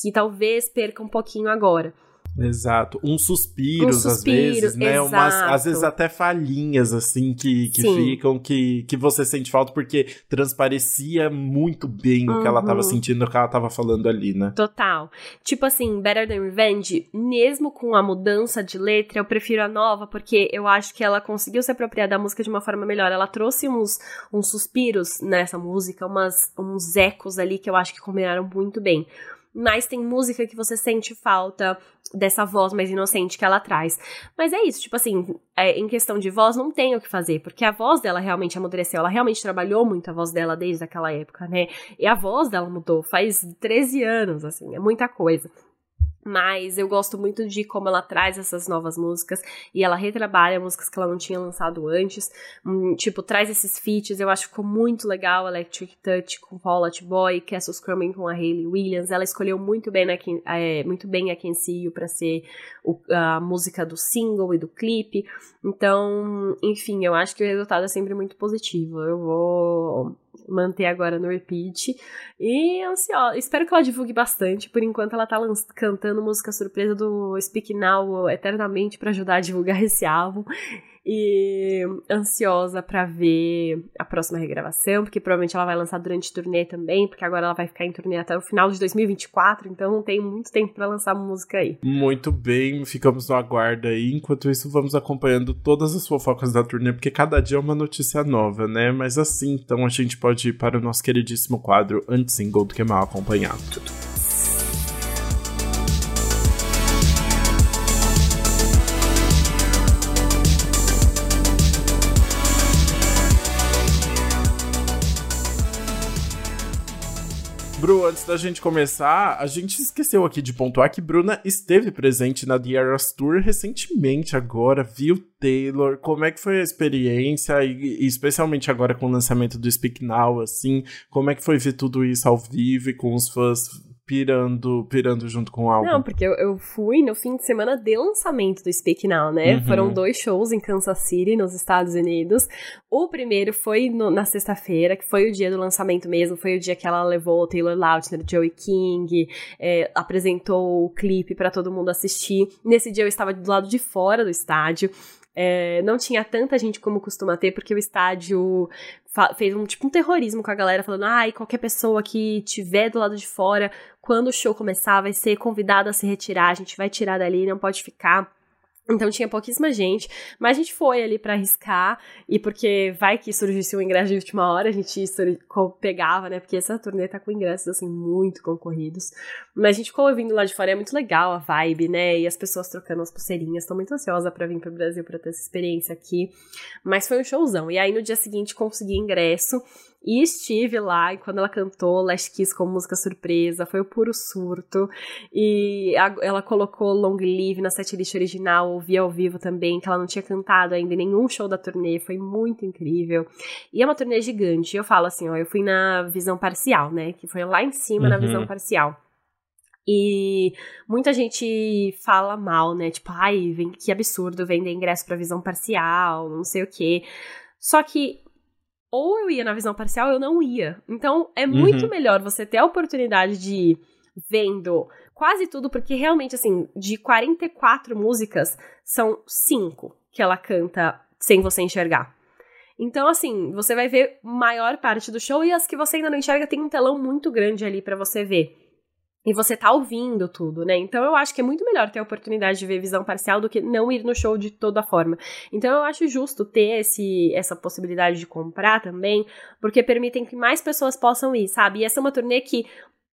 que talvez perca um pouquinho agora. Exato. Uns suspiros, um suspiro, às vezes, né? Exato. Umas, às vezes até falhinhas, assim, que, que ficam, que, que você sente falta, porque transparecia muito bem uhum. o que ela tava uhum. sentindo, o que ela tava falando ali, né? Total. Tipo assim, Better Than Revenge, mesmo com a mudança de letra, eu prefiro a nova, porque eu acho que ela conseguiu se apropriar da música de uma forma melhor. Ela trouxe uns, uns suspiros nessa música, umas, uns ecos ali que eu acho que combinaram muito bem mas tem música que você sente falta dessa voz mais inocente que ela traz. Mas é isso, tipo assim, é, em questão de voz, não tem o que fazer, porque a voz dela realmente amadureceu, ela realmente trabalhou muito a voz dela desde aquela época, né? E a voz dela mudou faz 13 anos, assim, é muita coisa. Mas eu gosto muito de como ela traz essas novas músicas e ela retrabalha músicas que ela não tinha lançado antes. Hum, tipo, traz esses feats, eu acho que ficou muito legal. Electric Touch com Paul Out Boy, Castle Scrumming com a Hayley Williams. Ela escolheu muito bem, né, é, muito bem a Kenzie para ser o, a música do single e do clipe. Então, enfim, eu acho que o resultado é sempre muito positivo. Eu vou manter agora no repeat. E ansiosa. Espero que ela divulgue bastante. Por enquanto, ela tá cantando música surpresa do Speak Now eternamente para ajudar a divulgar (laughs) esse álbum e ansiosa para ver a próxima regravação, porque provavelmente ela vai lançar durante turnê também, porque agora ela vai ficar em turnê até o final de 2024, então tem muito tempo para lançar música aí. Muito bem, ficamos no aguardo aí. Enquanto isso, vamos acompanhando todas as fofocas da turnê, porque cada dia é uma notícia nova, né? Mas assim, então a gente pode ir para o nosso queridíssimo quadro Anti-Single do que mal acompanhado. Bru, antes da gente começar, a gente esqueceu aqui de pontuar que Bruna esteve presente na The Eras Tour recentemente agora, viu Taylor, como é que foi a experiência? E, e, especialmente agora com o lançamento do Speak Now, assim, como é que foi ver tudo isso ao vivo e com os fãs pirando, pirando junto com o álbum. Não, porque eu, eu fui no fim de semana de lançamento do Speak Now, né? Uhum. Foram dois shows em Kansas City, nos Estados Unidos. O primeiro foi no, na sexta-feira, que foi o dia do lançamento mesmo, foi o dia que ela levou o Taylor Lautner, Joey King, é, apresentou o clipe para todo mundo assistir. Nesse dia eu estava do lado de fora do estádio. É, não tinha tanta gente como costuma ter, porque o estádio fez um tipo um terrorismo com a galera, falando: ai, ah, qualquer pessoa que tiver do lado de fora, quando o show começar, vai ser convidada a se retirar, a gente vai tirar dali, não pode ficar. Então tinha pouquíssima gente, mas a gente foi ali para arriscar e porque vai que surgisse um ingresso de última hora, a gente pegava, né? Porque essa turnê tá com ingressos assim muito concorridos. Mas a gente ficou ouvindo lá de fora, é muito legal a vibe, né? E as pessoas trocando as pulseirinhas. Tô muito ansiosa para vir pro Brasil para ter essa experiência aqui. Mas foi um showzão. E aí no dia seguinte consegui ingresso e estive lá, e quando ela cantou Last Kiss como música surpresa, foi o puro surto. E a, ela colocou Long Live na setlist original, ouvi ao vivo também, que ela não tinha cantado ainda em nenhum show da turnê, foi muito incrível. E é uma turnê gigante, eu falo assim, ó, eu fui na visão parcial, né, que foi lá em cima uhum. na visão parcial. E muita gente fala mal, né? Tipo, ai, que absurdo vender ingresso pra visão parcial, não sei o quê. Só que ou eu ia na visão parcial eu não ia. Então é muito uhum. melhor você ter a oportunidade de ir vendo quase tudo, porque realmente, assim, de 44 músicas, são cinco que ela canta sem você enxergar. Então, assim, você vai ver maior parte do show e as que você ainda não enxerga tem um telão muito grande ali para você ver e você tá ouvindo tudo, né? Então eu acho que é muito melhor ter a oportunidade de ver visão parcial do que não ir no show de toda forma. Então eu acho justo ter esse, essa possibilidade de comprar também, porque permitem que mais pessoas possam ir, sabe? E essa é uma turnê que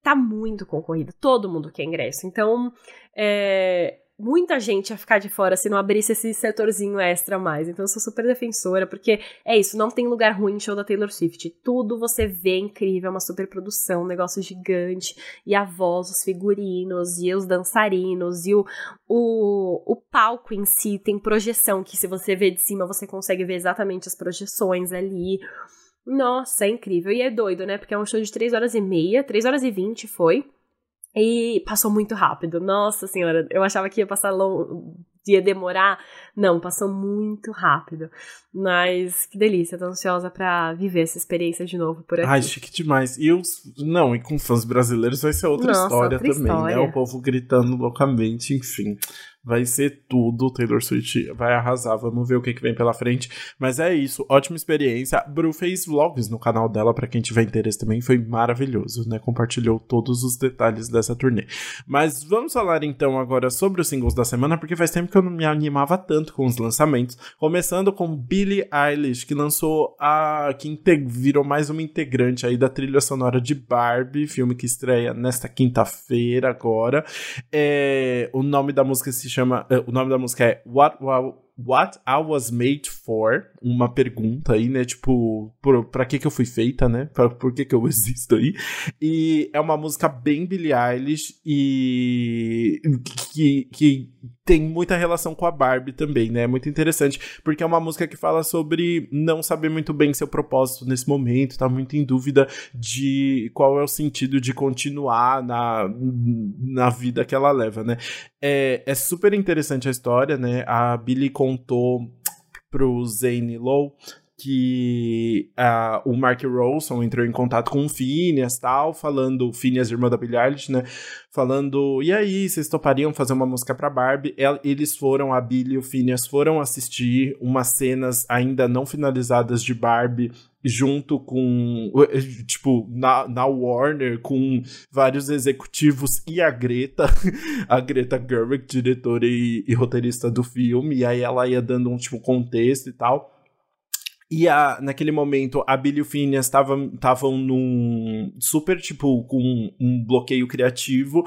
tá muito concorrida, todo mundo quer ingresso. Então, é, muita gente ia ficar de fora se não abrisse esse setorzinho extra mais. Então eu sou super defensora, porque é isso, não tem lugar ruim em show da Taylor Swift. Tudo você vê incrível, é uma super produção, um negócio gigante. E a voz, os figurinos, e os dançarinos, e o, o, o palco em si tem projeção, que se você vê de cima você consegue ver exatamente as projeções ali. Nossa, é incrível. E é doido, né? Porque é um show de 3 horas e meia, 3 horas e 20 foi. E passou muito rápido. Nossa senhora, eu achava que ia passar long... ia demorar. Não, passou muito rápido. Mas que delícia, tô ansiosa para viver essa experiência de novo por aqui. Ai, chique demais. E os. Não, e com fãs brasileiros vai ser outra Nossa, história outra também, história. né? O povo gritando loucamente, enfim vai ser tudo. Taylor Swift vai arrasar. Vamos ver o que, que vem pela frente. Mas é isso, ótima experiência. A Bru fez vlogs no canal dela, para quem tiver interesse também. Foi maravilhoso, né? Compartilhou todos os detalhes dessa turnê. Mas vamos falar então agora sobre os singles da semana, porque faz tempo que eu não me animava tanto com os lançamentos. Começando com Billie Eilish, que lançou a. que virou mais uma integrante aí da trilha sonora de Barbie, filme que estreia nesta quinta-feira agora. É, o nome da música se chama. Uh, o nome da música é What, What, What I Was Made For. Uma pergunta aí, né? Tipo, por, pra que que eu fui feita, né? Pra, por que que eu (laughs) existo aí? E é uma música bem Billie Eilish e. que, que tem muita relação com a Barbie também, né? É muito interessante, porque é uma música que fala sobre não saber muito bem seu propósito nesse momento, tá muito em dúvida de qual é o sentido de continuar na, na vida que ela leva, né? É, é super interessante a história, né? A Billy contou pro Zane Lowe que uh, o Mark Rolson entrou em contato com o Phineas tal, falando, Phineas, irmã da Billie Eilish, né, falando, e aí, vocês topariam fazer uma música pra Barbie? Eles foram, a Billie e o Phineas foram assistir umas cenas ainda não finalizadas de Barbie junto com, tipo, na, na Warner, com vários executivos e a Greta, (laughs) a Greta Gerwig, diretora e, e roteirista do filme, e aí ela ia dando um, tipo, contexto e tal. E a, naquele momento, a Billy e o Phineas estavam num super, tipo, com um bloqueio criativo.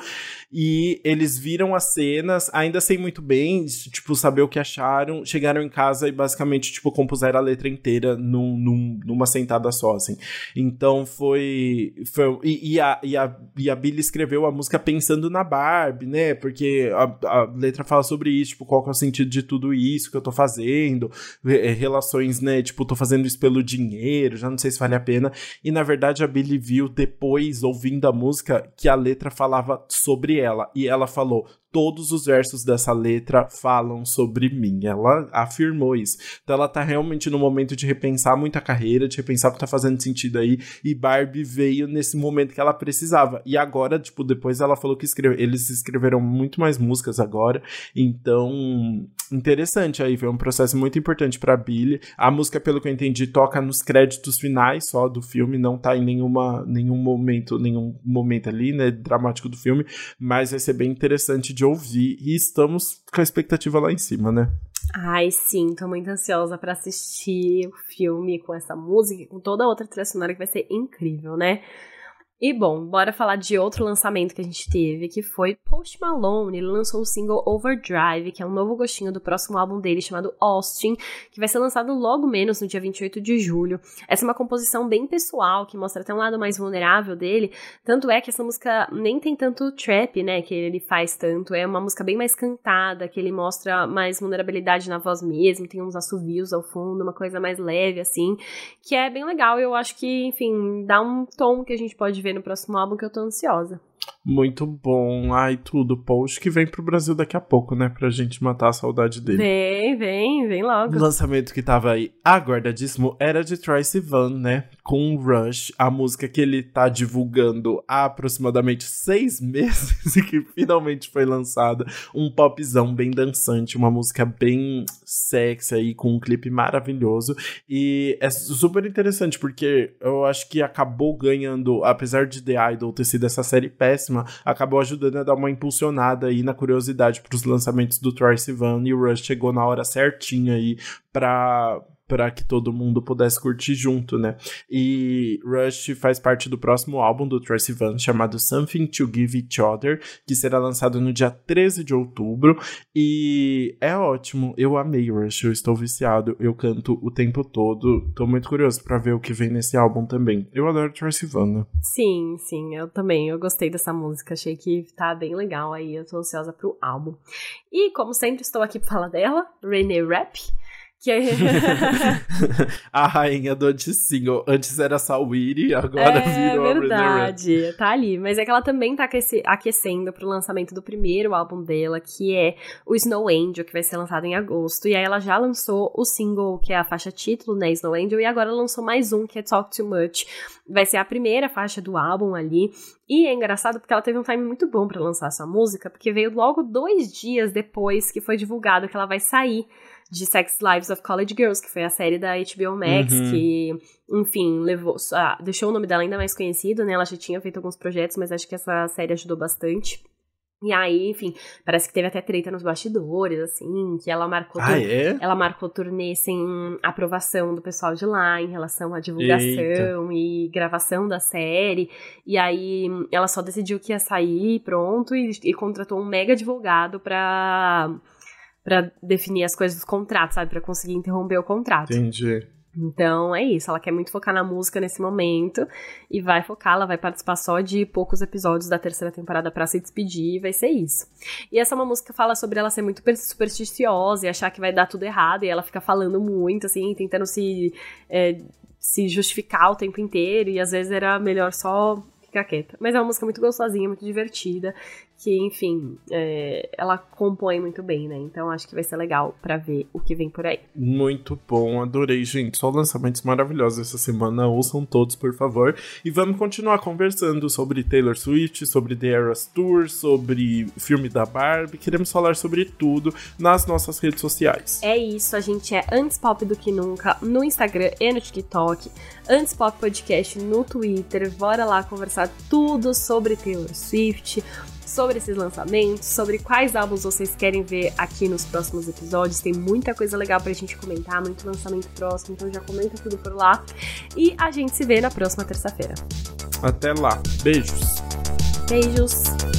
E eles viram as cenas, ainda sem muito bem, tipo, saber o que acharam. Chegaram em casa e basicamente, tipo, compuseram a letra inteira num, num, numa sentada só, assim. Então foi. foi e, e, a, e, a, e a Billy escreveu a música pensando na Barbie, né? Porque a, a letra fala sobre isso, tipo, qual é o sentido de tudo isso que eu tô fazendo, relações, né? Tipo, tô fazendo isso pelo dinheiro, já não sei se vale a pena. E na verdade a Billy viu depois, ouvindo a música, que a letra falava sobre ela. E ela falou: todos os versos dessa letra falam sobre mim. Ela afirmou isso. Então ela tá realmente no momento de repensar muita carreira, de repensar o que tá fazendo sentido aí. E Barbie veio nesse momento que ela precisava. E agora, tipo, depois ela falou que escreveu, eles escreveram muito mais músicas agora. Então, interessante aí. Foi um processo muito importante para Billy. A música, pelo que eu entendi, toca nos créditos finais só do filme, não tá em nenhuma, nenhum momento, nenhum momento ali, né, dramático do filme, mas vai ser bem interessante de de ouvir e estamos com a expectativa lá em cima, né? Ai, sim, tô muito ansiosa para assistir o filme com essa música e com toda a outra trilha sonora que vai ser incrível, né? E bom, bora falar de outro lançamento que a gente teve, que foi Post Malone. Ele lançou o single Overdrive, que é um novo gostinho do próximo álbum dele chamado Austin, que vai ser lançado logo menos no dia 28 de julho. Essa é uma composição bem pessoal, que mostra até um lado mais vulnerável dele. Tanto é que essa música nem tem tanto trap, né, que ele faz tanto. É uma música bem mais cantada, que ele mostra mais vulnerabilidade na voz mesmo, tem uns assovios ao fundo, uma coisa mais leve assim, que é bem legal. Eu acho que, enfim, dá um tom que a gente pode ver no próximo álbum que eu tô ansiosa. Muito bom. Ai, tudo. Post que vem pro Brasil daqui a pouco, né? Pra gente matar a saudade dele. Vem, vem, vem logo. O lançamento que tava aí aguardadíssimo era de Troye Sivan, né? Com Rush, a música que ele tá divulgando há aproximadamente seis (laughs) meses e que finalmente foi lançada. Um popzão bem dançante, uma música bem sexy aí, com um clipe maravilhoso. E é super interessante porque eu acho que acabou ganhando, apesar de The Idol ter sido essa série péssima, acabou ajudando a dar uma impulsionada aí na curiosidade para os lançamentos do Troy Sivan e o Rush chegou na hora certinha aí para para que todo mundo pudesse curtir junto, né? E Rush faz parte do próximo álbum do Tracy Van, chamado Something to Give Each Other, que será lançado no dia 13 de outubro. E é ótimo, eu amei Rush, eu estou viciado, eu canto o tempo todo. Tô muito curioso para ver o que vem nesse álbum também. Eu adoro Tracy Van, né? Sim, sim, eu também. Eu gostei dessa música, achei que tá bem legal aí. Eu tô ansiosa pro álbum. E como sempre, estou aqui pra falar dela, Renee Rap. Que é... (laughs) a rainha do anti-single. Antes era Sawiri, agora é, virou É verdade, tá ali. Mas é que ela também tá aquecendo pro lançamento do primeiro álbum dela, que é o Snow Angel, que vai ser lançado em agosto. E aí ela já lançou o single, que é a faixa título, né, Snow Angel, e agora lançou mais um, que é Talk Too Much. Vai ser a primeira faixa do álbum ali. E é engraçado porque ela teve um time muito bom para lançar essa música, porque veio logo dois dias depois que foi divulgado que ela vai sair de Sex Lives of College Girls, que foi a série da HBO Max, uhum. que, enfim, levou, ah, deixou o nome dela ainda mais conhecido, né? Ela já tinha feito alguns projetos, mas acho que essa série ajudou bastante. E aí, enfim, parece que teve até treta nos bastidores, assim, que ela marcou ah, é? ela marcou turnê sem aprovação do pessoal de lá em relação à divulgação Eita. e gravação da série. E aí ela só decidiu que ia sair, pronto, e, e contratou um mega advogado pra para definir as coisas dos contratos, sabe? Para conseguir interromper o contrato. Entendi. Então é isso, ela quer muito focar na música nesse momento e vai focar, ela vai participar só de poucos episódios da terceira temporada para se despedir, e vai ser isso. E essa é uma música que fala sobre ela ser muito supersticiosa e achar que vai dar tudo errado, e ela fica falando muito, assim, tentando se, é, se justificar o tempo inteiro, e às vezes era melhor só ficar quieta. Mas é uma música muito gostosinha, muito divertida, que, enfim, é, ela compõe muito bem, né? Então acho que vai ser legal para ver o que vem por aí. Muito bom, adorei, gente. Só lançamentos maravilhosos essa semana. Ouçam todos, por favor. E vamos continuar conversando sobre Taylor Swift, sobre The Eras Tour, sobre filme da Barbie. Queremos falar sobre tudo nas nossas redes sociais. É isso, a gente é antes pop do que nunca no Instagram e no TikTok. Antes Pop Podcast no Twitter. Bora lá conversar tudo sobre Taylor Swift sobre esses lançamentos, sobre quais álbuns vocês querem ver aqui nos próximos episódios. Tem muita coisa legal pra gente comentar, muito lançamento próximo, então já comenta tudo por lá. E a gente se vê na próxima terça-feira. Até lá. Beijos. Beijos.